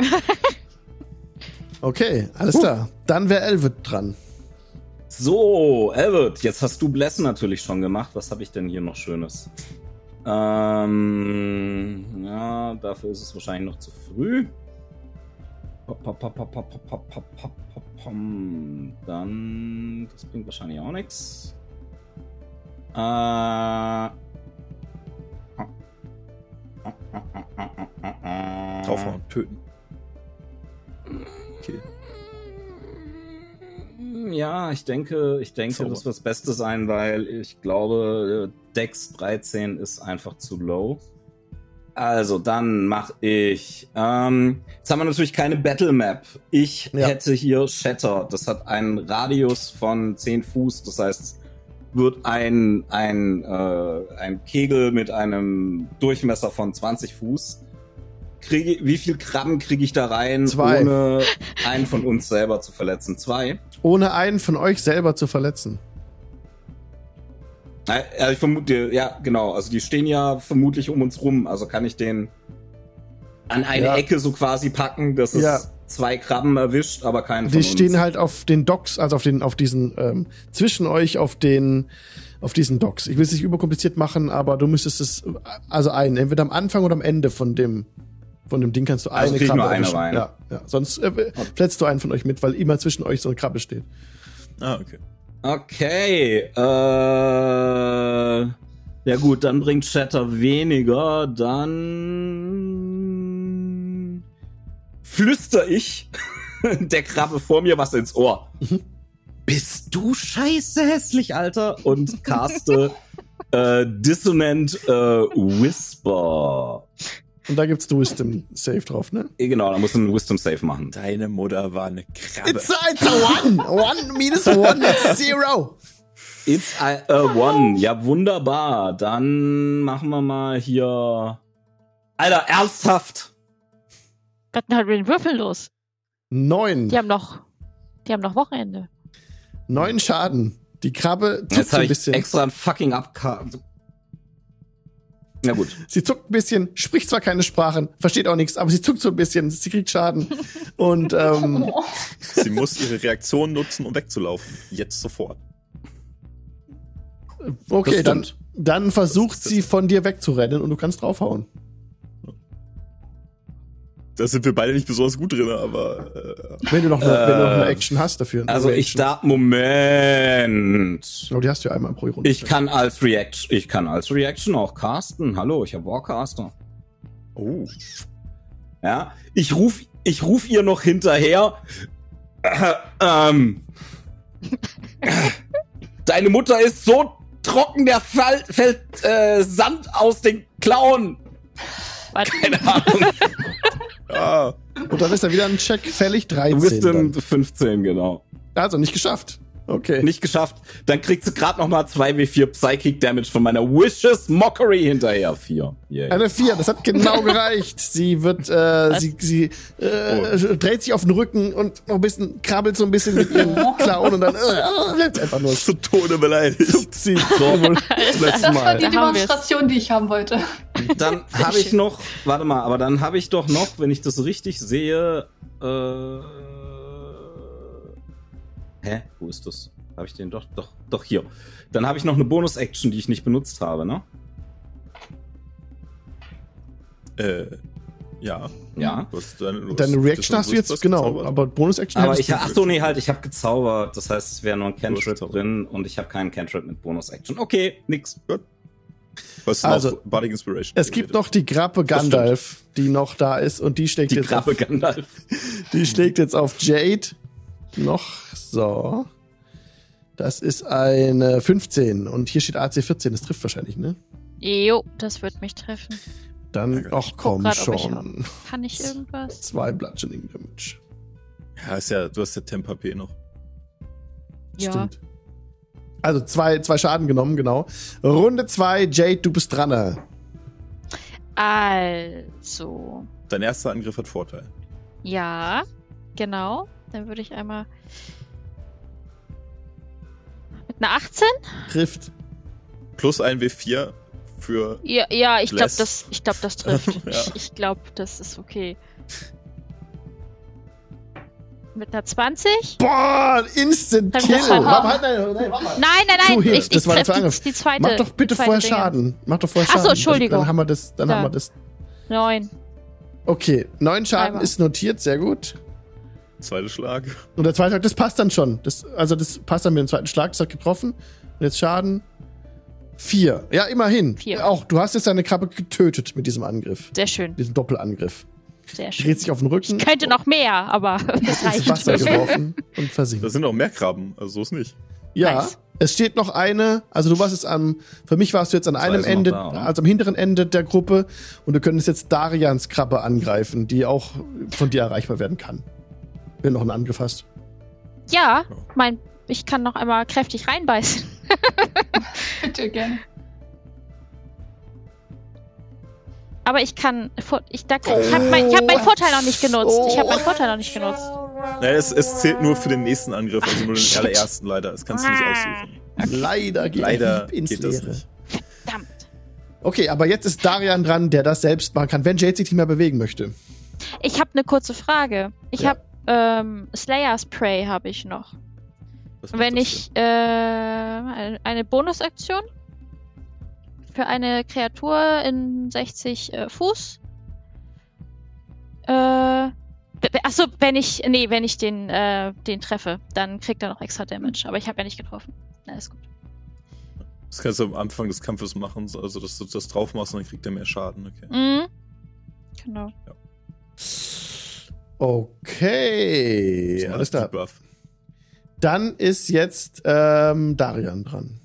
okay, alles uh. klar. Dann wäre Elwood dran. So, Elwood, jetzt hast du Bless natürlich schon gemacht. Was habe ich denn hier noch Schönes? Ähm, ja, dafür ist es wahrscheinlich noch zu früh. Dann, das bringt wahrscheinlich auch nichts. Äh. Draufhauen, töten. Okay. Ja, ich denke, ich denke, Zauber. das wird das Beste sein, weil ich glaube, Dex 13 ist einfach zu low. Also, dann mache ich. Ähm, jetzt haben wir natürlich keine Battle Map. Ich ja. hätte hier Shatter. Das hat einen Radius von 10 Fuß. Das heißt, wird ein, ein, äh, ein Kegel mit einem Durchmesser von 20 Fuß. Kriege, wie viel Krabben kriege ich da rein, Zwei. ohne einen von uns selber zu verletzen? Zwei. Ohne einen von euch selber zu verletzen. Ja, ich vermute, ja, genau. Also die stehen ja vermutlich um uns rum. Also kann ich den an eine ja. Ecke so quasi packen, dass es ja. zwei Krabben erwischt, aber keinen von Die stehen halt auf den Docks, also auf den, auf diesen, ähm, zwischen euch auf den, auf diesen Docks. Ich will es nicht überkompliziert machen, aber du müsstest es, also einen, entweder am Anfang oder am Ende von dem, von dem Ding kannst du also eine Krabbe nur eine rein. Ja, ja. Sonst äh, fletzt du einen von euch mit, weil immer zwischen euch so eine Krabbe steht. Ah, okay. Okay, äh. Ja gut, dann bringt Shatter weniger, dann flüster ich der Krabbe vor mir was ins Ohr. Bist du scheiße hässlich, Alter? Und caste äh, Dissonant äh, Whisper. Und da gibt's Wisdom Save drauf, ne? Genau, da musst du einen Wisdom Save machen. Deine Mutter war eine Krabbe. It's a, it's a one. One minus one, it's zero. It's a, a one. Ja, wunderbar. Dann machen wir mal hier. Alter, ernsthaft. Was denn halt mit den Würfeln los? Neun. Die haben noch, die haben noch Wochenende. Neun Schaden. Die Krabbe Jetzt so ein bisschen. extra ein fucking Abka na gut. Sie zuckt ein bisschen, spricht zwar keine Sprachen, versteht auch nichts, aber sie zuckt so ein bisschen, sie kriegt Schaden. Und ähm, sie muss ihre Reaktion nutzen, um wegzulaufen. Jetzt sofort. Okay, dann, dann versucht sie von dir wegzurennen und du kannst draufhauen. Da sind wir beide nicht besonders gut drin, aber. Äh, wenn, du noch eine, äh, wenn du noch eine äh, Action hast dafür. Also ich da. Moment. Oh, die hast du ja einmal pro Runde. Ich kann als Reaction, ich kann als Reaction auch casten. Hallo, ich habe Warcaster. Oh. Ja. Ich ruf, ich ruf ihr noch hinterher. Äh, ähm. Deine Mutter ist so trocken, der Fall, fällt äh, Sand aus den Klauen. Keine Ahnung. Ja. Und dann ist da wieder ein Check fällig 13. Wisdom 15, genau. Also nicht geschafft. Okay. Nicht geschafft. Dann kriegst du gerade nochmal 2w4 Psychic Damage von meiner Vicious Mockery hinterher. 4. Eine 4, das hat genau gereicht. Sie wird, äh, sie, sie äh, oh. dreht sich auf den Rücken und noch ein bisschen, krabbelt so ein bisschen mit ihren Klauen und dann äh, bleibt einfach nur zu Tode beleidigt. Sie so, das letzte Mal. Das war die Demonstration, die ich haben wollte. Dann habe ich noch, warte mal, aber dann habe ich doch noch, wenn ich das richtig sehe, äh, Hä? Wo ist das? Habe ich den doch, doch, doch hier. Dann habe ich noch eine Bonus-Action, die ich nicht benutzt habe, ne? Äh, ja. Ja. Deine, Deine Reaction hast du jetzt, genau, gezaubert? aber Bonus-Action Aber ich, ach so, nee, halt, ich habe gezaubert. Das heißt, es wäre nur ein Cantrip drin und ich habe keinen Cantrip mit Bonus-Action. Okay, nix. Gut. Was also, Body Inspiration? Es gibt noch die Grappe Gandalf, die noch da ist und die schlägt die jetzt Grappe auf, Gandalf. Die schlägt jetzt auf Jade noch. So. Das ist eine 15 und hier steht AC 14. Das trifft wahrscheinlich, ne? Jo, das wird mich treffen. Dann, ach komm grad, schon. Ich, kann ich irgendwas? Zwei Bludgeoning Damage. Ja, ist ja, du hast ja Temp HP noch. Ja. Stimmt. Also zwei, zwei Schaden genommen, genau. Runde zwei, Jade, du bist dran. Also, Dein erster Angriff hat Vorteil. Ja, genau. Dann würde ich einmal mit einer 18? Trifft. Plus ein W4 für. Ja, ja ich glaube, das, ich glaub, das trifft. Ja. Ich, ich glaube, das ist okay. Mit einer 20? Boah, Instant Dann Kill. nein, nein. Nein, nein, nein. Ich, ich das war der treff die, Angriff. die zweite. Mach doch bitte vorher Dinge. Schaden. Mach doch vorher Ach so, Schaden. Entschuldigung. Dann haben wir das. Dann Da. haben wir das. Neun. Okay, neun Schaden Einmal. ist notiert, sehr gut. Zweiter Schlag. Und der zweite Schlag, das passt dann schon. Das, also das passt dann mit dem zweiten Schlag, das hat getroffen. Und jetzt Schaden. Vier. Ja, immerhin. Vier. Auch, du hast jetzt deine Krabbe getötet mit diesem Angriff. Sehr schön. Diesem Doppelangriff. Sehr schön. Dreht sich auf den Rücken. Ich könnte noch mehr, aber das ins reicht. Wasser geworfen und versinkt. Da sind auch mehr Krabben, also so ist nicht. Ja, Nice. es steht noch eine, also du warst jetzt am, für mich warst du jetzt an einem ist noch Ende, da, also am hinteren Ende der Gruppe und du könntest jetzt Darians Krabbe angreifen, die auch von dir erreichbar werden kann. Wenn du noch einen Angriff hast. Ja, mein, ich kann noch einmal kräftig reinbeißen. Bitte gerne. Aber ich kann, ich, da, ich habe mein, hab meinen Vorteil noch nicht genutzt. Ich habe meinen Vorteil noch nicht genutzt. Naja, es, es zählt nur für den nächsten Angriff, also nur den Shit. allerersten leider. Das kannst du nicht Ah. aussuchen. Leider geht Leider ins geht das Leere. nicht. Verdammt. Okay, aber jetzt ist Darian dran, der das selbst machen kann, wenn Jade sich nicht mehr bewegen möchte. Ich habe eine kurze Frage. Ich Ja. habe ähm, Slayer's Prey habe ich noch. Wenn ich äh, eine Bonusaktion für eine Kreatur in 60 äh, Fuß. Äh, achso, wenn ich, nee, wenn ich den, äh, den treffe, dann kriegt er noch extra Damage. Aber ich habe ja nicht getroffen. Na, ist gut. Das kannst du am Anfang des Kampfes machen, also dass du das drauf machst und dann kriegt er mehr Schaden. Okay. Mhm. Genau. Okay, So ein alles klar. Debuff. Dann ist jetzt ähm, Darian dran.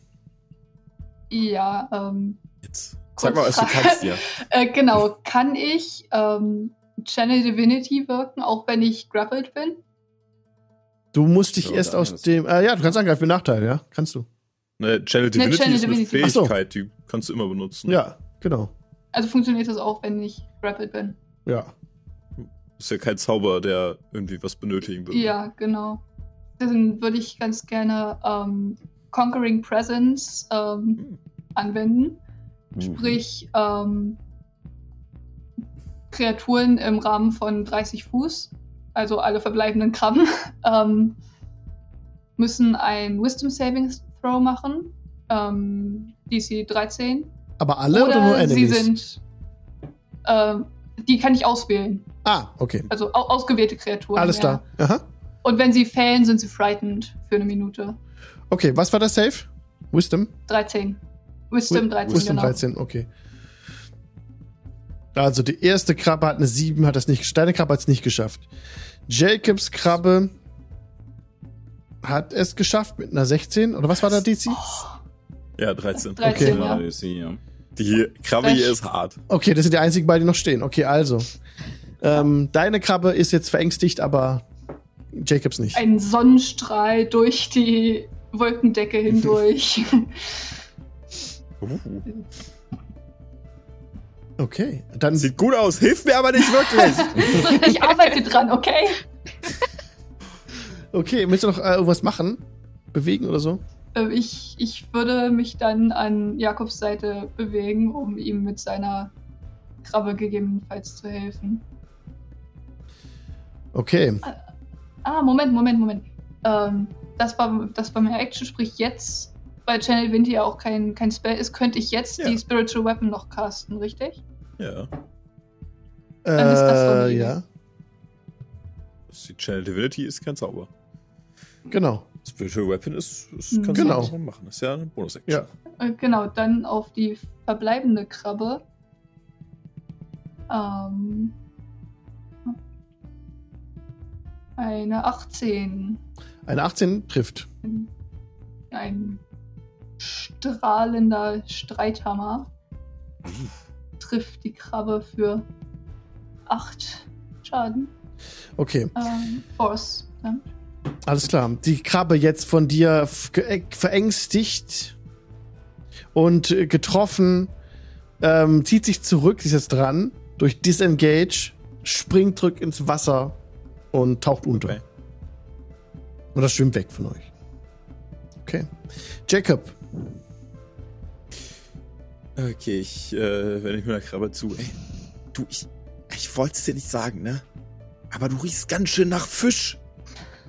Ja, ähm, Jetzt. Sag mal, was du kannst, ja. äh, genau. Kann ich ähm, Channel Divinity wirken, auch wenn ich grappled bin? Du musst dich Ja, erst aus dem. Äh, ja, du kannst angreifen mit Nachteil, ja? Kannst du. Ne, Channel Ne, Divinity Channel ist eine Divinity. Ach so. Fähigkeit, die kannst du immer benutzen. Ja, genau. Also funktioniert das auch, wenn ich grappled bin? Ja. Ist ja kein Zauber, der irgendwie was benötigen würde. Ja, genau. Dann würde ich ganz gerne ähm, Conquering Presence ähm, Hm. anwenden. Mhm. Sprich, ähm, Kreaturen im Rahmen von 30 Fuß, also alle verbleibenden Krabben, ähm, müssen ein Wisdom Saving Throw machen. Ähm, DC 13. Aber alle oder, nur sie Enemies? sind. Ähm, die kann ich auswählen. ah, okay. Also au ausgewählte Kreaturen. Alles ja. klar. Aha. Und wenn sie fällen, sind sie frightened für eine Minute. Okay, was war das Safe? Wisdom? 13. Wisdom 13, Wisdom genau. 13, okay. Also die erste Krabbe hat eine 7, hat das nicht, deine Krabbe hat es nicht geschafft. Jacobs Krabbe hat es geschafft mit einer 16, oder was war da DC? Ja, 13. 13, Okay. sehe, ja. Die Krabbe hier ist hart. Okay, das sind die einzigen beiden, die noch stehen. Okay, also. Ähm, deine Krabbe ist jetzt verängstigt, aber Jacobs nicht. Ein Sonnenstrahl durch die Wolkendecke hindurch. Uh, Okay, dann sieht gut aus, hilft mir aber nicht wirklich. ich arbeite dran, okay? Okay, willst du noch äh, irgendwas machen? Bewegen oder so? Äh, Ich, ich würde mich dann an Jakobs Seite bewegen, um ihm mit seiner Krabbe gegebenenfalls zu helfen. Okay. Ah, Moment, Moment, Moment. Ähm, das, war, das war meine Action, sprich jetzt, weil Channel Winter ja auch kein, kein Spell ist, könnte ich jetzt Ja. die Spiritual Weapon noch casten, richtig? ja. Dann ist das so Äh, die- ja, Die Channel Divinity ist kein Zauber. genau. Spiritual Weapon ist, ist Mhm. kannst Genau. du machen. Das ist ja eine Bonus-Action. Ja. Äh, genau, dann auf die verbleibende Krabbe. Ähm, eine 18. Eine 18 trifft. Ein strahlender Streithammer trifft die Krabbe für 8 Schaden. Okay, Ähm, Force. Ja. alles klar. Die Krabbe jetzt von dir äh, verängstigt und äh, getroffen, ähm, zieht sich zurück, sie ist jetzt dran, durch Disengage springt zurück ins Wasser und taucht unter. Okay. Und das schwimmt weg von euch. Okay. Jacob. Okay, ich, äh, wenn ich mir da Krabbe zu. Ey, du, ich, ich wollte es dir nicht sagen, ne? Aber du riechst ganz schön nach Fisch.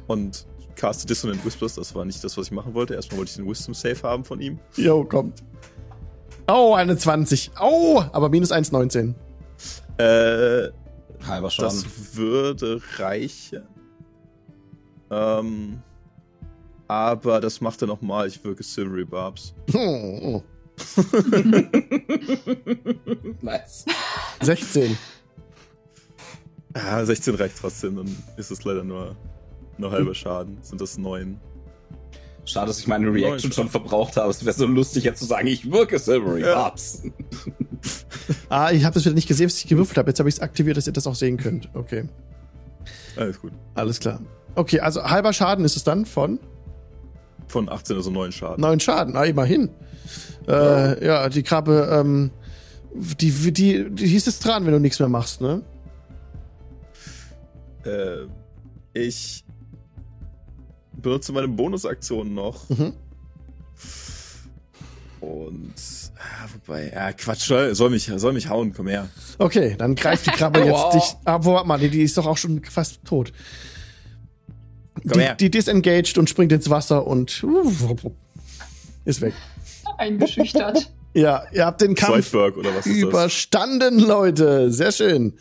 Und caste Dissonant Whispers, das war nicht das, was ich machen wollte. Erstmal wollte ich den Wisdom Save haben von ihm. Jo, kommt. Oh, eine 20. Oh, aber minus 1,19. Äh, halber Schaden. Das würde reichen. Ähm, aber das macht er nochmal. Ich wirke Silvery Barbs. Oh. nice. 16. Ja, 16 reicht trotzdem. Dann ist es leider nur, nur halber Schaden. Sind das 9. Schade, dass ich meine Reaction schon verbraucht habe. Es wäre so lustig, jetzt zu sagen, ich wirke Silvery ja. Barbs. ah, ich habe das wieder nicht gesehen, was ich gewürfelt habe. Jetzt habe ich es aktiviert, dass ihr das auch sehen könnt. Okay. Alles gut. Alles klar. Okay, also halber Schaden ist es dann von? Von 18, also 9 Schaden. 9 Schaden, ah, immerhin. Ja, äh, ja die Krabbe, ähm, die, die, die hieß es dran, wenn du nichts mehr machst, ne? Äh, ich benutze meine Bonusaktion noch. Mhm. Und ja, wobei, ja, Quatsch, soll mich, soll mich hauen, komm her. Okay, dann greift die Krabbe jetzt wow. dich. Aber warte mal, die, die ist doch auch schon fast tot. Komm die, die disengaged und springt ins Wasser und uh, ist weg. Eingeschüchtert. ja, ihr habt den Kampf überstanden, Leute. Sehr schön.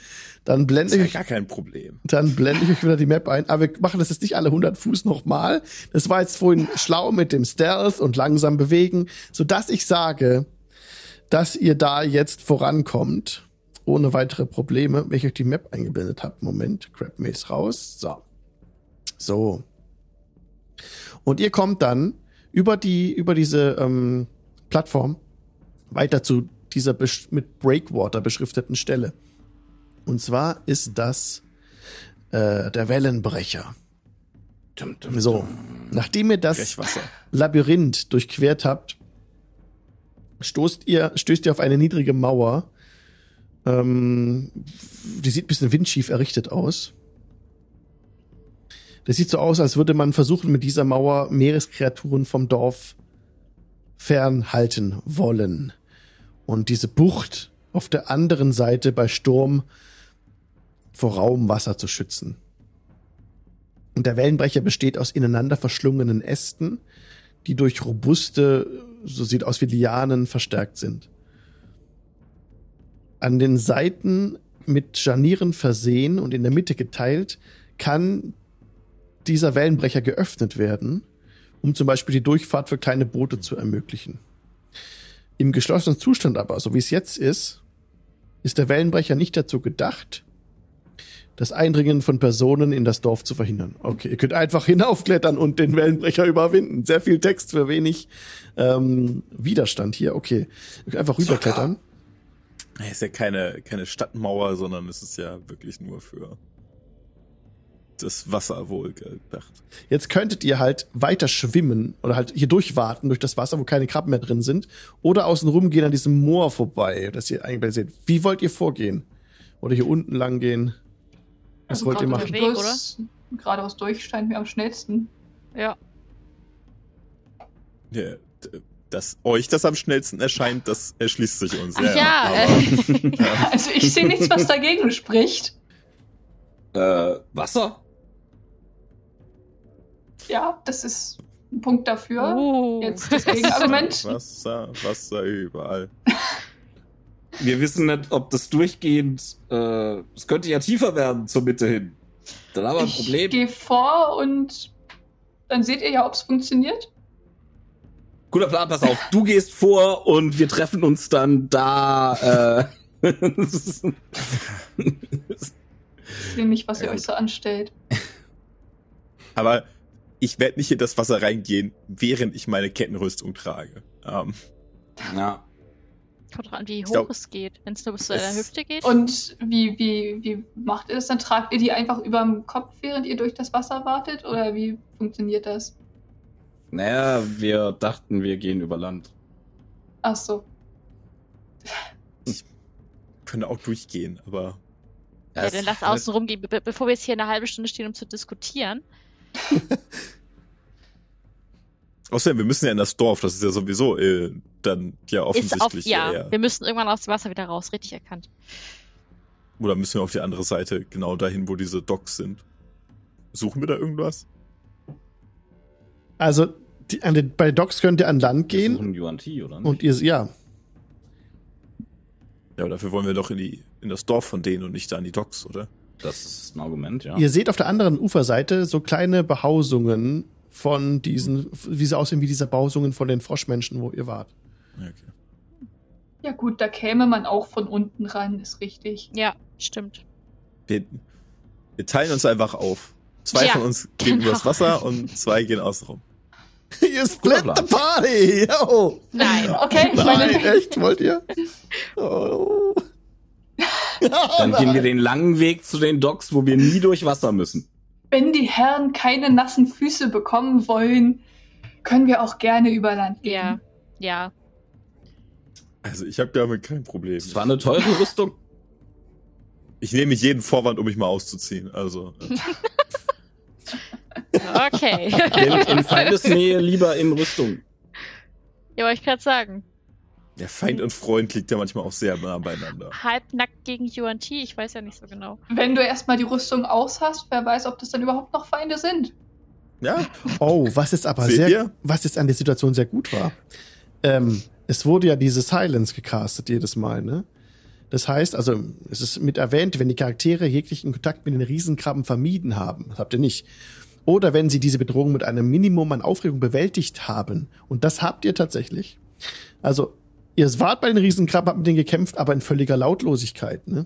Dann blende ich gar kein Problem. Dann blende ich euch wieder die Map ein. Aber wir machen das jetzt nicht alle 100 Fuß nochmal. Das war jetzt vorhin schlau mit dem Stealth und langsam bewegen, so dass ich sage, dass ihr da jetzt vorankommt ohne weitere Probleme, wenn ich euch die Map eingeblendet habe. Moment, Crab Maze raus. So. So. Und ihr kommt dann über die über diese ähm, Plattform weiter zu dieser mit Breakwater beschrifteten Stelle. Und zwar ist das äh, der Wellenbrecher. So, nachdem ihr das Labyrinth durchquert habt, stoßt ihr, stößt ihr auf eine niedrige Mauer. Ähm, die sieht ein bisschen windschief errichtet aus. Das sieht so aus, als würde man versuchen, mit dieser Mauer Meereskreaturen vom Dorf fernhalten wollen. Und diese Bucht auf der anderen Seite bei Sturm vor rauem Wasser zu schützen. Und der Wellenbrecher besteht aus ineinander verschlungenen Ästen, die durch robuste, so sieht aus wie Lianen, verstärkt sind. An den Seiten mit Scharnieren versehen und in der Mitte geteilt, kann dieser Wellenbrecher geöffnet werden, um zum Beispiel die Durchfahrt für kleine Boote zu ermöglichen. Im geschlossenen Zustand aber, so wie es jetzt ist, ist der Wellenbrecher nicht dazu gedacht, das Eindringen von Personen in das Dorf zu verhindern. Okay, ihr könnt einfach hinaufklettern und den Wellenbrecher überwinden. Sehr viel Text für wenig ähm, Widerstand hier. Okay, einfach rüberklettern. Es ist ja keine, keine Stadtmauer, sondern es ist ja wirklich nur für das Wasser wohl gedacht. Jetzt könntet ihr halt weiter schwimmen oder halt hier durchwarten durch das Wasser, wo keine Krabben mehr drin sind, oder außen rum gehen an diesem Moor vorbei, das ihr eigentlich seht. Wie wollt ihr vorgehen? Oder hier unten lang gehen? Was also wollt ihr machen? Weg, oder? Geradeaus durch scheint mir am schnellsten. Ja. ja dass euch das am schnellsten erscheint, das erschließt sich uns. Ach ja, ja, aber, ja. Also ich sehe nichts, was dagegen spricht. Äh, Wasser? Ja, das ist ein Punkt dafür. Oh. Jetzt das Gegenargument. Wasser, Wasser überall. Wir wissen nicht, ob das durchgehend. Äh, es könnte ja tiefer werden zur Mitte hin. Dann haben wir ein ich Problem. Ich gehe vor und dann seht ihr ja, ob es funktioniert. Guter Plan, pass auf. Du gehst vor und wir treffen uns dann da. Äh, ich sehe nicht, was ihr euch so anstellt. Aber ich werde nicht in das Wasser reingehen, während ich meine Kettenrüstung trage. Ähm. Ja. Kommt drauf an, wie hoch glaub, es geht. Wenn es nur bis zu deiner Hüfte geht. Und wie, wie, wie macht ihr das dann? Tragt ihr die einfach über dem Kopf, während ihr durch das Wasser wartet? Oder wie funktioniert das? Naja, wir dachten, wir gehen über Land. Ach so. Ich könnte auch durchgehen, aber Ja, dann lass außen rumgehen, be bevor wir jetzt hier eine halbe Stunde stehen, um zu diskutieren. Außerdem, wir müssen ja in das Dorf, das ist ja sowieso äh, dann ja offensichtlich. Auf, ja, eher. wir müssen irgendwann aufs Wasser wieder raus, richtig erkannt. Oder müssen wir auf die andere Seite, genau dahin, wo diese Docks sind? Suchen wir da irgendwas? Also, die, an den, bei Docks könnt ihr an Land gehen. Suchen UNT, oder nicht? Und ihr, ja. Ja, aber dafür wollen wir doch in, die, in das Dorf von denen und nicht da an die Docks, oder? Das ist ein Argument, ja. Ihr seht auf der anderen Uferseite so kleine Behausungen von diesen, wie sie aussehen wie diese Behausungen von den Froschmenschen, wo ihr wart. Okay. Ja gut, da käme man auch von unten ran, ist richtig. Ja, stimmt. Wir, wir teilen uns einfach auf. Zwei ja, von uns gehen genau. übers Wasser und zwei gehen außen rum. ihr split the party! Yo. Nein. Okay, ich Nein, meine... echt? Wollt ihr? Oh. Dann gehen wir den langen Weg zu den Docks, wo wir nie durch Wasser müssen. Wenn die Herren keine nassen Füße bekommen wollen, können wir auch gerne über Land gehen. Ja, ja. Also ich habe damit kein Problem. Es war eine teure Rüstung. Ich nehme mich jeden Vorwand, um mich mal auszuziehen. Also. okay. In, in Feindesnähe lieber in Rüstung. Ja, aber ich kann sagen. Der Feind und Freund liegt ja manchmal auch sehr nah beieinander. Halbnackt gegen UNT, ich weiß ja nicht so genau. Wenn du erstmal die Rüstung aus hast, wer weiß, ob das dann überhaupt noch Feinde sind. Ja. Oh, was jetzt aber Seht sehr, ihr? was jetzt an der Situation sehr gut war. Ähm, es wurde ja diese Silence gecastet jedes Mal, ne? Das heißt, also es ist mit erwähnt, wenn die Charaktere jeglichen Kontakt mit den Riesenkrabben vermieden haben, das habt ihr nicht. Oder wenn sie diese Bedrohung mit einem Minimum an Aufregung bewältigt haben. Und das habt ihr tatsächlich. Also Ihr wart bei den Riesenkrabben, habt mit denen gekämpft, aber in völliger Lautlosigkeit, ne?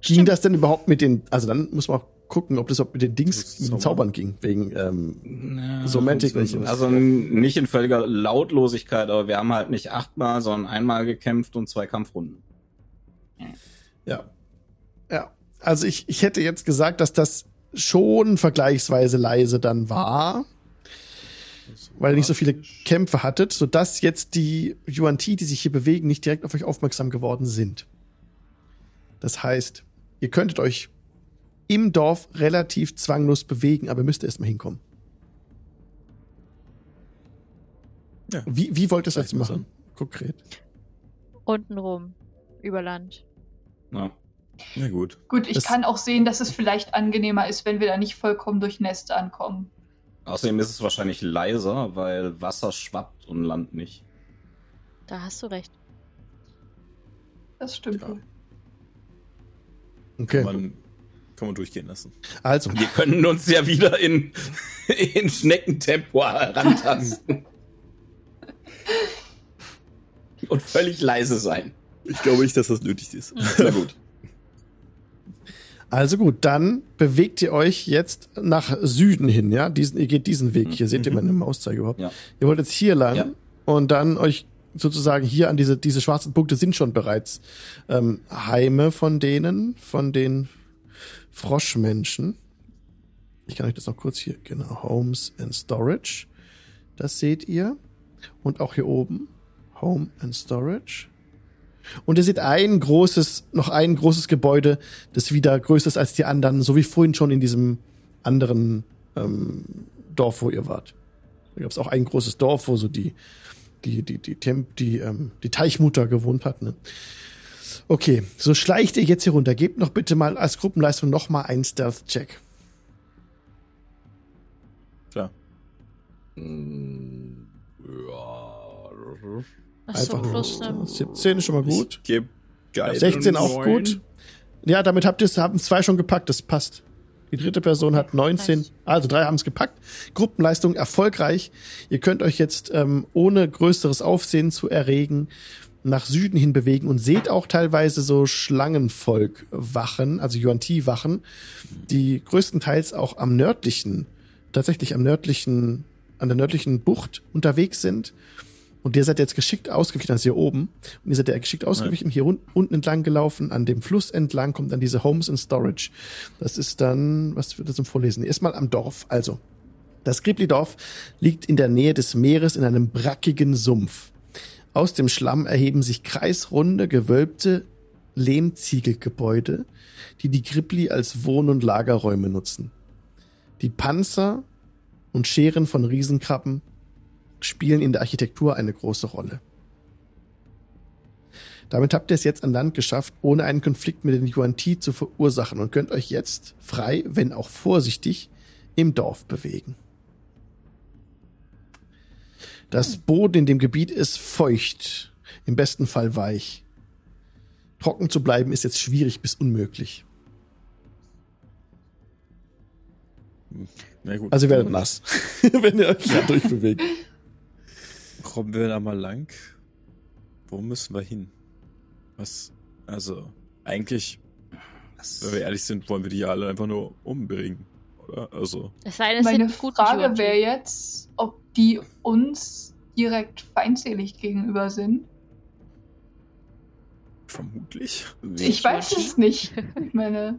Stimmt. Ging das denn überhaupt mit den, also dann muss man auch gucken, ob das ob mit den Dings, mit den Zaubern ging, wegen ähm, ja, Somatic und so. Also nicht in völliger Lautlosigkeit, aber wir haben halt nicht achtmal, sondern einmal gekämpft und zwei Kampfrunden. Ja. Ja. Also ich, ich hätte jetzt gesagt, dass das schon vergleichsweise leise dann war weil ihr nicht so viele Kämpfe hattet, sodass jetzt die Yuan Ti, die sich hier bewegen, nicht direkt auf euch aufmerksam geworden sind. Das heißt, ihr könntet euch im Dorf relativ zwanglos bewegen, aber müsst erstmal hinkommen. Ja. Wie, wie wollt ihr es jetzt machen? Konkret. Untenrum. Über Land. Ja. Ja, gut. Gut, ich das kann auch sehen, dass es vielleicht angenehmer ist, wenn wir da nicht vollkommen durch Neste ankommen. Außerdem ist es wahrscheinlich leiser, weil Wasser schwappt und Land nicht. Da hast du recht. Das stimmt. Ja. Okay. Kann man, kann man durchgehen lassen. Also. Wir können uns ja wieder in, in Schneckentempo herantasten. und völlig leise sein. Ich glaube nicht, dass das nötig ist. Na gut. Also gut, dann bewegt ihr euch jetzt nach Süden hin, ja? Diesen, ihr geht diesen Weg. Hier mhm. seht ihr meine Mauszeige überhaupt. Ja. Ihr wollt jetzt hier lang ja. und dann euch sozusagen hier an diese, diese schwarzen Punkte sind schon bereits ähm, Heime von denen, von den Froschmenschen. Ich kann euch das noch kurz hier, genau, Homes and Storage. Das seht ihr. Und auch hier oben, Home and Storage. Und ihr seht ein großes, noch ein großes Gebäude, das wieder größer ist als die anderen, so wie vorhin schon in diesem anderen ähm, Dorf, wo ihr wart. Da gab es auch ein großes Dorf, wo so die, die, die, die, die, die, ähm, die Teichmutter gewohnt hat. Ne? Okay, so schleicht ihr jetzt hier runter. Gebt noch bitte mal als Gruppenleistung noch mal einen Stealth-Check. Klar. Mm, ja. Achso, Einfach plus ne? 17 ist schon mal gut. Ich geb geil 16 auch gut. Ja, damit habt ihr es, haben zwei schon gepackt, das passt. Die dritte Person hat 19, also drei haben es gepackt. Gruppenleistung erfolgreich. Ihr könnt euch jetzt ähm, ohne größeres Aufsehen zu erregen nach Süden hin bewegen und seht auch teilweise so Schlangenvolk-Wachen, also Yuan-Ti-Wachen, die größtenteils auch am nördlichen, tatsächlich am nördlichen, an der nördlichen Bucht unterwegs sind und ihr seid jetzt geschickt ausgewichen, also hier oben. Und ihr seid ja geschickt ausgewichen, hier un unten entlang gelaufen, an dem Fluss entlang, kommt dann diese Homes and Storage. Das ist dann, was wird das zum Vorlesen? Erstmal am Dorf. Also, das Gribli-Dorf liegt in der Nähe des Meeres in einem brackigen Sumpf. Aus dem Schlamm erheben sich kreisrunde, gewölbte Lehmziegelgebäude, die die Gripli als Wohn- und Lagerräume nutzen. Die Panzer und Scheren von Riesenkrabben spielen in der Architektur eine große Rolle. Damit habt ihr es jetzt an Land geschafft, ohne einen Konflikt mit den Yuan Ti zu verursachen und könnt euch jetzt frei, wenn auch vorsichtig, im Dorf bewegen. Das Boden in dem Gebiet ist feucht, im besten Fall weich. Trocken zu bleiben ist jetzt schwierig bis unmöglich. Also ihr werdet nass, wenn ihr euch da durchbewegt. Kommen wir da mal lang? Wo müssen wir hin? Was, also, eigentlich, wenn wir ehrlich sind, wollen wir die ja alle einfach nur umbringen, oder? Also. Es sei denn, es Meine Frage wäre jetzt, ob die uns direkt feindselig gegenüber sind. Vermutlich. Ich weiß es nicht. Ich meine,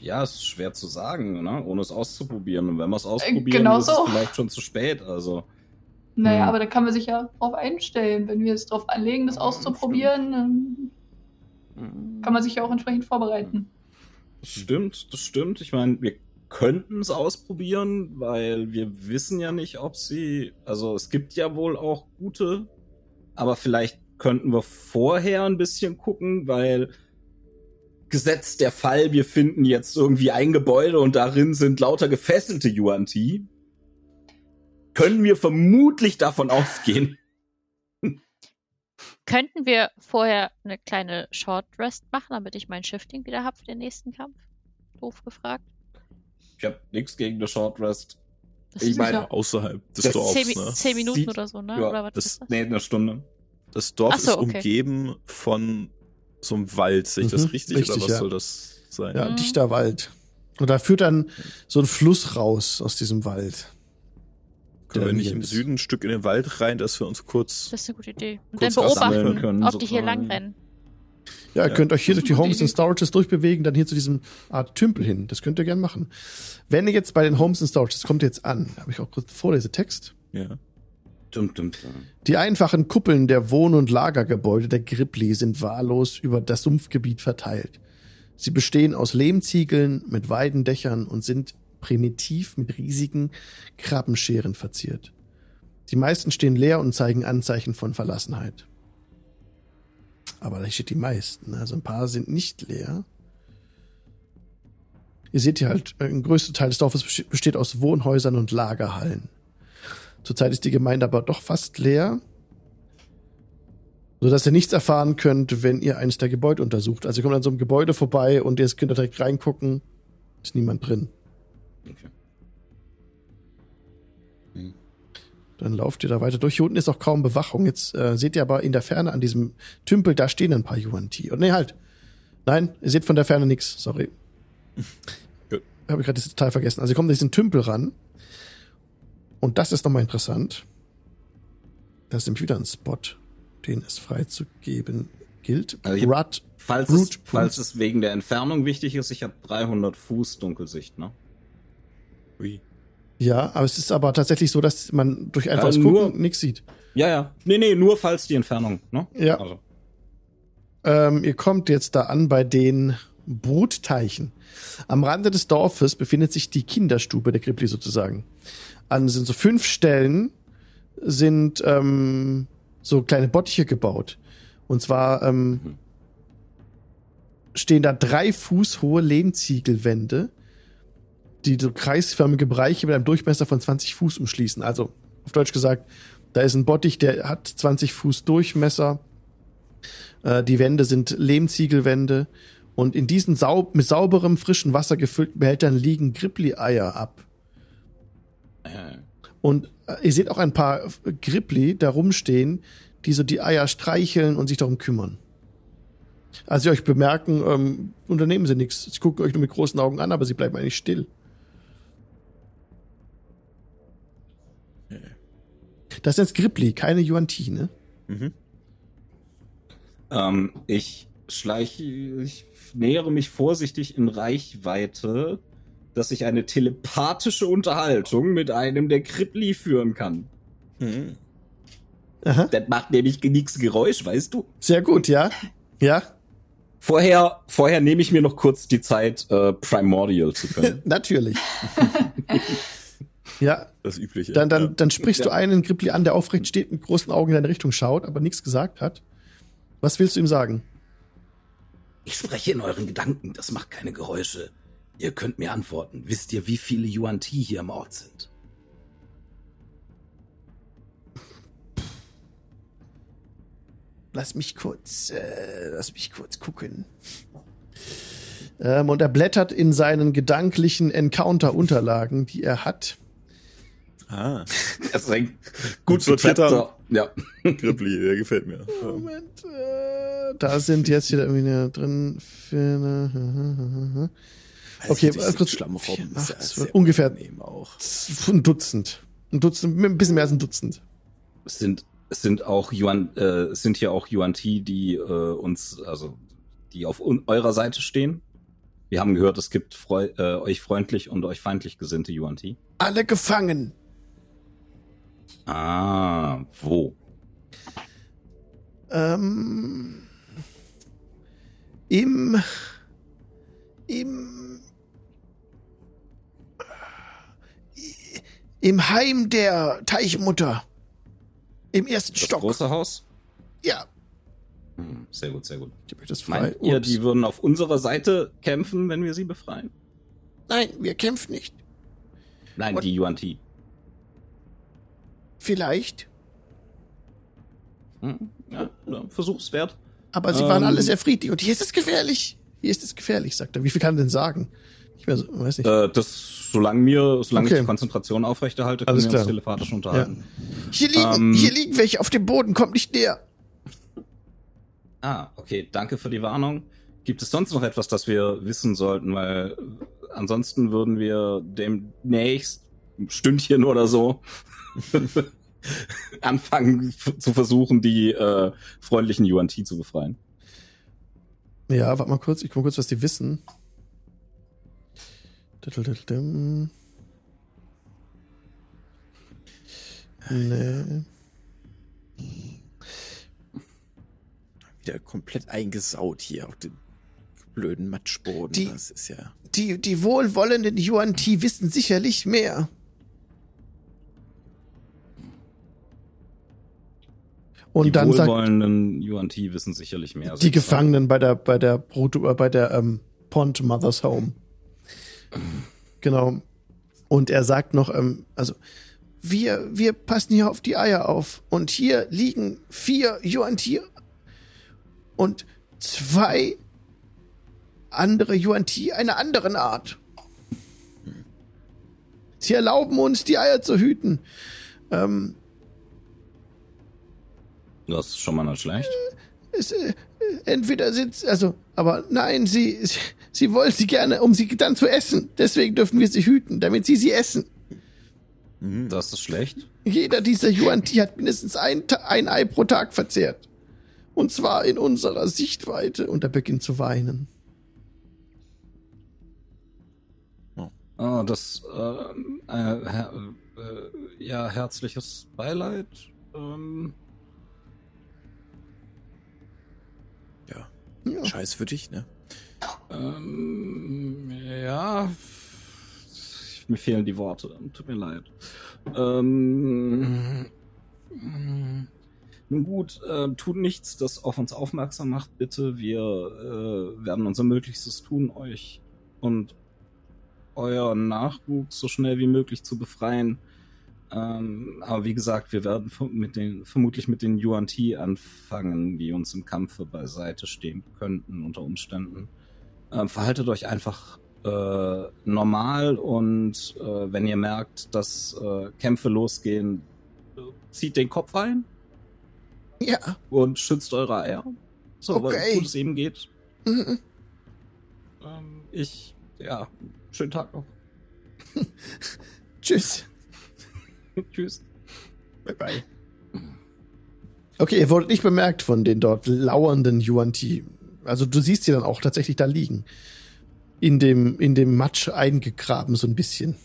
Ja, ist schwer zu sagen, ne? ohne es auszuprobieren. Und wenn wir es ausprobieren, genau ist es so. vielleicht schon zu spät. Also, naja, Hm. aber da kann man sich ja drauf einstellen. Wenn wir es drauf anlegen, das Ja, auszuprobieren, dann kann man sich ja auch entsprechend vorbereiten. das stimmt, das stimmt. Ich meine, wir könnten es ausprobieren, weil wir wissen ja nicht, ob sie. Also es gibt ja wohl auch gute, aber vielleicht könnten wir vorher ein bisschen gucken, weil gesetzt der Fall, wir finden jetzt irgendwie ein Gebäude und darin sind lauter gefesselte Yuan-Ti, können wir vermutlich davon ausgehen. Könnten wir vorher eine kleine Short Rest machen, damit ich mein Shifting wieder habe für den nächsten Kampf? Doof gefragt. Ich habe nichts gegen eine Short Rest. Das Ich ist meine, ja Außerhalb des Das Dorfs, zehn, ne? zehn Minuten Sieht- oder so, ne? ja, oder was das- ist das? Nee, eine Stunde. Das Dorf so, ist okay. umgeben von so einem Wald. Sehe ich das Mhm, richtig, richtig, oder was ja. soll das sein? Ja, Mhm. dichter Wald. Und da führt dann so ein Fluss raus aus diesem Wald. Können wir Der nicht hier im. Süden ein Stück in den Wald rein, dass wir uns kurz. Das ist eine gute Idee. Und dann beobachten, können, ob die hier lang rennen. Ja, ihr Ja, könnt euch hier durch die Homes and Storages durchbewegen, dann hier zu diesem Art Tümpel hin. Das könnt ihr gern machen. Wenn ihr jetzt bei den Homes and Storages, das kommt jetzt an, habe ich auch kurz vorlese Text. Ja. Dum, dum, dum. Die einfachen Kuppeln der Wohn- und Lagergebäude der Gripli sind wahllos über das Sumpfgebiet verteilt. Sie bestehen aus Lehmziegeln mit Weidendächern und sind primitiv mit riesigen Krabbenscheren verziert. Die meisten stehen leer und zeigen Anzeichen von Verlassenheit. Aber da steht die meisten, also ein paar sind nicht leer. Ihr seht hier halt, äh, ein größter Teil des Dorfes beste- besteht aus Wohnhäusern und Lagerhallen. Zurzeit ist die Gemeinde aber doch fast leer, sodass ihr nichts erfahren könnt, wenn ihr eines der Gebäude untersucht. Also ihr kommt an so einem Gebäude vorbei und ihr könnt da direkt reingucken, ist niemand drin. Okay. Dann lauft ihr da weiter durch. Hier unten ist auch kaum Bewachung. Jetzt äh, seht ihr aber in der Ferne an diesem Tümpel, da stehen ein paar Yuan-Ti. Und nee, halt. Nein, ihr seht von der Ferne nichts. Sorry. Gut. Habe ich gerade das Detail vergessen. Also ihr kommt an diesen Tümpel ran. Und das ist nochmal interessant. Das ist nämlich wieder ein Spot, den es freizugeben gilt. Also Rut. Falls, Brute es, falls es wegen der Entfernung wichtig ist, ich habe 300 Fuß Dunkelsicht, ne? Ui. Ja, aber es ist aber tatsächlich so, dass man durch einfaches Äh, nur- Gucken nichts sieht. Ja, ja. Nee, nee, nur falls die Entfernung, ne? Ja. Also. Ähm, ihr kommt jetzt da an bei den Brutteichen. Am Rande des Dorfes befindet sich die Kinderstube der Gripli sozusagen. An sind so fünf Stellen sind ähm, so kleine Bottiche gebaut. Und zwar ähm, stehen da drei Fuß hohe Lehmziegelwände, die so kreisförmige Bereiche mit einem Durchmesser von 20 Fuß umschließen. Also auf Deutsch gesagt, da ist ein Bottich, der hat 20 Fuß Durchmesser. Äh, die Wände sind Lehmziegelwände. Und in diesen saub mit sauberem, frischem Wasser gefüllten Behältern liegen Gripli-Eier ab. Und äh, ihr seht auch ein paar Gripli da rumstehen, die so die Eier streicheln und sich darum kümmern. Als sie euch bemerken, ähm, unternehmen sie nichts. Sie gucken euch nur mit großen Augen an, aber sie bleiben eigentlich still. Das sind jetzt Gripli, keine Yuan-Ti, ne? Mhm. ähm, ich schleiche, ich nähere mich vorsichtig in Reichweite, dass ich eine telepathische Unterhaltung mit einem der Krippli führen kann. Mhm. Aha. Das macht nämlich nichts Geräusch, weißt du? Sehr gut, ja. Ja? Vorher, vorher nehme ich mir noch kurz die Zeit, äh, Primordial zu können. Natürlich. ja. Das Übliche. Dann, dann, ja. dann sprichst ja. du einen Grippli an, der aufrecht steht, mit großen Augen in deine Richtung schaut, aber nichts gesagt hat. Was willst du ihm sagen? Ich spreche in euren Gedanken, das macht keine Geräusche. Ihr könnt mir antworten. Wisst ihr, wie viele Yuan Ti hier im Ort sind? Lass mich kurz, äh, lass mich kurz gucken. Ähm, und er blättert in seinen gedanklichen Encounter-Unterlagen, die er hat. Ah. Das ist gut zu Klettern. Ja. Grippli, der gefällt mir. Moment, äh, da sind jetzt wieder irgendwie drin. Für eine, okay, also kurz. Schlammraum Ach, ist ja ungefähr auch. ein Dutzend. Ein Dutzend, ein bisschen mehr als ein Dutzend. Es sind, es sind auch Yuan, äh, es sind hier auch Yuan Ti, die äh, uns, also die auf eurer Seite stehen. Wir haben gehört, es gibt freu äh, euch freundlich und euch feindlich gesinnte Yuan Ti. Alle gefangen. Ah, wo? Ähm, Im, im, im Heim der Teichmutter. Im ersten Das Stock. große Haus? Ja. Hm, sehr gut, sehr gut. Ich hab das frei. Meint ihr, die würden auf unserer Seite kämpfen, wenn wir sie befreien? Nein, wir kämpfen nicht. Nein, Und- die Yuan Ti. Vielleicht. Hm, ja, ja, versuchswert. Aber sie waren Ähm. alle sehr friedlich. Und hier ist es gefährlich. Hier ist es gefährlich, sagt er. Wie viel kann er denn sagen? Ich weiß, weiß nicht. Äh, das, solange mir, solange Okay. ich die Konzentration aufrechterhalte, können Alles wir klar. uns telepathisch unterhalten. Hier liegen, ähm. hier liegen welche auf dem Boden. Kommt nicht näher. Ah, okay, danke für die Warnung. Gibt es sonst noch etwas, das wir wissen sollten? Weil ansonsten würden wir demnächst ein Stündchen oder so anfangen zu versuchen, die äh, freundlichen Yuan Ti zu befreien. Ja, warte mal kurz. Ich guck mal kurz, was die wissen. Nee. Wieder komplett eingesaut hier auf den blöden Matschboden. Die- das ist ja. Die, die wohlwollenden Yuan Ti wissen sicherlich mehr. Und die dann sagt wohlwollenden Yuan Ti wissen sicherlich mehr. die Gefangenen bei der bei der Proto, äh, bei der ähm, Pond Mother's Home. Genau. Und er sagt noch, ähm, also wir wir passen hier auf die Eier auf und hier liegen vier Yuan Ti und zwei andere Yuan Ti einer anderen Art. Sie erlauben uns, die Eier zu hüten. Ähm, Das ist schon mal nicht schlecht. es, äh, entweder sind also, aber nein, sie, sie, sie wollen sie gerne, um sie dann zu essen. Deswegen dürfen wir sie hüten, damit sie sie essen. Das ist schlecht. Jeder dieser Yuan Ti hat mindestens ein, ein Ei pro Tag verzehrt. Und zwar in unserer Sichtweite. Und er beginnt zu weinen. Ah, das, ähm, äh, her, äh, ja, herzliches Beileid. Ähm, Ja. Scheiß für dich, ne? ähm, ja, mir fehlen die Worte. Tut mir leid. Ähm, nun gut, äh, tut nichts, das auf uns aufmerksam macht, bitte. Wir äh, werden unser Möglichstes tun, euch und euren Nachwuchs so schnell wie möglich zu befreien. Ähm, aber wie gesagt, wir werden mit den, vermutlich mit den Yuan Ti anfangen, die uns im Kampfe beiseite stehen könnten unter Umständen. Ähm, verhaltet euch einfach äh, normal und äh, wenn ihr merkt, dass äh, Kämpfe losgehen, zieht den Kopf ein Ja. und schützt eure Eier. So, Okay. gut es eben geht. Mhm. Ähm, ich, ja, schönen Tag noch. Tschüss. Tschüss. Bye bye. Okay, ihr wurdet nicht bemerkt von den dort lauernden Yuan Ti. Also du siehst sie dann auch tatsächlich da liegen. In dem, in dem Matsch eingegraben, so ein bisschen.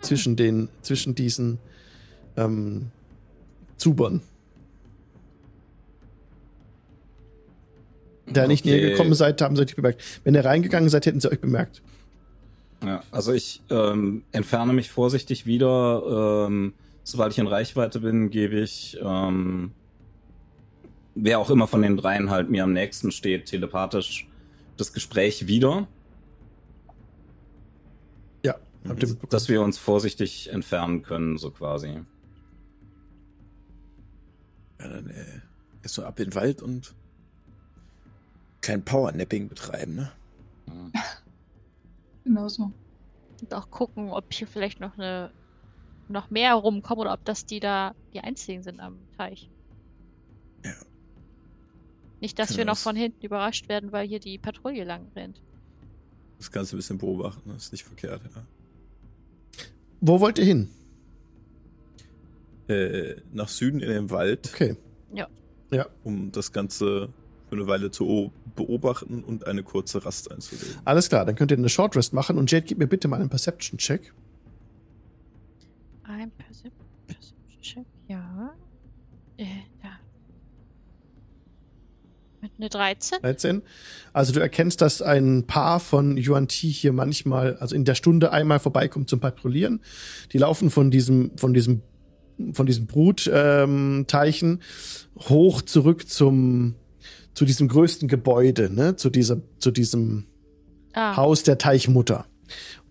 Zwischen den, zwischen diesen ähm, Zubern. Da nicht näher gekommen seid, haben sie euch bemerkt. Wenn ihr reingegangen seid, hätten sie euch bemerkt. Ja, also ich ähm, entferne mich vorsichtig wieder. Ähm, sobald ich in Reichweite bin, gebe ich, ähm, wer auch immer von den dreien halt mir am nächsten steht, telepathisch das Gespräch wieder. Ja, dass wir uns vorsichtig entfernen können, so quasi. Ja, dann äh, erst so ab in den Wald und kein Powernapping betreiben, ne? Genau so. Und auch gucken, ob hier vielleicht noch eine noch mehr rumkommen oder ob das die da die einzigen sind am Teich. Ja. Nicht, dass Können wir noch das- von hinten überrascht werden, weil hier die Patrouille lang rennt. Das Ganze ein bisschen beobachten, das ist nicht verkehrt, ja. Wo wollt ihr hin? Äh, nach Süden in den Wald, Okay. Ja. Ja, um das Ganze für eine Weile zu beobachten und eine kurze Rast einzulegen. alles klar. Dann könnt ihr eine Short Rest machen und Jade, gib mir bitte mal einen Perception-Check. Ein Percep Perception Check, ja. Äh, ja. Mit einer 13? 13. Also du erkennst, dass ein Paar von Yuan Ti hier manchmal, also in der Stunde einmal vorbeikommt zum Patrouillieren. Die laufen von diesem, von diesem, von diesem Brutteichen ähm, Teichen hoch zurück zum, zu diesem größten Gebäude, ne, zu dieser, zu diesem Ah, Haus der Teichmutter.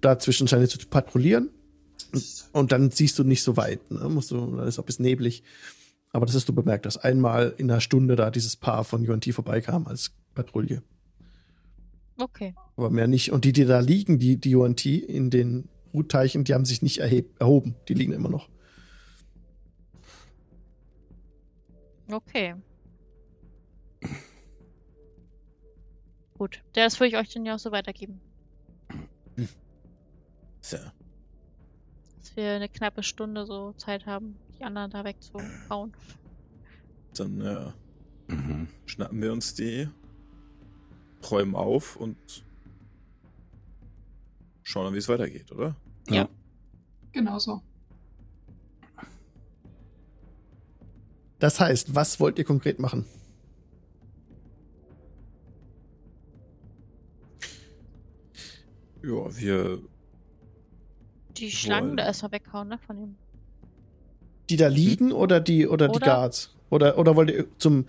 Dazwischen scheint es zu patrouillieren. Und, dann siehst du nicht so weit, ne? Musst du, dann ist auch ein bisschen neblig. Aber das hast du bemerkt, dass einmal in einer Stunde da dieses Paar von Yuan Ti vorbeikam als Patrouille. okay. Aber mehr nicht. Und die, die da liegen, die, die Yuan Ti in den Brutteichen, die haben sich nicht erheb, erhoben. Die liegen immer noch. Okay. Gut. Ja, Das würde ich euch dann ja auch so weitergeben. So. Dass wir eine knappe Stunde so Zeit haben, die anderen da wegzuhauen. Dann ja, Mhm. schnappen wir uns die, räumen auf und schauen dann, wie es weitergeht, oder? Ja. Genau so. Das heißt, was wollt ihr konkret machen? Ja, wir Die Schlangen Wollen. da erstmal weghauen, ne? Von dem. Die da liegen oder die, oder, die Oder- Guards? Oder, oder wollt ihr zum,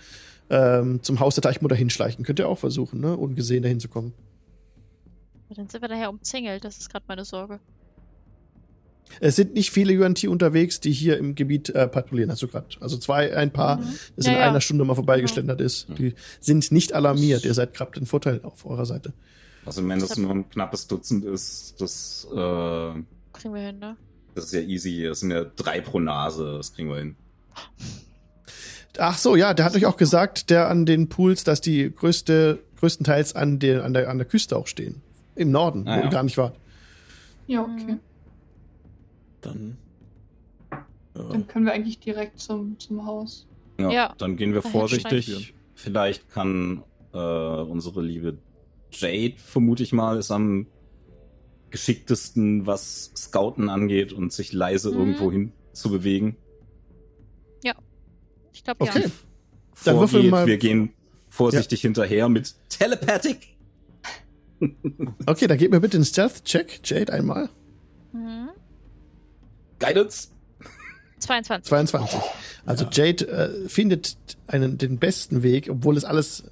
ähm, zum Haus der Teichmutter hinschleichen? Könnt ihr auch versuchen, ne? Ungesehen dahin zu kommen. Aber Dann sind wir daher umzingelt, das ist gerade meine Sorge. Es sind nicht viele Yuan Ti unterwegs, die hier im Gebiet äh, patrouillieren, hast du gerade. Also zwei, ein paar, Mhm. das Ja, in ja. einer Stunde mal vorbeigeschlendert ist. Die sind nicht alarmiert. Ihr seid gerade den Vorteil auf eurer Seite. Also wenn das nur ein knappes Dutzend ist, das, äh, Kriegen wir hin, ne? das ist ja easy. Das sind ja drei pro Nase, das kriegen wir hin. Ach so, ja, der hat euch auch gesagt, der an den Pools, dass die größte, größtenteils an der, an der, an der Küste auch stehen. Im Norden, Ah, wo ja. ihr gar nicht wart. Ja, okay. Dann. Ja, Dann können wir eigentlich direkt zum, zum Haus. Ja, Ja. dann gehen wir vorsichtig. Vielleicht kann äh, unsere liebe Jade, vermute ich mal, ist am geschicktesten, was Scouten angeht und sich leise Mhm. irgendwo hin zu bewegen. Ich glaube, Okay. ja. Dann Vorgeht, mal- Wir gehen vorsichtig hinterher mit Telepathic. Okay, dann gebt mir bitte einen Stealth-Check, Jade, einmal. Mhm. Guidance. 22. 22. Also Jade äh, findet einen, den besten Weg, obwohl es alles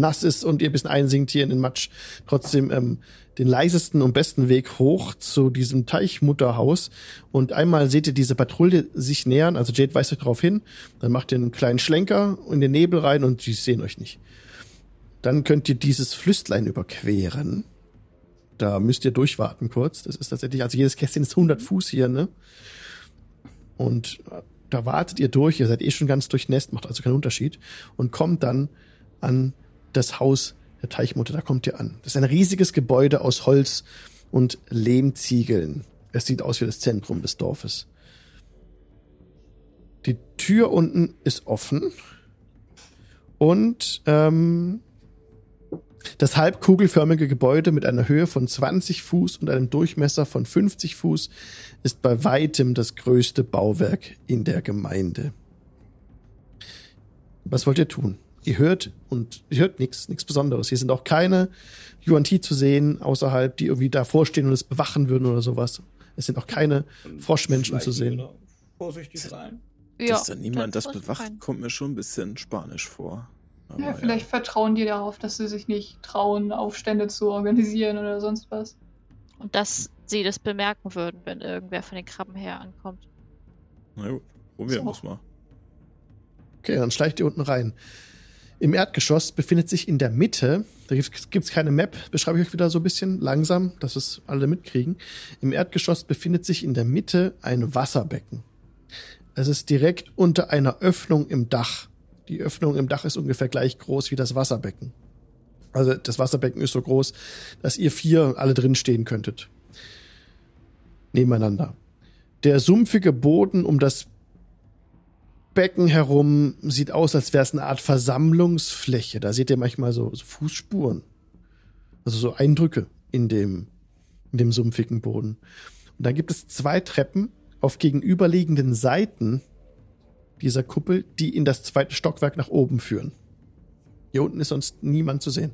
nass ist und ihr ein bisschen einsinkt hier in den Matsch, trotzdem ähm, den leisesten und besten Weg hoch zu diesem Teichmutterhaus. Und einmal seht ihr diese Patrouille sich nähern, also Jade weist euch darauf hin, dann macht ihr einen kleinen Schlenker in den Nebel rein und sie sehen euch nicht. Dann könnt ihr dieses Flüstlein überqueren. Da müsst ihr durchwarten kurz. Das ist tatsächlich, also jedes Kästchen ist 100 Fuß hier, ne? Und äh, da wartet ihr durch, ihr seid eh schon ganz durchnässt, macht also keinen Unterschied und kommt dann an das Haus der Teichmutter, da kommt ihr an. Das ist ein riesiges Gebäude aus Holz und Lehmziegeln. Es sieht aus wie das Zentrum des Dorfes. Die Tür unten ist offen und ähm, das halbkugelförmige Gebäude mit einer Höhe von 20 Fuß und einem Durchmesser von 50 Fuß ist bei weitem das größte Bauwerk in der Gemeinde. Was wollt ihr tun? Ihr hört und ihr hört nichts, nichts Besonderes. Hier sind auch keine Yuan-Ti zu sehen außerhalb, die irgendwie davor stehen und es bewachen würden oder sowas. Es sind auch keine Froschmenschen zu sehen. Vorsichtig sein. Ja, Dass da niemand das bewacht, rein. kommt mir schon ein bisschen spanisch vor. Aber ja, vielleicht ja. vertrauen die darauf, dass sie sich nicht trauen, Aufstände zu organisieren oder sonst was. Und dass sie das bemerken würden, wenn irgendwer von den Krabben her ankommt. Na gut, probieren wir so. mal. Okay, dann schleicht ihr unten rein. Im Erdgeschoss befindet sich in der Mitte, da gibt es keine Map, beschreibe ich euch wieder so ein bisschen langsam, dass es alle mitkriegen. Im Erdgeschoss befindet sich in der Mitte ein Wasserbecken. Es ist direkt unter einer Öffnung im Dach. Die Öffnung im Dach ist ungefähr gleich groß wie das Wasserbecken. Also das Wasserbecken ist so groß, dass ihr vier alle drin stehen könntet. Nebeneinander. Der sumpfige Boden um das Becken herum sieht aus, als wäre es eine Art Versammlungsfläche. Da seht ihr manchmal so, so Fußspuren. Also so Eindrücke in dem, in dem sumpfigen Boden. Und dann gibt es zwei Treppen auf gegenüberliegenden Seiten dieser Kuppel, die in das zweite Stockwerk nach oben führen. Hier unten ist sonst niemand zu sehen.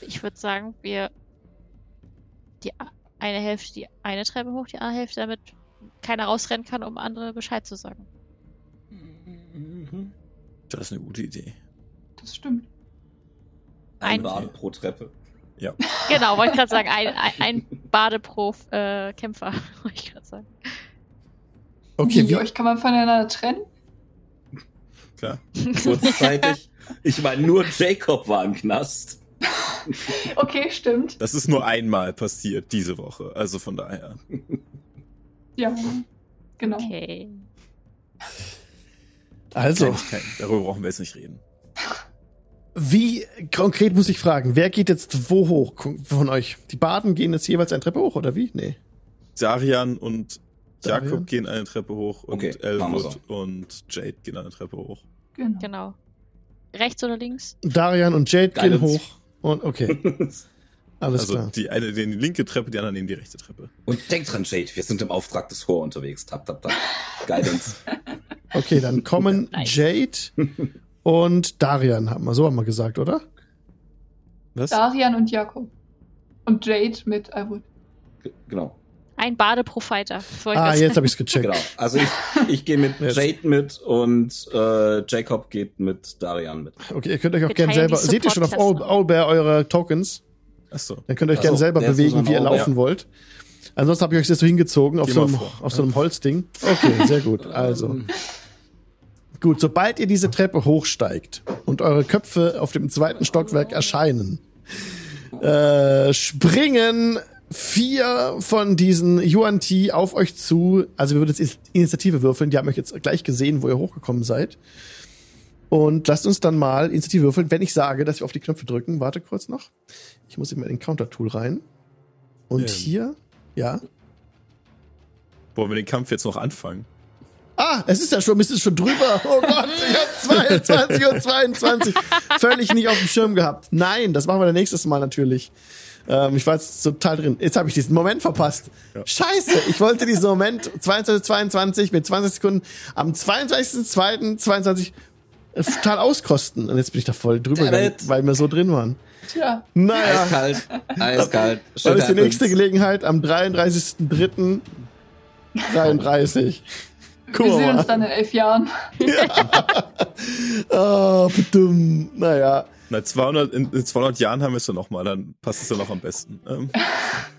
Ich würde sagen, wir die eine Hälfte die eine Treppe hoch, die andere Hälfte, damit keiner rausrennen kann, um andere Bescheid zu sagen. Das ist eine gute Idee. Das stimmt. Ein, ein Bade pro Treppe. Ja. Genau, wollte ich gerade sagen, ein, ein, ein Bade pro äh, Kämpfer, wollte ich gerade sagen. Okay, wie euch kann man voneinander trennen? Klar. Kurzzeitig. Ich meine, nur Jacob war im Knast. okay, stimmt. Das ist nur einmal passiert diese Woche, also von daher. Ja, genau. Okay. Also. Darüber brauchen wir jetzt nicht reden. Wie konkret muss ich fragen, wer geht jetzt wo hoch von euch? Die Baden gehen jetzt jeweils eine Treppe hoch oder wie? Nee. Sarian und Jakob Darian? gehen eine Treppe hoch und okay, Elwood und Jade gehen eine Treppe hoch. Genau. genau. Rechts oder links? Darian und Jade Guidance. gehen hoch. Und okay. Alles also klar. die eine die linke Treppe, die andere nehmen die rechte Treppe. Und denkt dran, Jade, wir sind im Auftrag des Hor unterwegs. Tap, tap, tap. Guidance. Okay, dann kommen Jade und Darian, haben wir so haben wir gesagt, oder? Was? Darian und Jakob. Und Jade mit Iwood. Genau. Ein Bade pro Fighter. Ah, jetzt habe ich es gecheckt. Genau. Also ich, ich gehe mit Jade mit und äh, Jacob geht mit Darian mit. Okay, ihr könnt euch auch gerne selber. Seht ihr schon auf Owlbear eure Tokens? Achso. Dann könnt ihr euch gerne selber bewegen, wie ihr laufen wollt. Ansonsten habe ich euch das so hingezogen auf so, einem, auf so einem Holzding. Okay, sehr gut. Also. Gut, sobald ihr diese Treppe hochsteigt und eure Köpfe auf dem zweiten Stockwerk erscheinen, äh, springen vier von diesen Yuan Ti auf euch zu. Also wir würden jetzt Initiative würfeln. Die haben euch jetzt gleich gesehen, wo ihr hochgekommen seid. Und lasst uns dann mal Initiative würfeln, wenn ich sage, dass wir auf die Knöpfe drücken. Warte kurz noch. Ich muss immer in den Counter-Tool rein. Und ähm. hier, ja. Wollen wir den Kampf jetzt noch anfangen? Ah, es ist ja schon, es ist schon drüber. Oh Gott, ich habe 22 und 22 völlig nicht auf dem Schirm gehabt. Nein, das machen wir dann nächstes Mal natürlich. Ähm, ich war jetzt total drin. Jetzt habe ich diesen Moment verpasst. Ja. Scheiße, ich wollte diesen Moment 22, 22 mit 20 Sekunden am 22.02.22 äh, total auskosten. Und jetzt bin ich da voll drüber gegangen, weil wir so drin waren. Tja. Naja. Eiskalt. Eiskalt. Dann ist die nächste Gelegenheit am 33.03.33. Cool, Wir sehen uns dann in elf Jahren. Ja. oh, dumm. Naja. Na, 200, in 200 Jahren haben wir es dann nochmal, dann passt es ja noch am besten. Ähm.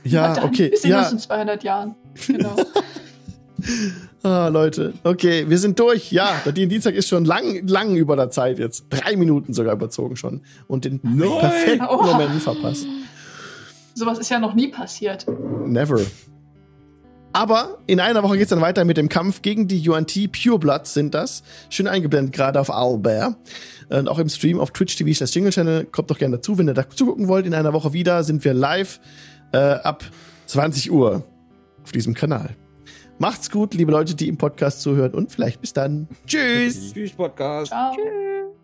Ja, dann, okay. Wir sehen ja. uns in 200 Jahren. Genau. ah, Leute. Okay, wir sind durch. Ja, der Dienstag ist schon lang, lang über der Zeit jetzt. Drei Minuten sogar überzogen schon. Und den Nein. perfekten oh. Moment verpasst. Sowas ist ja noch nie passiert. Never. Aber in einer Woche geht's dann weiter mit dem Kampf gegen die Yuan-Ti. Pure Blood sind das. Schön eingeblendet gerade auf Owlbear. Und auch im Stream auf Twitch TV das Jingle Channel. Kommt doch gerne dazu, wenn ihr da zugucken wollt. In einer Woche wieder sind wir live äh, ab 20 Uhr auf diesem Kanal. Macht's gut, liebe Leute, die im Podcast zuhören und vielleicht bis dann. Tschüss. Tschüss, Podcast. Ciao. Tschüss.